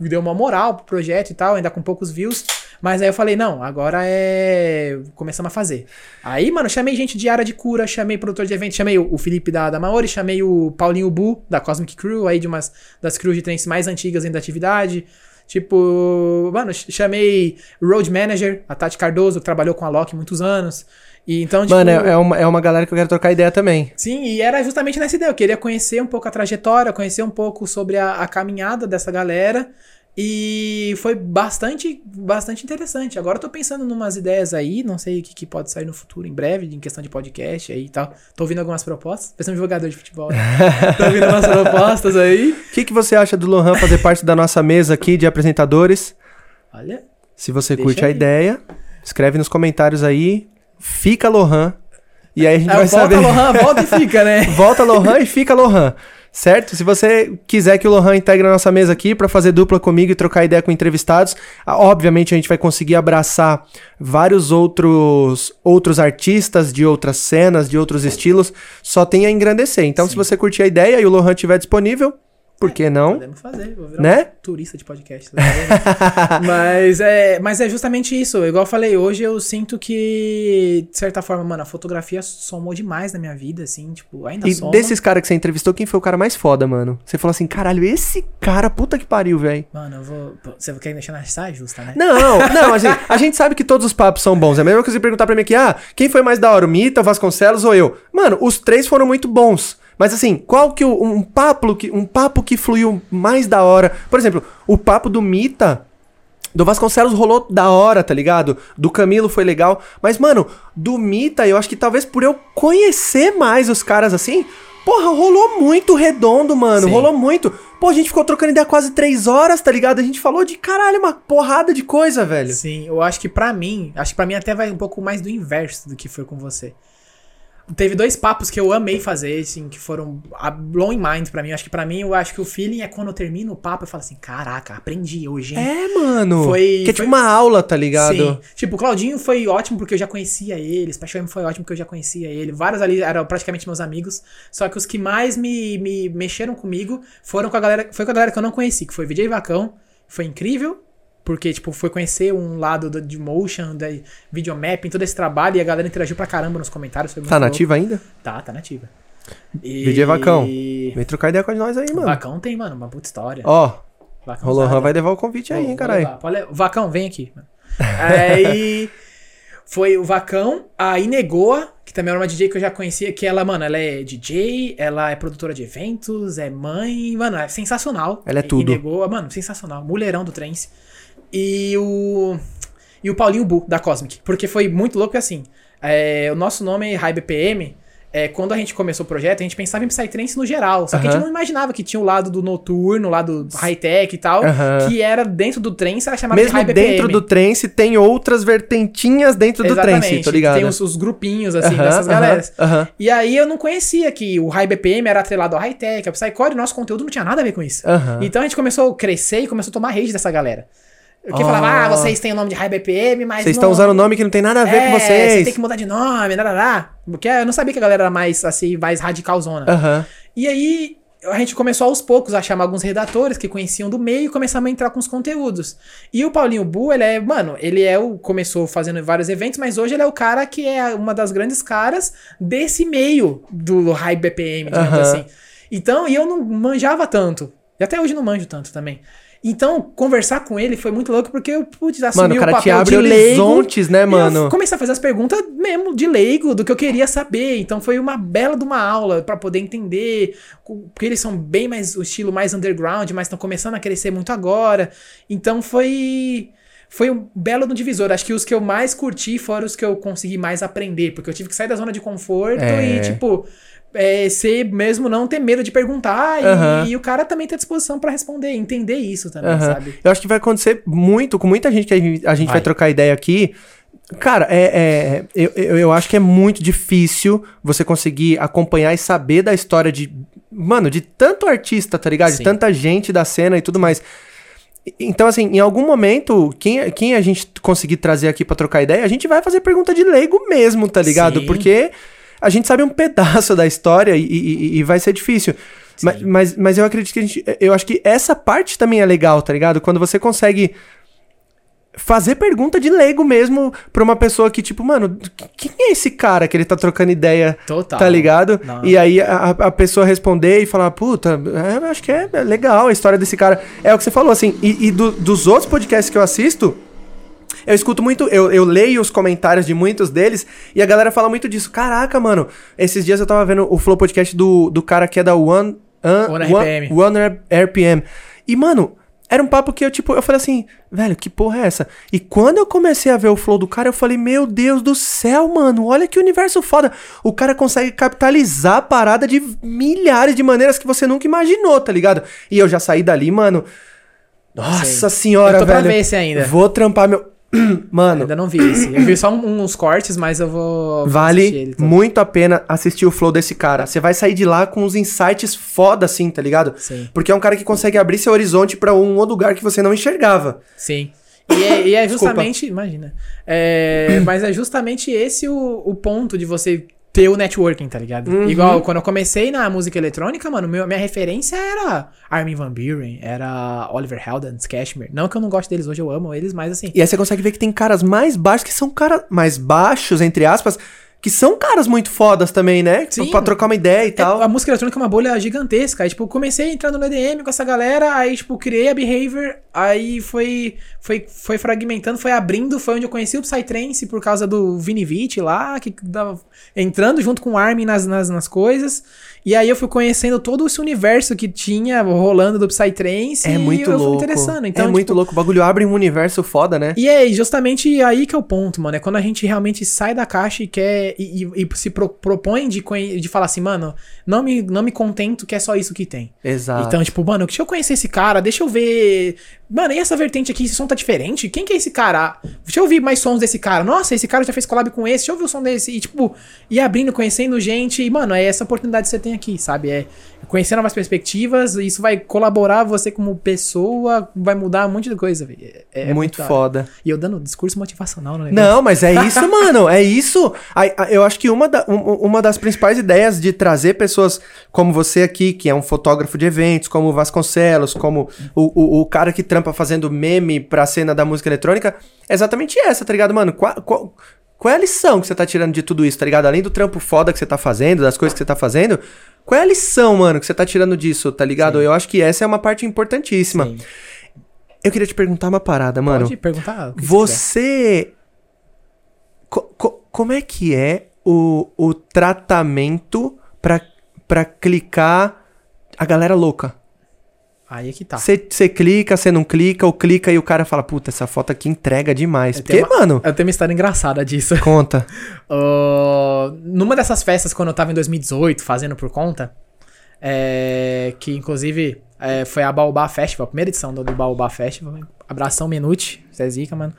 deu uma moral pro projeto e tal, ainda com poucos views. Mas aí eu falei, não, agora é. Começamos a fazer. Aí, mano, chamei gente de área de cura, chamei produtor de evento, chamei o Felipe da, da Maori, chamei o Paulinho Bu, da Cosmic Crew, aí de umas das crews de trance mais antigas ainda da atividade. Tipo, mano, ch- chamei Road Manager, a Tati Cardoso, que trabalhou com a Loki muitos anos. E então, tipo. Mano, é, é uma, é uma galera que eu quero trocar ideia também. Sim, e era justamente nessa ideia. Eu queria conhecer um pouco a trajetória, conhecer um pouco sobre a, a caminhada dessa galera. E foi bastante, bastante interessante. Agora eu tô pensando em umas ideias aí, não sei o que, que pode sair no futuro, em breve, em questão de podcast aí e tal. Tô ouvindo algumas propostas. Pensando em jogador de futebol. Né? tô ouvindo umas propostas aí. O que, que você acha do Lohan fazer parte da nossa mesa aqui de apresentadores? Olha. Se você curte a aí. ideia, escreve nos comentários aí. Fica Lohan. E aí a gente Ah, vai volta, saber. Lohan, volta e fica, né? Volta Lohan e fica Lohan. Certo? Se você quiser que o Lohan integre a nossa mesa aqui pra fazer dupla comigo e trocar ideia com entrevistados, obviamente a gente vai conseguir abraçar vários outros outros artistas de outras cenas, de outros estilos, só tem a engrandecer. Então, se você curtir a ideia e o Lohan estiver disponível, por que não? Podemos fazer, vou virar Né? um turista de podcast. tá mas, é, mas é justamente isso. Igual eu falei, hoje eu sinto que, de certa forma, mano, a fotografia somou demais na minha vida, assim, tipo, ainda E soma. desses caras que você entrevistou, quem foi o cara mais foda, mano? Você falou assim, caralho, esse cara, puta que pariu, velho. Mano, eu vou. Você quer deixar na saia justa, né? Não, não, assim, a gente sabe que todos os papos são bons. É a mesma coisa você perguntar pra mim aqui, ah, quem foi mais da hora, o Mita, o Vasconcelos ou eu? Mano, os três foram muito bons. Mas assim, qual que o, um papo que um papo que fluiu mais da hora? Por exemplo, o papo do Mita do Vasconcelos rolou da hora, tá ligado? Do Camilo foi legal. Mas, mano, do Mita, eu acho que talvez por eu conhecer mais os caras assim, porra, rolou muito redondo, mano. Sim. Rolou muito. Pô, a gente ficou trocando ideia quase três horas, tá ligado? A gente falou de caralho, uma porrada de coisa, velho. Sim, eu acho que pra mim, acho que pra mim até vai um pouco mais do inverso do que foi com você. Teve dois papos que eu amei fazer, assim, que foram a blowing mind pra mim. Acho que pra mim, eu acho que o feeling é quando eu termino o papo, eu falo assim, caraca, aprendi hoje, hein? É, mano. Foi- Que é tipo foi- uma aula, tá ligado? Sim. Tipo, o Claudinho foi ótimo porque eu já conhecia ele. Special M foi ótimo porque eu já conhecia ele. Vários ali eram praticamente meus amigos. Só que os que mais me, me mexeram comigo foram com a galera. Foi com a galera que eu não conheci, que foi o VJ Vacão. Foi incrível. Porque, tipo, foi conhecer um lado do, de motion, da videomapping, todo esse trabalho, e a galera interagiu pra caramba nos comentários. Tá louco. nativa ainda? Tá, tá nativa. E... VJ Vacão. Vem trocar ideia com nós aí, mano. Vacão tem, mano, uma puta história. Ó, Vacão o Lohan sabe. vai levar o convite aí, hein, caralho. Vacão, vem aqui. mano. Aí foi o Vacão, a Inegoa, que também era uma DJ que eu já conhecia, que ela, mano, ela é DJ, ela é produtora de eventos, é mãe, mano, é sensacional. Ela é tudo. Inegoa, mano, sensacional, mulherão do trance. E o e o Paulinho Bu da Cosmic, porque foi muito louco assim. é, o nosso nome High BPM. É, quando a gente começou o projeto, a gente pensava em Psytrance no geral. Só que a gente não imaginava que tinha o lado do noturno, o lado high-tech e tal. Que era dentro do trance, era chamado de Mesmo High BPM. dentro do trance, tem outras vertentinhas dentro do trance, tô ligado? Tem os, os grupinhos, assim, dessas galeras. E aí eu não conhecia que o High BPM era atrelado ao high-tech, ao Psycore, e nosso conteúdo não tinha nada a ver com isso. Então a gente começou a crescer e começou a tomar rage dessa galera. Que Ah. falava, ah, vocês têm o nome de High BPM, mas. Vocês não- estão usando um nome que não tem nada a ver é, com vocês. Você tem que mudar de nome, darará. Porque eu não sabia que a galera era mais, assim, mais radicalzona. Aham. E aí, a gente começou aos poucos a chamar alguns redatores que conheciam do meio e começamos a entrar com os conteúdos. E o Paulinho Bu, ele é, mano, ele é o. Começou fazendo vários eventos, mas hoje ele é o cara que é uma das grandes caras desse meio do high BPM, digamos Aham. assim. Então, e eu não manjava tanto. E até hoje não manjo tanto também. Então, conversar com ele foi muito louco porque eu pude assumir Mano, o cara o te papel abre de leigo. horizontes, né, mano? Eu comecei a fazer as perguntas mesmo de leigo, do que eu queria saber. Então foi uma bela de uma aula pra poder entender. Porque eles são bem mais, o estilo mais underground, mas estão começando a crescer muito agora. Então foi. Foi um belo no divisor. Acho que os que eu mais curti foram os que eu consegui mais aprender. Porque eu tive que sair da zona de conforto É. e, tipo. É, ser mesmo não ter medo de perguntar e, Aham. e o cara também ter disposição pra responder, entender isso também, Aham. sabe? Eu acho que vai acontecer muito com muita gente que a gente, a gente vai. Vai. trocar ideia aqui. Cara, é, é- eu, eu, acho que é muito difícil você conseguir acompanhar e saber da história de. Mano, de tanto artista, tá ligado? De Sim. tanta gente da cena e tudo mais. Então, assim, em algum momento, quem, quem a gente conseguir trazer aqui pra trocar ideia, a gente vai fazer pergunta de leigo mesmo, tá ligado? Sim. Porque a gente sabe um pedaço da história e, e- e vai ser difícil. Mas, mas, mas eu acredito que a gente. Eu acho que essa parte também é legal, tá ligado? Quando você consegue fazer pergunta de leigo mesmo pra uma pessoa que, tipo, mano, quem é esse cara que ele tá trocando ideia? Total. Tá ligado? Não. E aí a, a pessoa responder e falar, puta, é, acho que é legal a história desse cara. É o que você falou, assim. E, e do- dos outros podcasts que eu assisto, eu escuto muito, eu, eu leio os comentários de muitos deles e a galera fala muito disso. Caraca, mano, esses dias eu tava vendo o Flow Podcast do, do cara que é da One, One One- RPM. One RPM. E, mano, era um papo que eu, tipo, eu falei assim, velho, que porra é essa? E quando eu comecei a ver o flow do cara, eu falei, meu Deus do céu, mano, olha que universo foda. O cara consegue capitalizar a parada de milhares de maneiras que você nunca imaginou, tá ligado? E eu já saí dali, mano. Nossa senhora, Eu tô pra velho. ver esse ainda. Vou trampar meu. Mano, Ainda não vi esse. Eu vi só uns cortes, mas eu vou. Vale muito a pena assistir o flow desse cara. Você vai sair de lá com uns insights foda, assim, tá ligado? Sim. Porque é um cara que consegue abrir seu horizonte pra um outro lugar que você não enxergava. Sim. E é, e é Desculpa. justamente. Imagina. É, mas é justamente esse o, o ponto de você ter o networking, tá ligado? Uhum. Igual quando eu comecei na música eletrônica, mano, meu, minha referência era Armin Van Buren, era Oliver Heldens, Cashmere. Não que eu não goste deles hoje, eu amo eles, mas assim. E aí você consegue ver que tem caras mais baixos, que são caras mais baixos, entre aspas, que são caras muito fodas também, né? Sim. Pra trocar uma ideia e É, tal. a música eletrônica é uma bolha gigantesca. Aí, tipo, comecei entrando no EDM com essa galera, aí, tipo, criei a Behavior, aí foi, foi, foi fragmentando, foi abrindo, foi onde eu conheci o Psytrance por causa do Vini Vici lá, que dava, entrando junto com o Armin nas, nas, nas coisas. E aí eu fui conhecendo todo esse universo que tinha rolando do Psytrance É e muito eu fui louco. interessando. Então, é muito tipo, louco. O bagulho abre um universo foda, né? e é justamente aí que é o ponto, mano. É quando a gente realmente sai da caixa e quer. E, e- e se pro- propõe de, de falar assim, mano, não me, não me contento que é só isso que tem. Exato. Então, tipo, mano, deixa eu conhecer esse cara, deixa eu ver. Mano, e essa vertente aqui, esse som tá diferente? Quem que é esse cara? Deixa eu ouvir mais sons desse cara. Nossa, esse cara já fez collab com esse, deixa eu ouvir o som desse. E, tipo, ir abrindo, conhecendo gente. E, mano, é essa oportunidade que você tem aqui, sabe? É conhecer novas perspectivas. Isso vai colaborar você como pessoa, vai mudar um monte de coisa, velho. É, é muito da hora. foda. E eu dando discurso motivacional, né? Não, mas é isso, mano. É isso. Eu acho que uma, da- um- uma das principais ideias de trazer pessoas como você aqui, que é um fotógrafo de eventos, como o Vasconcelos, como o, o, o cara que trampa fazendo meme pra cena da música eletrônica, é exatamente essa, tá ligado, mano? Qual, qual, qual é a lição que você tá tirando de tudo isso, tá ligado? Além do trampo foda que você tá fazendo, das coisas que você tá fazendo, qual é a lição, mano, que você tá tirando disso, tá ligado? Eu acho que essa é uma parte importantíssima. Sim. Eu queria te perguntar uma parada, mano. Pode perguntar. Você. Co- co- como é que é o, o tratamento pra, pra clicar a galera louca? Aí é que tá. Você clica, você não clica, ou clica e o cara fala, puta, essa foto aqui entrega demais. Eu Porque, uma- mano, Eu tenho uma história engraçada disso. conta. Ah, numa dessas festas, quando eu tava em 2018, fazendo por conta, é, que inclusive é, foi a Baobá Festival, a primeira edição do, do Baobá Festival. Abração Minute, Zé Zica, mano.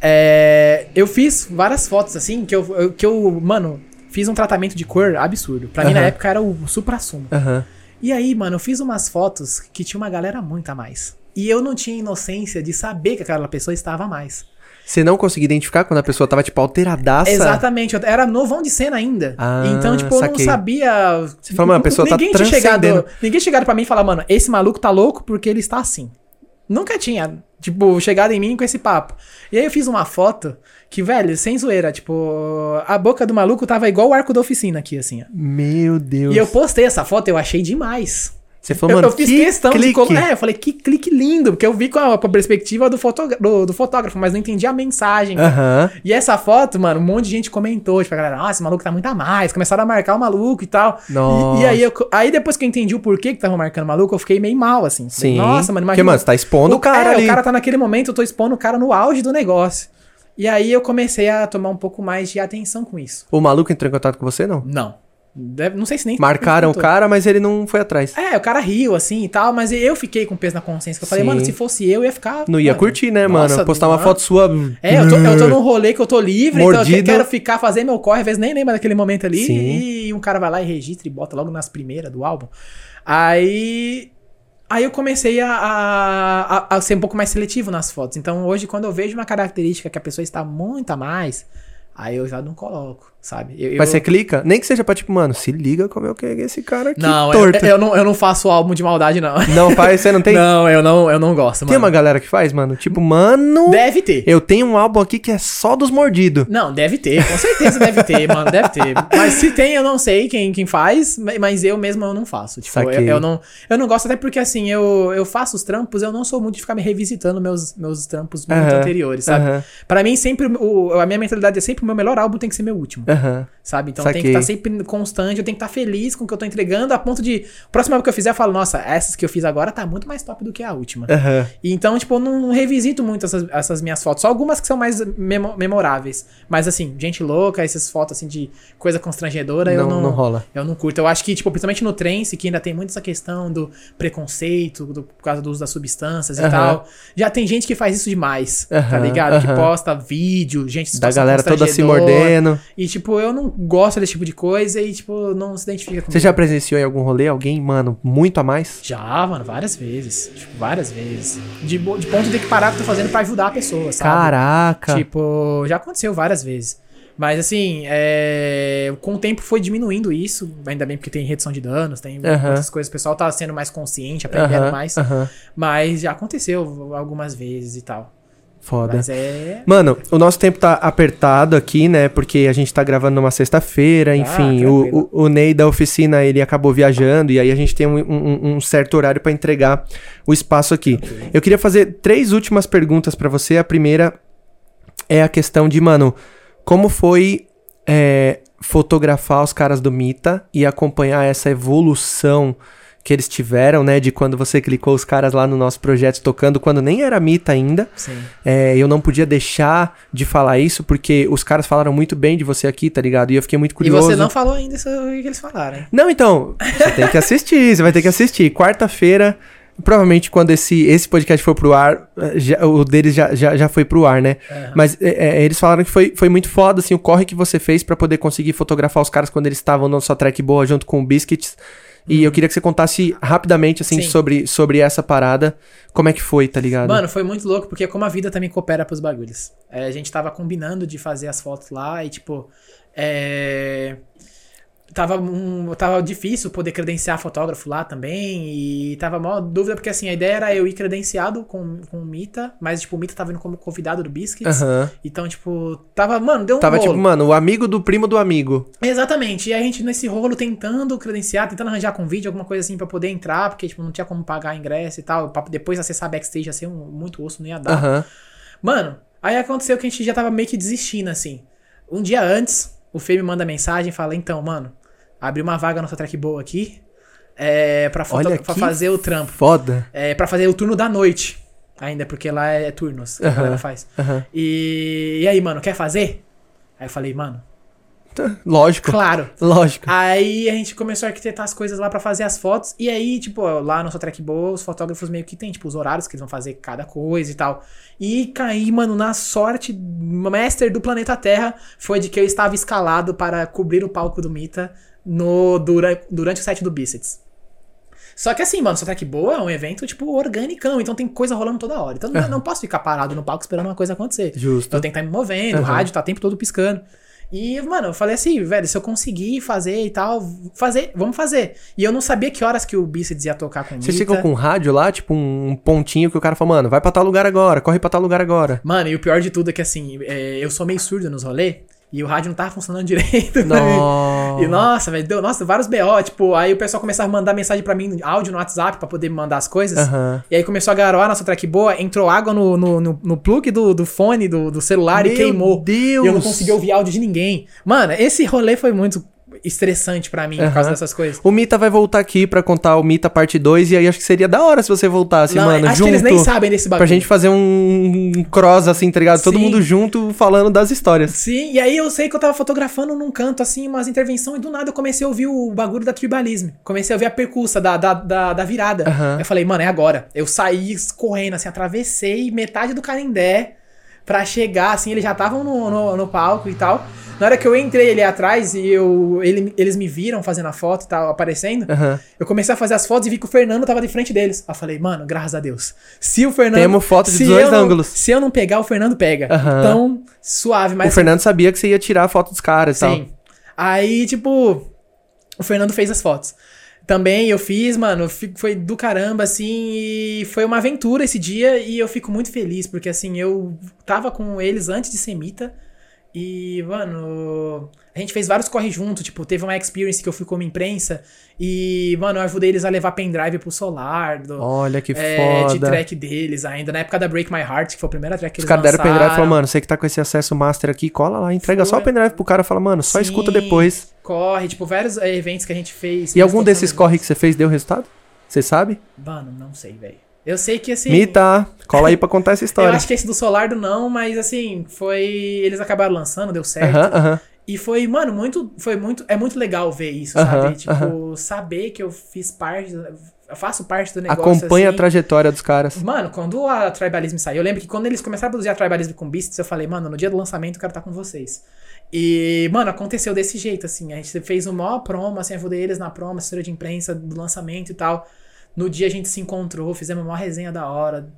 É, eu fiz várias fotos assim, que eu, eu- que eu, mano, fiz um tratamento de cor absurdo. Pra mim, na época, era o supra-sumo. Aham. E aí, mano, eu fiz umas fotos que tinha uma galera muito a mais. E eu não tinha inocência de saber que aquela pessoa estava a mais. Você não conseguia identificar quando a pessoa tava, tipo, alteradaça? Exatamente, eu era novão de cena ainda. Ah, então, tipo, eu saquei. não sabia. Você fala, mano, a pessoa tá ninguém chegado, transcendendo. Ninguém chegado pra mim e falar, mano, esse maluco tá louco porque ele está assim. Nunca tinha, tipo, chegado em mim com esse papo. E aí eu fiz uma foto que, velho, sem zoeira, tipo, a boca do maluco tava igual o arco da oficina aqui, assim, ó. Meu Deus. E eu postei essa foto, eu achei demais. Você falou, Eu, mano, eu fiz que questão de clique. colocar. É, eu falei, que clique lindo, porque eu vi com a, com a perspectiva do, do, do fotógrafo, mas não entendi a mensagem. Aham. E essa foto, mano, um monte de gente comentou, tipo, a galera, nossa, esse maluco tá muito a mais. Começaram a marcar o maluco e tal. E- Nossa. E, aí, eu, aí depois que eu entendi o porquê que tava marcando o maluco, eu fiquei meio mal, assim. Sim. Nossa, mano, Porque, imagina. mano, você tá expondo o cara é, ali. o cara tá naquele momento, eu tô expondo o cara no auge do negócio. E aí eu comecei a tomar um pouco mais de atenção com isso. O maluco entrou em contato com você, não? Não. Deve- não sei se nem. Marcaram o cara, mas ele não foi atrás. É, o cara riu, assim, e tal, mas eu fiquei com peso na consciência. que Eu falei, Sim. mano, se fosse eu, ia ficar... Não ia mano, curtir, né, nossa, mano? Postar uma foto sua. É, eu tô, eu tô num rolê que eu tô livre, então eu Mordido. que- quero ficar, fazer meu corre, às vezes nem lembra daquele momento ali, Sim. e um cara vai lá e registra e bota logo nas primeiras do álbum. Aí... Aí eu comecei a, a, a- ser um pouco mais seletivo nas fotos. Então hoje, quando eu vejo uma característica que a pessoa está muito a mais, aí eu já não coloco, sabe? Eu, Mas eu- você clica? Nem que seja pra, tipo, mano, se liga como eu que esse cara aqui Não, eu, torto. eu não, eu não faço álbum de maldade, não. Não faz, você não tem? Não, eu não, eu não gosto, mano. Tem uma galera que faz, mano? Tipo, mano, Deve ter. eu tenho um álbum aqui que é só dos mordidos. Não, deve ter, com certeza deve ter, mano, deve ter. Mas se tem, eu não sei quem, quem faz, mas eu mesmo eu não faço. Tipo, eu, eu não, eu não gosto, até porque assim, eu, eu faço os trampos, eu não sou muito de ficar me revisitando meus, meus trampos muito Aham, anteriores, sabe? aham. Pra mim, sempre, o, a minha mentalidade é sempre o meu melhor álbum tem que ser meu último. Aham. Sabe? Então tem Saquei. que estar sempre constante, eu tenho que estar feliz com o que eu tô entregando, a ponto de. O próximo álbum que eu fizer, eu falo, nossa, essas que eu fiz agora tá muito mais top do que a última. Aham. E Então, tipo, eu não revisito muito essas, essas minhas fotos. Só algumas que são mais memo- memoráveis. Mas, assim, gente louca, essas fotos, assim, de coisa constrangedora, eu Não- não... não rola. Eu não curto. Eu acho que, tipo, principalmente no trance, que ainda tem muito essa questão do preconceito, do, por causa do uso das substâncias e Aham. tal. Já tem gente que faz isso demais, tá ligado? Que posta vídeo, gente... Da galera toda se mordendo. E, tipo, eu não gosto desse tipo de coisa e, tipo, não se identifica comigo. Você já presenciou em algum rolê alguém, mano, muito a mais? Já, mano, várias vezes. Tipo, várias vezes. De, de ponto de ter que parar o que eu tô fazendo pra ajudar a pessoa, sabe? Caraca. Tipo, já aconteceu várias vezes. Mas assim, é, com o tempo foi diminuindo isso. Ainda bem porque tem redução de danos, tem Aham. outras coisas. O pessoal tá sendo mais consciente, aprendendo mais. Mas já aconteceu algumas vezes e tal. Foda. Mas é. Mano, o nosso tempo tá apertado aqui, né? Porque a gente tá gravando numa sexta-feira, enfim. o, tranquilo. o, o Ney da oficina, ele acabou viajando e aí a gente tem um, um- um certo horário pra entregar o espaço aqui. Eu queria fazer três últimas perguntas pra você. A primeira é a questão de, mano, como foi é, fotografar os caras do Mita e acompanhar essa evolução que eles tiveram, né? De quando você clicou os caras lá no nosso projeto tocando, quando nem era Mita ainda. Sim. É, eu não podia deixar de falar isso, porque os caras falaram muito bem de você aqui, tá ligado? E eu fiquei muito E curioso. você não falou ainda isso que eles falaram? Não, então, você tem que assistir, você vai ter que assistir. Quarta-feira, provavelmente quando esse, esse podcast for pro ar, eh, já- o deles já, já, já foi pro ar, né? Aham. Mas é, eles falaram que foi, foi muito foda, assim, o corre que você fez pra poder conseguir fotografar os caras quando eles estavam na sua track boa junto com o Biscuits. E eu queria que você contasse rapidamente, assim. Sim. sobre, sobre essa parada. Como é que foi, tá ligado? Mano, foi muito louco, porque como a vida também coopera pros bagulhos. É, a gente tava combinando de fazer as fotos lá e, tipo, é... Tava, um, tava difícil poder credenciar fotógrafo lá também e tava mó dúvida, porque assim, a ideia era eu ir credenciado com, com o Mita, mas, tipo, o Mita tava indo como convidado do Biscuits. Aham. Então, tipo, tava, mano, deu um Tava rolo. tipo, mano, o amigo do primo do amigo. Exatamente. E a gente nesse rolo tentando credenciar, tentando arranjar convite, alguma coisa assim pra poder entrar, porque tipo, não tinha como pagar ingresso e tal. Pra depois acessar backstage ia ser um, muito osso, não ia dar. Aham. Mano, aí aconteceu que a gente já tava meio que desistindo, assim. Um dia antes, o Fê me manda mensagem e fala: Então, mano, abri uma vaga na sua track boa aqui. É, pra, foto, pra fazer o trampo. Foda. É, pra fazer o turno da noite. Ainda, porque lá é turnos que a Aham. galera faz. Aham. E, e aí, mano, quer fazer? Aí eu falei, mano, Lógico. claro. Lógico. Aí a gente começou a arquitetar as coisas lá pra fazer as fotos. E aí, tipo, lá no track boa, os fotógrafos meio que tem, tipo, os horários que eles vão fazer cada coisa e tal. E caí, mano, na sorte, master do planeta Terra foi de que eu estava escalado para cobrir o palco do Mita no, dura, durante o set do Biscuits. Só que assim, mano, só track boa é um evento, tipo, organicão. Então tem coisa rolando toda hora. Então não, não posso ficar parado no palco esperando uma coisa acontecer. Justo. Então tenho que estar me movendo, o Aham. rádio tá o tempo todo piscando. E, mano, eu falei assim, velho, se eu conseguir fazer e tal, fazer, vamos fazer. E eu não sabia que horas que o Bíceps ia tocar com o Vocês ficam com um rádio lá, tipo um pontinho que o cara fala, mano, vai pra tal lugar agora, corre pra tal lugar agora. Mano, e o pior de tudo é que assim, é, eu sou meio surdo nos rolês e o rádio não tava funcionando direito. Nossa. E nossa, velho, deu nossa, vários BO, tipo, aí o pessoal começava a mandar mensagem pra mim, áudio no WhatsApp pra poder me mandar as coisas. Aham. E aí começou a garoar nossa track boa, entrou água no, no, no, no plug do, do fone do, do celular e Meu queimou. Deus. E eu não consegui ouvir áudio de ninguém. Mano, esse rolê foi muito estressante pra mim por causa dessas coisas. O Mita vai voltar aqui pra contar o Mita parte 2 e aí acho que seria da hora se você voltasse, Não, mano, acho junto. que eles nem sabem desse bagulho. Pra gente fazer um cross assim, tá ligado? Todo Sim. mundo junto falando das histórias. Sim, e aí eu sei que eu tava fotografando num canto, assim, umas intervenções, e do nada eu comecei a ouvir o bagulho da tribalismo. Comecei a ouvir a percussa da, da, da, da virada. Aham. Eu falei, mano, é agora. Eu saí correndo, assim, atravessei metade do Canindé pra chegar, assim, eles já estavam no, no, no palco e tal. Na hora que eu entrei ali atrás e eu, ele- eles me viram fazendo a foto e tal, aparecendo, Aham. eu comecei a fazer as fotos e vi que o Fernando tava de frente deles. Aí eu falei, mano, graças a Deus. Se o Fernando. Temos foto de se dois eu não- ângulos. Se eu não pegar, o Fernando pega. Aham. Então, suave, mas. o Fernando sabia que você ia tirar a foto dos caras e tal. Sim. Aí, tipo, o Fernando fez as fotos. Também eu fiz, mano, foi do caramba, assim, e foi uma aventura esse dia e eu fico muito feliz, porque assim, eu tava com eles antes de Semita e, mano, a gente fez vários corre junto, tipo, teve uma experience que eu fui como imprensa e, mano, eu ajudei eles a levar pendrive pro Solar, do, Olha que é, de foda. track deles ainda, na época da Break My Heart, que foi a primeira track que Os eles caras deram pendrive e falaram, mano, você que tá com esse acesso master aqui, cola lá, entrega Foi. só o pendrive pro cara e fala, mano, só Sim, escuta depois. Corre, tipo, vários é, eventos que a gente fez. E algum desses corre que você fez deu resultado? Você sabe? Mano, não sei, velho. Eu sei que assim. Mita, cola aí pra contar essa Eu história. acho que esse do Solardo não, mas assim, foi. Eles acabaram lançando, deu certo. Aham, aham. E foi, mano, muito. Foi muito. É muito legal ver isso, Aham, sabe? Tipo, saber que eu fiz parte. Eu faço parte do negócio. Acompanha a assim. trajetória dos caras. Mano, quando a Tribalism saiu, eu lembro que quando eles começaram a produzir a Tribalism com Beasts, eu falei, mano, no dia do lançamento eu quero estar com vocês. E, mano, aconteceu desse jeito, assim. A gente fez uma maior promo, assim, eu ajudei eles na promo, assessoria de imprensa do lançamento e tal. No dia a gente se encontrou, fizemos uma resenha da hora.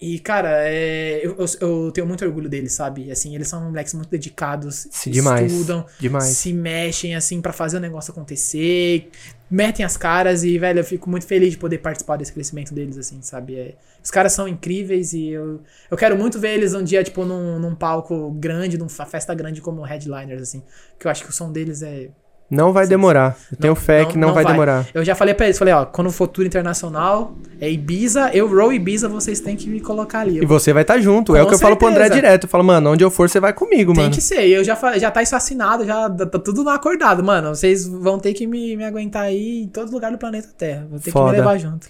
E, cara, é, eu, eu- eu tenho muito orgulho deles, sabe? Assim, eles são moleques muito dedicados, Sim, demais. estudam, Demais. se mexem, assim, pra fazer o negócio acontecer, metem as caras e, velho, eu fico muito feliz de poder participar desse crescimento deles, assim, sabe? É, os caras são incríveis e eu, eu quero muito ver eles um dia, tipo, num, num palco grande, numa festa grande como headliners, assim, que eu acho que o som deles é... Não vai demorar. Eu tenho Não- fé não- que não, não vai, vai. demorar. Eu já falei pra eles, falei, ó, quando for tour internacional, é Ibiza, eu, Row Ibiza, vocês têm que me colocar ali. E você vai estar junto. é Com o que eu falo pro André certeza. direto. Eu falo, mano, onde eu for, você vai comigo, Tem mano. que ser, eu já, já tá isso assinado, já tá tá tudo acordado, mano. Vocês vão ter que me, me aguentar aí em todo lugar do planeta Terra. Vou ter Foda. que me levar junto.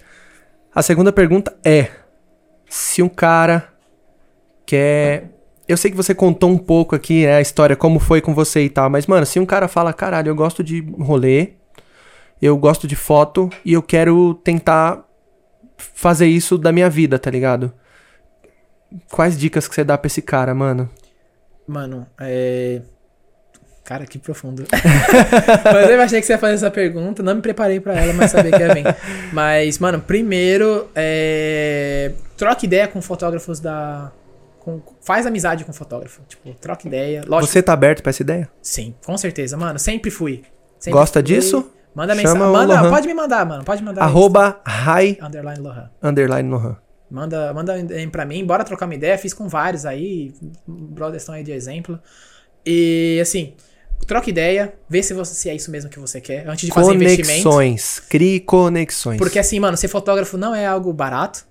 A segunda pergunta é: se um cara quer. Eu sei que você contou um pouco aqui, né, a história, como foi com você e tal, mas, mano, se um cara fala, caralho, eu gosto de rolê, eu gosto de foto e eu quero tentar fazer isso da minha vida, tá ligado? Quais dicas que você dá pra esse cara, mano? Mano, é. Cara, que profundo. mas eu achei que você ia fazer essa pergunta, não me preparei pra ela, mas sabia que ia vir. Mas, mano, primeiro, é... troca ideia com fotógrafos da. Com- Faz amizade com fotógrafo. Tipo, troca ideia. Lógico, Você tá aberto pra essa ideia? sim, com certeza, mano. Sempre fui. Sempre Gosta fui. disso? Manda mensagem. Manda, pode me mandar, mano. Pode mandar. Arroba Insta, Underline Lohan. underline Lohan. Manda, manda pra mim, bora trocar uma ideia. Fiz com vários aí, brothers estão aí de exemplo. E assim, troca ideia, vê se, você, se é isso mesmo que você quer, antes de fazer investimento. Conexões. Crie conexões. Porque assim, mano, ser fotógrafo não é algo barato.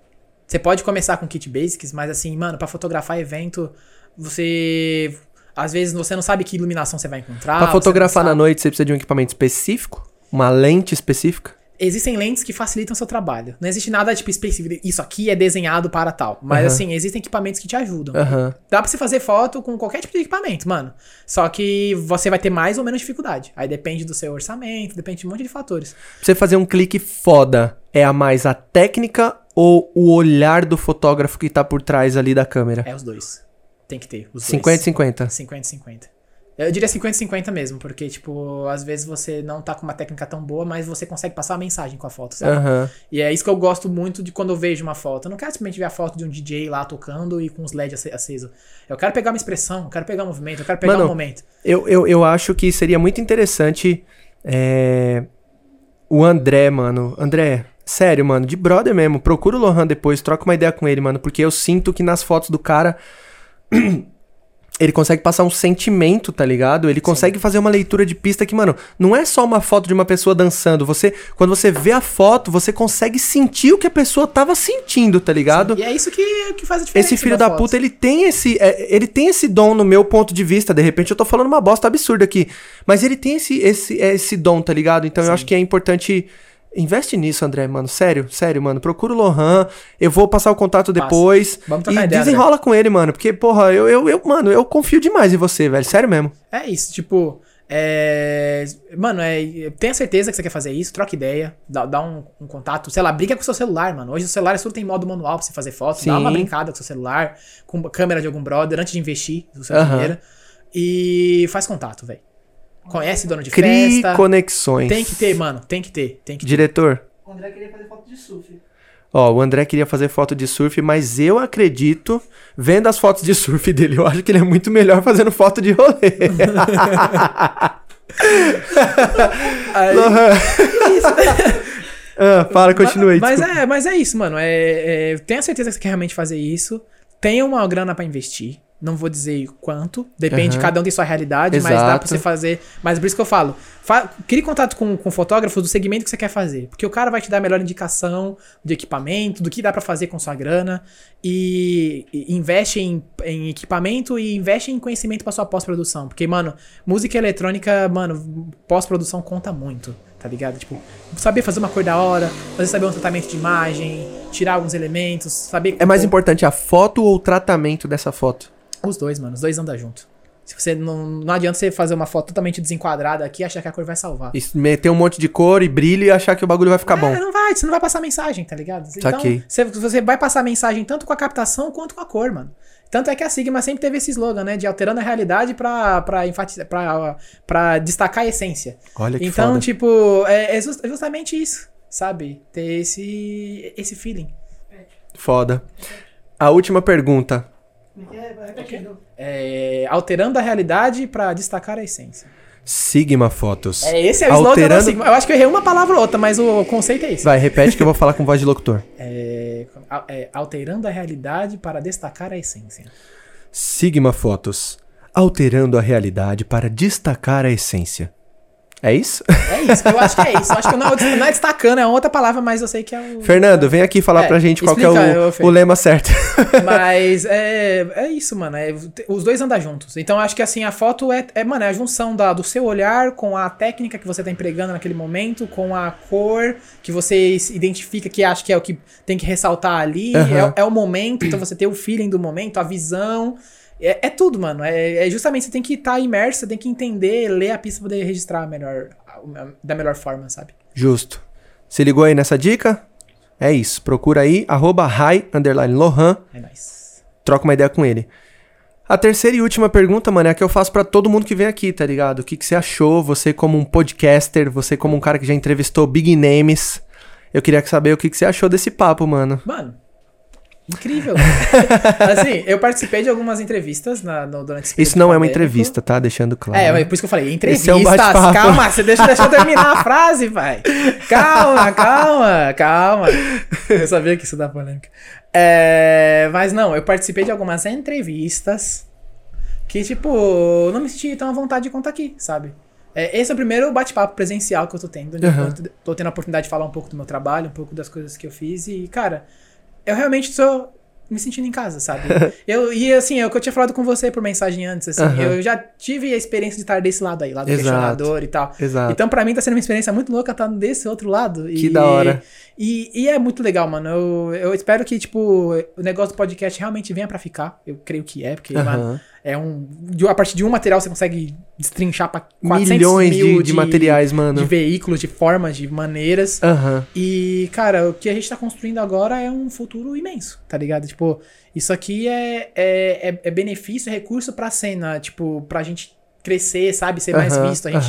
Você pode começar com kit basics, mas assim, mano, pra fotografar evento, você. Às vezes você não sabe que iluminação você vai encontrar. Pra fotografar na noite, você precisa de um equipamento específico? Uma lente específica? Existem lentes que facilitam o seu trabalho. Não existe nada tipo específico. Isso aqui é desenhado para tal. Mas Aham. assim, existem equipamentos que te ajudam. Aham. Dá pra você fazer foto com qualquer tipo de equipamento, mano. Só que você vai ter mais ou menos dificuldade. Aí depende do seu orçamento, depende de um monte de fatores. Pra você fazer um clique foda, é a mais a técnica ou o olhar do fotógrafo que tá por trás ali da câmera? É os dois. Tem que ter. Os 50 dois. 50. 50 50. Eu diria 50-50 mesmo, porque, tipo, às vezes você não tá com uma técnica tão boa, mas você consegue passar a mensagem com a foto, sabe? Aham. E é isso que eu gosto muito de quando eu vejo uma foto. Eu não quero simplesmente ver a foto de um DJ lá tocando e com os LEDs ace- acesos. Eu quero pegar uma expressão, eu quero pegar um movimento, eu quero pegar Mano, um momento. Eu, eu, eu acho que seria muito interessante é, o André, mano. André, sério, mano, de brother mesmo. Procura o Lohan depois, troca uma ideia com ele, mano. Porque eu sinto que nas fotos do cara. Ele consegue passar um sentimento, tá ligado? Ele consegue fazer uma leitura de pista que, mano, não é só uma foto de uma pessoa dançando. Você, quando você vê a foto, você consegue sentir o que a pessoa tava sentindo, tá ligado? E é isso que, que faz a diferença. Esse filho da da puta, ele tem esse. é, ele tem esse dom no meu ponto de vista. De repente eu tô falando uma bosta absurda aqui. Mas ele tem esse, esse, esse dom, tá ligado? Então eu acho que é importante. Investe nisso, André, mano. Sério, sério, mano. Procura o Lohan. Eu vou passar o contato Passa. depois. Vamos trocar e ideia, desenrola com ele, mano. Porque, porra, eu, eu, eu, mano, eu confio demais em você, velho. Sério mesmo. É isso, tipo. É... Mano, é... tenha certeza que você quer fazer isso, troca ideia, dá, dá um, um contato, sei lá, brinca com o seu celular, mano. Hoje o celular tudo tem modo manual pra você fazer foto, Sim. dá uma brincada com o seu celular, com câmera de algum brother, antes de investir no seu Aham. dinheiro. E faz contato, velho. Conhece dono de Crie festa. conexões. Tem que ter, mano, tem que ter, tem que ter. Diretor. O André queria fazer foto de surf. Ó, o André queria fazer foto de surf, mas eu acredito, vendo as fotos de surf dele, eu acho que ele é muito melhor fazendo foto de rolê. Aí- Lohan. ah, fala, continua aí. Mas, desculpa. é, mas é isso, mano. É, é, tenha certeza que você quer realmente fazer isso. Tenha uma grana pra investir. Não vou dizer quanto. Depende, Aham. cada um tem sua realidade, mas dá Exato. pra você fazer. Mas por isso que eu falo. Fa crie contato com, com fotógrafos do segmento que você quer fazer. Porque o cara vai te dar a melhor indicação de equipamento, do que dá pra fazer com sua grana. E, e investe em, em equipamento e investe em conhecimento pra sua pós-produção. Porque, mano, música eletrônica, mano, pós-produção conta muito. Tá ligado? Tipo, saber fazer uma cor da hora, fazer saber um tratamento de imagem, tirar alguns elementos, saber. É mais como- importante a foto ou o tratamento dessa foto? Os dois, mano. Os dois andam junto. Se você não, não adianta você fazer uma foto totalmente desenquadrada aqui e achar que a cor vai salvar. E meter um monte de cor e brilho e achar que o bagulho vai ficar bom. É, não vai, você não vai passar mensagem, tá ligado? Saquei. Então, você, você vai passar mensagem tanto com a captação quanto com a cor, mano. Tanto é que a Sigma sempre teve esse slogan, né? De alterando a realidade pra, pra, enfatizar, pra, pra destacar a essência. Olha que Então, foda. tipo, é, é é justamente isso, sabe? Ter esse, esse feeling. Foda. A última pergunta. É é? É, alterando a realidade pra destacar a essência. Sigma Fotos. É, esse é o slogan da Alterando- Sigma. Eu acho que eu errei uma palavra ou outra, mas o conceito é esse. Vai, repete que eu vou falar com voz de locutor. É, é, alterando a realidade para destacar a essência. Sigma Fotos. Alterando a realidade para destacar a essência. É isso? É isso, eu acho que é isso. Eu acho que não, é- não é destacando, é outra palavra, mas eu sei que é o. Fernando, vem aqui falar É, pra gente qual que é explica, o, o lema certo. Mas é, é isso, mano. é- os dois andam juntos. Então acho que assim, a foto é, é, mano, é a junção da, do seu olhar com a técnica que você tá empregando naquele momento, com a cor que você identifica que acha que é o que tem que ressaltar ali. Aham. É, é o momento, então você tem o feeling do momento, a visão. É, é tudo, mano. É, é justamente você tem que estar imerso, você tem que entender, ler a pista pra poder registrar melhor, da melhor forma, sabe? Justo. Se ligou aí nessa dica? É isso. Procura aí, arroba hi, underline Lohan. É nóis. troca uma ideia com ele. A terceira e última pergunta, mano, é a que eu faço pra todo mundo que vem aqui, tá ligado? O que, que você achou? Você como um podcaster, você como um cara que já entrevistou big names. Eu queria saber o que, que você achou desse papo, mano. Mano, incrível. assim, eu participei de algumas entrevistas na, no, durante esse Isso não é uma entrevista, tá? Deixando claro. É, mas por isso que eu falei, Esse é um entrevistas. calma, você deixa, deixa eu terminar a frase, pai. Calma, calma, calma. Eu sabia que isso dá polêmica. É, mas não, eu participei de algumas entrevistas que, tipo, não me senti tão à vontade de contar aqui, sabe? É, esse é o primeiro bate-papo presencial que eu tô tendo. onde Aham. Eu tô tendo a oportunidade de falar um pouco do meu trabalho, um pouco das coisas que eu fiz. E, cara, eu realmente tô me sentindo em casa, sabe? eu, e assim, é o que eu tinha falado com você por mensagem antes, assim, Aham. eu já tive a experiência de estar desse lado aí, lado do Exato. questionador e tal. Exato. Então, pra mim, tá sendo uma experiência muito louca estar desse outro lado. Que e, da hora. E, e é muito legal, mano. Eu, eu espero que, tipo, o negócio do podcast realmente venha pra ficar. Eu creio que é, porque, mano, Aham. é um. de- A partir de um material você consegue destrinchar pra 400 Milhões de, mil de materiais, De mano. veículos, de formas, de maneiras. Aham. E, cara, o que a gente tá construindo agora é um futuro imenso, tá ligado? Tipo, isso aqui é, é, é, é benefício, é recurso pra cena, tipo, pra gente crescer, sabe? Ser mais visto. A gente.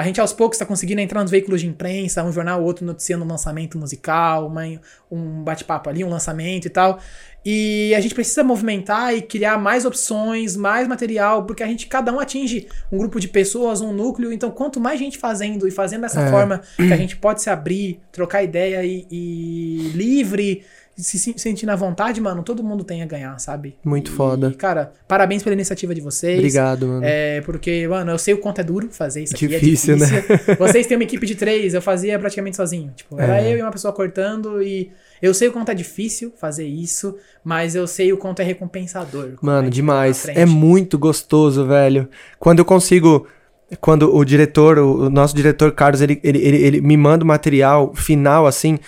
A gente aos poucos tá conseguindo entrar nos veículos de imprensa, um jornal ou outro noticiando um lançamento musical, uma- um bate-papo ali, um lançamento e tal. E a gente precisa movimentar e criar mais opções, mais material, porque a gente, cada um atinge um grupo de pessoas, um núcleo. Então, quanto mais gente fazendo e fazendo dessa É. forma que a gente pode se abrir, trocar ideia e, e livre, se se sentindo à vontade, mano, todo mundo tem a ganhar, sabe? Muito E, foda. Cara, parabéns pela iniciativa de vocês. Obrigado, mano. É, porque, mano, eu sei o quanto é duro fazer isso aqui. Difícil, é né? difícil. Vocês têm uma equipe de três, eu fazia praticamente sozinho. Tipo, era É. eu e uma pessoa cortando e eu sei o quanto é difícil fazer isso, mas eu sei o quanto é recompensador. Mano, gente demais. vai pra É muito gostoso, velho. Quando eu consigo. Quando o diretor, o, o nosso diretor Carlos, ele, ele, ele, ele me manda o material final, assim.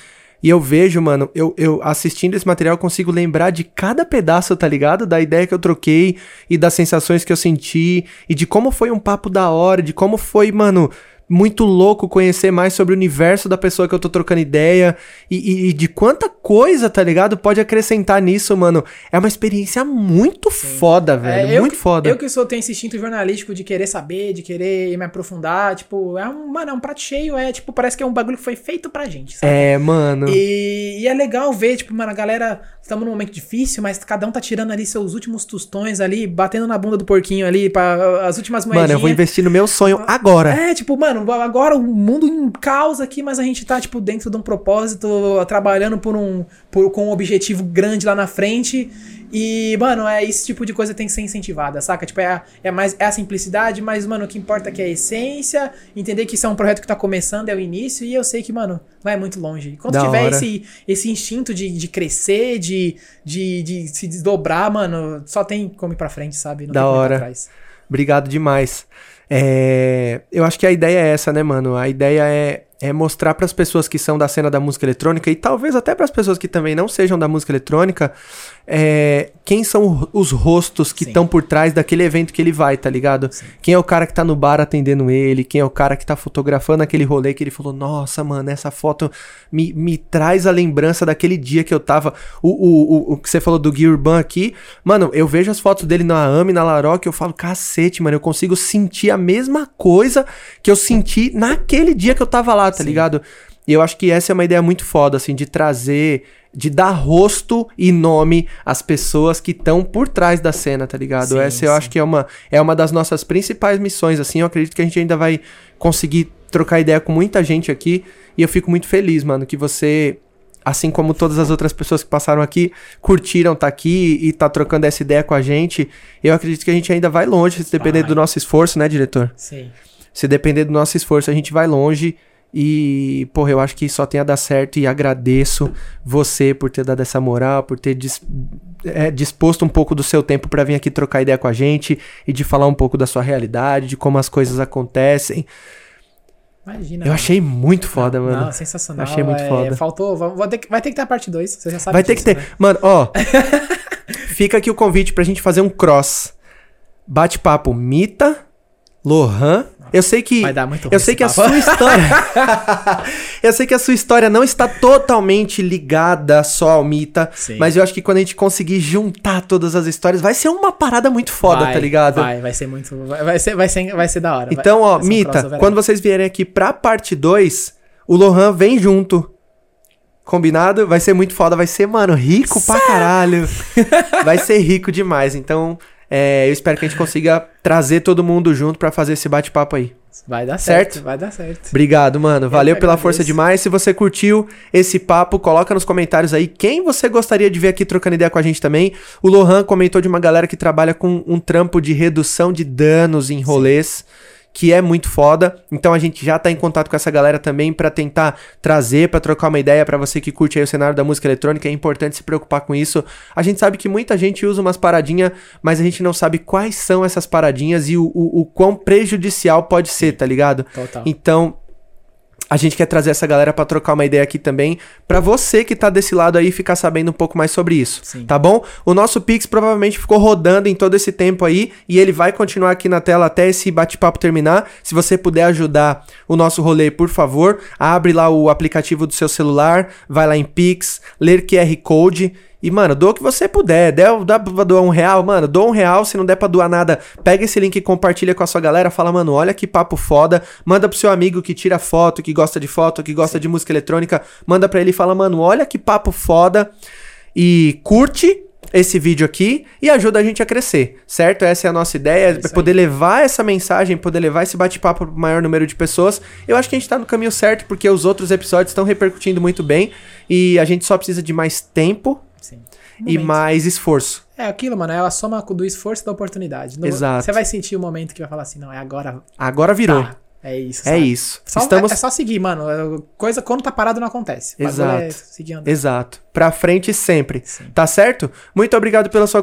E eu vejo, mano, eu, eu assistindo esse material, consigo lembrar de cada pedaço, tá ligado? Da ideia que eu troquei e das sensações que eu senti. E de como foi um papo da hora, de como foi, mano, muito louco conhecer mais sobre o universo da pessoa que eu tô trocando ideia. E, e- e de quanta coisa, tá ligado? Pode acrescentar nisso, mano. É uma experiência muito foda, velho. É, muito que- foda. Eu que sou, tenho esse instinto jornalístico de querer saber, de querer me aprofundar, tipo, é um, mano, é um prato cheio, é, tipo, parece que é um bagulho que foi feito pra gente, sabe? É, mano. E, e é legal ver, tipo, mano, a galera, estamos num momento difícil, mas cada um tá tirando ali seus últimos tostões ali, batendo na bunda do porquinho ali, para as últimas moedinhas. Mano, eu vou investir no meu sonho agora. É, tipo, mano, agora o mundo em caos aqui, mas a gente tá, tipo, dentro de um propósito, trabalhando por um, por, com um objetivo grande lá na frente. E, mano, é esse tipo de coisa tem que ser incentivada, saca? Tipo, é, a- é mais é a simplicidade, mas, mano, o que importa é que é a essência, entender que isso é um projeto que tá começando, é o início, e eu sei que, mano, vai muito longe. E quando Da tiver hora. esse, esse instinto de, de crescer, de, de, de se desdobrar, mano, só tem como ir pra frente, sabe? Não Da tem como ir hora. pra trás. Obrigado demais. É, eu acho que a ideia é essa, né, mano? A ideia é, é mostrar pras pessoas que são da cena da música eletrônica e talvez até pras pessoas que também não sejam da música eletrônica, é, quem são os rostos que Sim. estão por trás daquele evento que ele vai, tá ligado? Quem é o cara que tá no bar atendendo ele, quem é o cara que tá fotografando aquele rolê que ele falou, nossa, mano, essa foto me, me traz a lembrança daquele dia que eu tava. O, o, o, o que você falou do Gui Urban aqui, mano, eu vejo as fotos dele na AME, na Laroque, eu falo, cacete, mano, eu consigo sentir a mesma coisa que eu senti naquele dia que eu tava lá, tá Sim. ligado? E eu acho que essa é uma ideia muito foda, assim, de trazer, de dar rosto e nome às pessoas que estão por trás da cena, tá ligado? Sim, essa eu sim. acho que é uma, é uma das nossas principais missões, assim, eu acredito que a gente ainda vai conseguir trocar ideia com muita gente aqui, e eu fico muito feliz, mano, que você, assim como todas as outras pessoas que passaram aqui, curtiram tá aqui e tá trocando essa ideia com a gente, eu acredito que a gente ainda vai longe, se depender Vai. do nosso esforço, né, diretor? Sim. Se depender do nosso esforço, a gente vai longe. E, porra, eu acho que só tem a dar certo e agradeço você por ter dado essa moral, por ter dis- é, disposto um pouco do seu tempo pra vir aqui trocar ideia com a gente e de falar um pouco da sua realidade, de como as coisas acontecem. Imagina. Eu mano. achei muito foda, não, mano. Não, sensacional. Achei muito é, foda. Faltou. Ter que, vai ter que ter a parte 2. Você já sabe Vai ter que ter. né? Mano, ó. fica aqui o convite pra gente fazer um cross. Bate-papo Mita, Lohan. Eu sei que. Vai dar muito ruim Eu sei que a papo. sua história. eu sei que a sua história não está totalmente ligada só ao Mita. Sim. Mas eu acho que quando a gente conseguir juntar todas as histórias, vai ser uma parada muito foda, Vai, tá ligado? Vai, vai ser muito. Vai, vai ser, vai, ser, vai ser da hora. Então, vai, ó, vai um Mita, crossover quando vocês vierem aqui pra parte 2, o Lohan vem junto. Combinado? Vai ser muito foda, vai ser, mano, rico pra caralho. vai ser rico demais. Então, é, eu espero que a gente consiga trazer todo mundo junto pra fazer esse bate-papo aí. Vai dar Certo? certo. Vai dar certo. Obrigado, mano. Valeu pela força demais. Se você curtiu esse papo, coloca nos comentários aí quem você gostaria de ver aqui trocando ideia com a gente também. O Lohan comentou de uma galera que trabalha com um trampo de redução de danos em rolês. Que é muito foda. Então a gente já tá em contato com essa galera também pra tentar trazer, pra trocar uma ideia pra você que curte aí o cenário da música eletrônica. É importante se preocupar com isso. A gente sabe que muita gente usa umas paradinhas, mas a gente não sabe quais são essas paradinhas e o, o, o quão prejudicial pode ser, tá ligado? Total. Então, a gente quer trazer essa galera pra trocar uma ideia aqui também, pra você que tá desse lado aí ficar sabendo um pouco mais sobre isso, Sim. tá bom? O nosso Pix provavelmente ficou rodando em todo esse tempo aí e ele vai continuar aqui na tela até esse bate-papo terminar. Se você puder ajudar o nosso rolê, por favor, abre lá o aplicativo do seu celular, vai lá em Pix, ler QR Code E, mano, doa o que você puder. Der, dá pra doar um real, mano, doa um real. Se não der pra doar nada, pega esse link e compartilha com a sua galera. Fala, mano, olha que papo foda. Manda pro seu amigo que tira foto, que gosta de foto, que gosta de música eletrônica. Manda pra ele e fala, mano, olha que papo foda. E curte esse vídeo aqui e ajuda a gente a crescer, certo? Essa é a nossa ideia, é poder levar essa mensagem, poder levar esse bate-papo pro maior número de pessoas. Eu acho que a gente tá no caminho certo, porque os outros episódios estão repercutindo muito bem e a gente só precisa de mais tempo Sim. e mais esforço. É aquilo, mano, é a soma do esforço e da oportunidade. No- Exato. Você vai sentir o momento que vai falar assim, não, é agora. Agora virou. Tá. É isso. É sabe? isso. Só- Estamos É só seguir, mano. É Coisa quando tá parado não acontece. Bagulho Exato. É seguir andando. exato, pra frente sempre. Sim. Tá certo? Muito obrigado pela sua